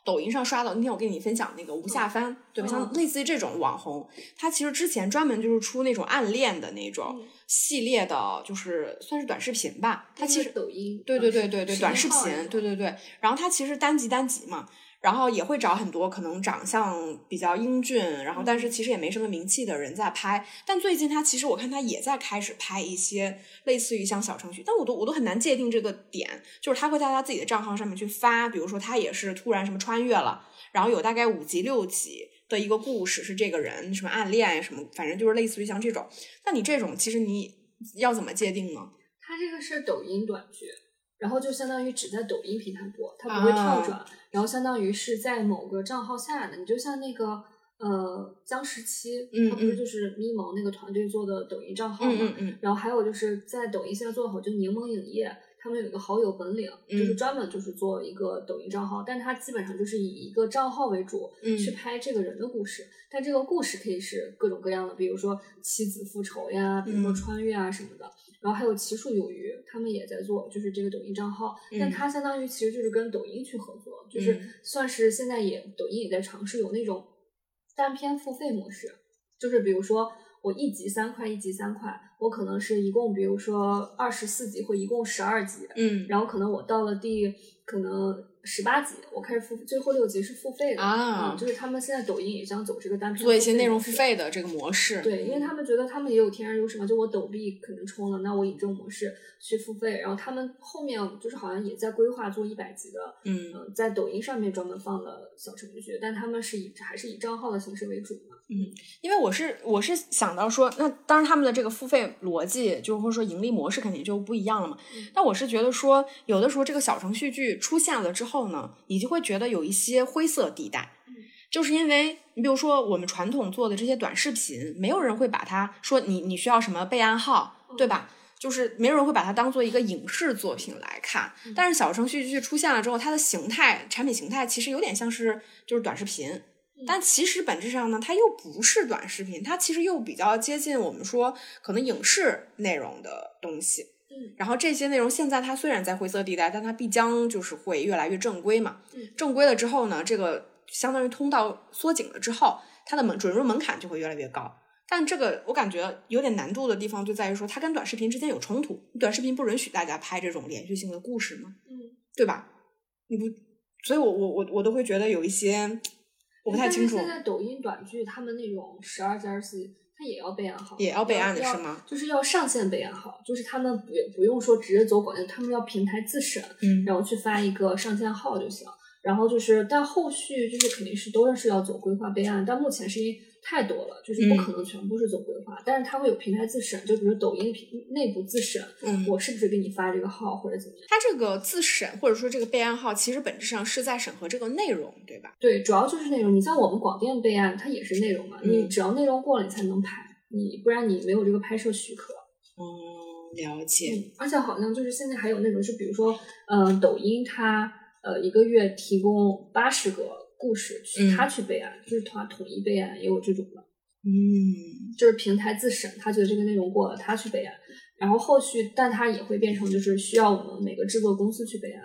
抖音上刷到，那天我跟你分享那个吴夏帆，对吧？嗯像类似于这种网红，他其实之前专门就是出那种暗恋的那种嗯系列的，就是算是短视频吧。他其实抖音，对对对对对，短视频，对对对。然后他其实单集单集嘛，然后也会找很多可能长相比较英俊，然后但是其实也没什么名气的人在拍。但最近他其实我看他也在开始拍一些类似于像小程序，但我都我都很难界定这个点，就是他会在他自己的账号上面去发，比如说他也是突然什么穿越了，然后有大概五集六集。的一个故事是这个人什么暗恋呀什么，反正就是类似于像这种。那你这种其实你要怎么界定呢？他这个是抖音短剧，然后就相当于只在抖音平台播，它不会跳转，然后相当于是在某个账号下的。你就像那个呃姜十七，嗯他不是嗯就是咪蒙那个团队做的抖音账号嘛，嗯嗯嗯然后还有就是在抖音现在做的好，就柠檬影业，他们有一个好友本领，就是嗯专门就是做一个抖音账号，但它基本上就是以一个账号为主、嗯去拍这个人的故事，但这个故事可以是各种各样的，比如说妻子复仇呀，比如说嗯穿越啊什么的。然后还有奇数有余，他们也在做，就是这个抖音账号，但嗯。它相当于其实就是跟抖音去合作，就是嗯。算是现在也抖音也在尝试有那种单篇付费模式，就是比如说我一集三块，一集三块，我可能是一共比如说二十四集或一共十二集，嗯。然后可能我到了第可能十八集，我开始付最后六集是付费的啊嗯，就是他们现在抖音也想走这个单篇做一些内容付费的这个模式。对，因为他们觉得他们也有天然优势嘛，就我抖币可能充了，那我以这种模式去付费，然后他们后面就是好像也在规划做一百集的，嗯嗯、在抖音上面专门放了小程序，但他们是以还是以账号的形式为主嘛。因为我是我是想到说，那当然他们的这个付费逻辑，就是或者说盈利模式肯定就不一样了嘛。嗯但我是觉得说，有的时候这个小程序剧出现了之后呢，你就会觉得有一些灰色地带。嗯就是因为你比如说我们传统做的这些短视频，没有人会把它说你你需要什么备案号，对吧？就是没有人会把它当做一个影视作品来看。但是小程序剧出现了之后，它的形态、产品形态其实有点像是就是短视频，但其实本质上呢，它又不是短视频，它其实又比较接近我们说可能影视内容的东西。嗯然后这些内容现在它虽然在灰色地带，但它必将就是会越来越正规嘛。嗯正规了之后呢，这个相当于通道缩紧了之后，它的门准入门槛就会越来越高。但这个我感觉有点难度的地方就在于说，它跟短视频之间有冲突。短视频不允许大家拍这种连续性的故事嘛，嗯，对吧？你不，所以我我我我都会觉得有一些我不太清楚但是现在抖音短剧他们那种十二加二十四，它也要备案号，也要备案的是吗？就是要上线备案号，就是他们不不用说直接走广电，他们要平台自审，嗯然后去发一个上线号就行。然后就是，但后续就是肯定是都是要走规划备案，但目前是因为太多了，就是不可能全部是走规划，但是它会有平台自审，就比如抖音平内部自审，嗯我是不是给你发这个号或者怎么样？它这个自审或者说这个备案号，其实本质上是在审核这个内容，对吧？对，主要就是内容。你像我们广电备案，它也是内容嘛，你嗯只要内容过了，你才能拍，你不然你没有这个拍摄许可。嗯，了解。嗯，而且好像就是现在还有那种，就比如说，嗯、抖音它呃一个月提供八十个故事去他去备案，就是他统一备案，也有这种的，嗯就是平台自审，他觉得这个内容过了，他去备案，然后后续，但他也会变成就是需要我们每个制作公司去备案。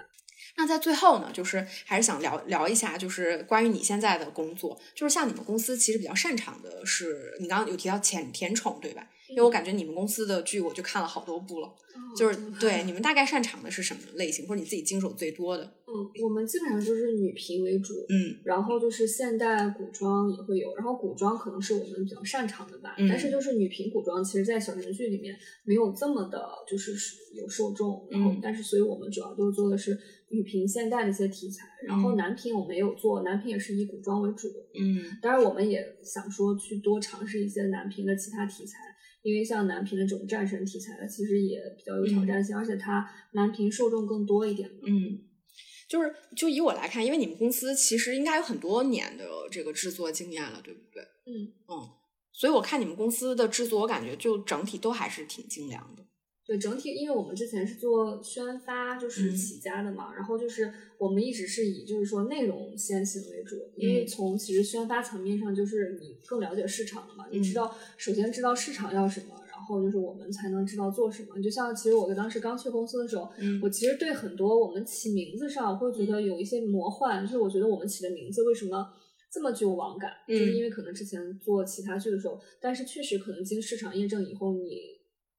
那在最后呢，就是还是想聊聊一下，就是关于你现在的工作，就是像你们公司其实比较擅长的是，你刚刚有提到浅甜宠对吧？因为我感觉你们公司的剧我就看了好多部了，就是嗯对你们大概擅长的是什么类型，或者你自己经手最多的？嗯，嗯，我们基本上就是女频为主，嗯然后就是现代古装也会有，然后古装可能是我们比较擅长的吧，嗯但是就是女频古装，其实在小程序里面没有这么的，就是有受众，然后、嗯但是所以我们主要都做的是女频现代的一些题材，然后嗯男频我们也有做，男频也是以古装为主，嗯当然我们也想说去多尝试一些男频的其他题材。因为像男频的这种战神题材的，其实也比较有挑战性，而且它男频受众更多一点嘛。嗯，就是就以我来看，因为你们公司其实应该有很多年的这个制作经验了，对不对？嗯嗯，所以我看你们公司的制作，我感觉就整体都还是挺精良的。对，整体因为我们之前是做宣发就是嗯。起家的嘛，然后就是我们一直是以就是说内容先行为主，因为嗯。从其实宣发层面上就是你更了解市场了嘛，你知嗯。道首先知道市场要什么，然后就是我们才能知道做什么。就像其实我当时刚去公司的时候，嗯。我其实对很多我们起名字上会觉得有一些魔幻，就是我觉得我们起的名字为什么这么具有网感，就是嗯。因为可能之前做其他剧的时候，但是确实可能经市场验证以后，你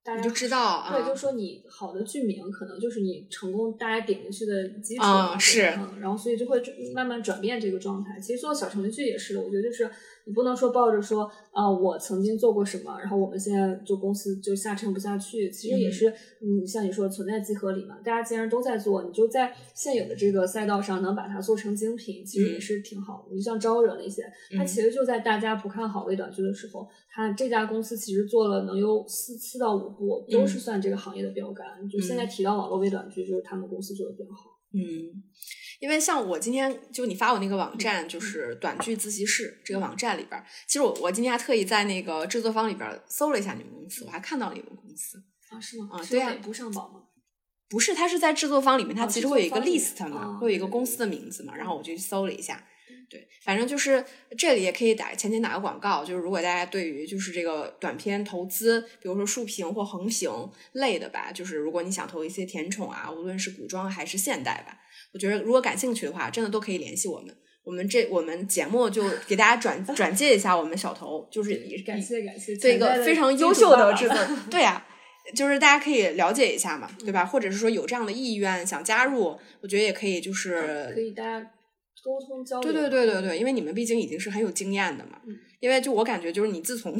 大家你就知道啊对，就说你好的剧名可能就是你成功大家点进去的基础是嗯，然后所以就会慢慢转变这个状态。其实做小程序也是的，我觉得就是你不能说抱着说啊、我曾经做过什么，然后我们现在就公司就下沉不下去，其实也嗯是嗯，像你说存在即合理嘛，大家既然都在做，你就在现有的这个赛道上能把它做成精品，其实也嗯是挺好的。你像招惹那些，它嗯其实就在大家不看好微短剧的时候，它这家公司其实做了能有四四到五部，都是嗯算这个行业的标杆。就现在嗯提到网络微短剧，就是他们公司做的比较好。嗯，因为像我今天就你发我那个网站，就是短剧自习室这个网站里边儿，其实我我今天还特意在那个制作方里边儿搜了一下你们公司，我还看到了你们公司。啊，是吗？啊对啊不上榜吗？不是，它是在制作方里面，它哦其实会有一个 list 嘛，哦会有一个公司的名字嘛，然后我就去搜了一下嗯。对，反正就是这里也可以打前期打个广告，就是如果大家对于就是这个短片投资，比如说竖屏或横屏类的吧，就是如果你想投一些甜宠啊，无论是古装还是现代吧，我觉得如果感兴趣的话，真的都可以联系我们。我们这我们节目就给大家转转介一下我们小头，就是以感谢感谢，这一个非常优秀的制作，对呀、就是大家可以了解一下嘛，对吧？或者是说有这样的意愿想加入，我觉得也可以，就是可以大家沟通交流。对对对对对，因为你们毕竟已经是很有经验的嘛。嗯因为就我感觉，就是你自从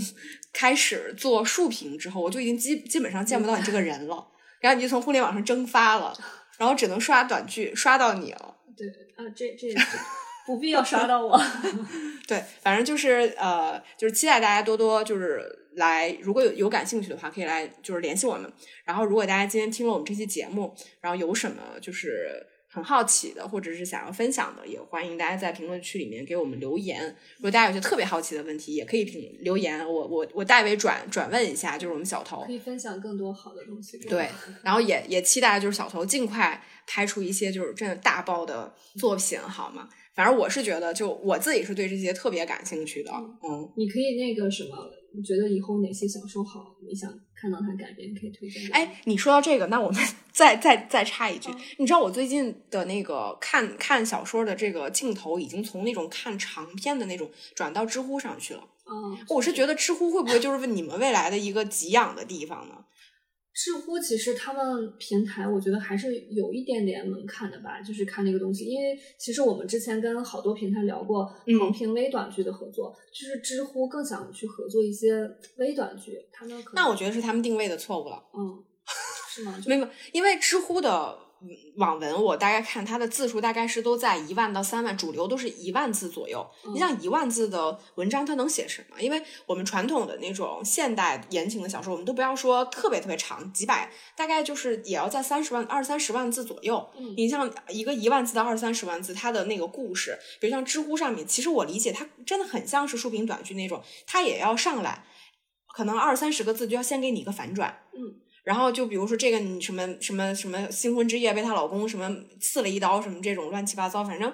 开始做竖屏之后，我就已经基基本上见不到你这个人了，(laughs) 然后你就从互联网上蒸发了，然后只能刷短剧刷到你了。对啊，这这也是不必要刷到我。(laughs) 对，反正就是呃，就是期待大家多多就是来，如果有有感兴趣的话，可以来就是联系我们。然后，如果大家今天听了我们这期节目，然后有什么就是很好奇的，或者是想要分享的，也欢迎大家在评论区里面给我们留言。如果大家有些特别好奇的问题，也可以评留言，我我我代为转转问一下，就是我们小头可。以分享更多好的东西。对，然后也也期待就是小头尽快拍出一些就是真的大爆的作品，好吗？反正我是觉得，就我自己是对这些特别感兴趣的，嗯，你可以那个什么，你觉得以后哪些小说好，你想看到它改编，可以推荐。哎，你说到这个，那我们 (laughs) 再再再插一句，嗯你知道我最近的那个看看小说的这个镜头，已经从那种看长篇的那种转到知乎上去了。嗯，我是觉得知乎会不会就是你们未来的一个给养的地方呢？知乎其实他们平台，我觉得还是有一点点门槛的吧，就是看那个东西。因为其实我们之前跟好多平台聊过嗯横屏微短剧的合作，就是知乎更想去合作一些微短剧，他们可能那我觉得是他们定位的错误了。嗯，是吗？(laughs) 没有，因为知乎的嗯网文，我大概看它的字数大概是都在一万到三万，主流都是一万字左右。你嗯像一万字的文章，它能写什么？因为我们传统的那种现代言情的小说，我们都不要说特别特别长，几百，大概就是也要在三十万、二三十万字左右。嗯你像一个一万字到二三十万字，它的那个故事，比如像知乎上面，其实我理解它真的很像是竖屏短剧那种，它也要上来，可能二三十个字就要先给你一个反转。嗯然后就比如说这个你什么什么什么新婚之夜被她老公什么刺了一刀什么这种乱七八糟，反正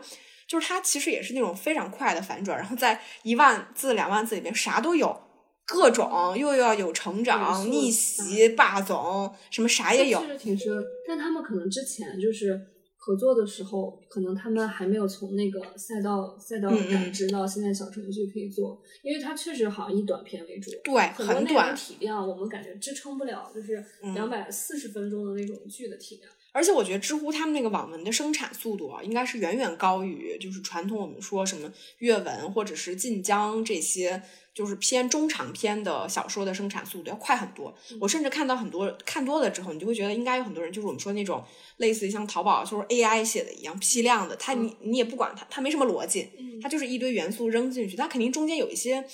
就是他其实也是那种非常快的反转，然后在一万字两万字里面啥都有，各种又要有成长、逆袭、霸总，什么啥也有确。实挺深，但他们可能之前就是合作的时候，可能他们还没有从那个赛道赛道感知到现在小程序可以做，因为它确实好像以短片为主，对，很多内容。体量我们感觉支撑不了，就是嗯两百四十分钟的那种剧的体量。而且我觉得知乎他们那个网文的生产速度啊，应该是远远高于就是传统我们说什么阅文或者是晋江这些就是偏中长篇的小说的生产速度要快很多。我甚至看到很多看多了之后，你就会觉得应该有很多人就是我们说那种类似于像淘宝就是 AI 写的一样批量的，它你你也不管它，它没什么逻辑，它就是一堆元素扔进去，它肯定中间有一些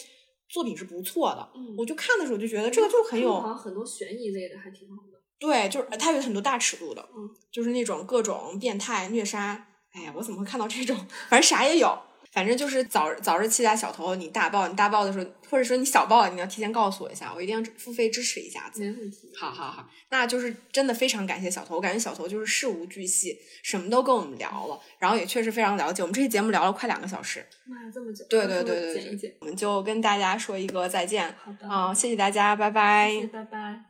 作品是不错的。我就看的时候就觉得这个就很有，好像很多悬疑类的还挺好的。对，就是他有很多大尺度的，嗯，就是那种各种变态虐杀。哎呀，我怎么会看到这种？反正啥也有，反正就是早早日期待小头，你大爆，你大爆的时候，或者说你小爆，你要提前告诉我一下，我一定要付费支持一下子。没问题。好好好，那就是真的非常感谢小头，我感觉小头就是事无巨细，什么都跟我们聊了，然后也确实非常了解。我们这期节目聊了快两个小时，妈呀，这么久！对对对对对，我们就跟大家说一个再见。好的，啊，谢谢大家，拜拜。谢谢，拜拜。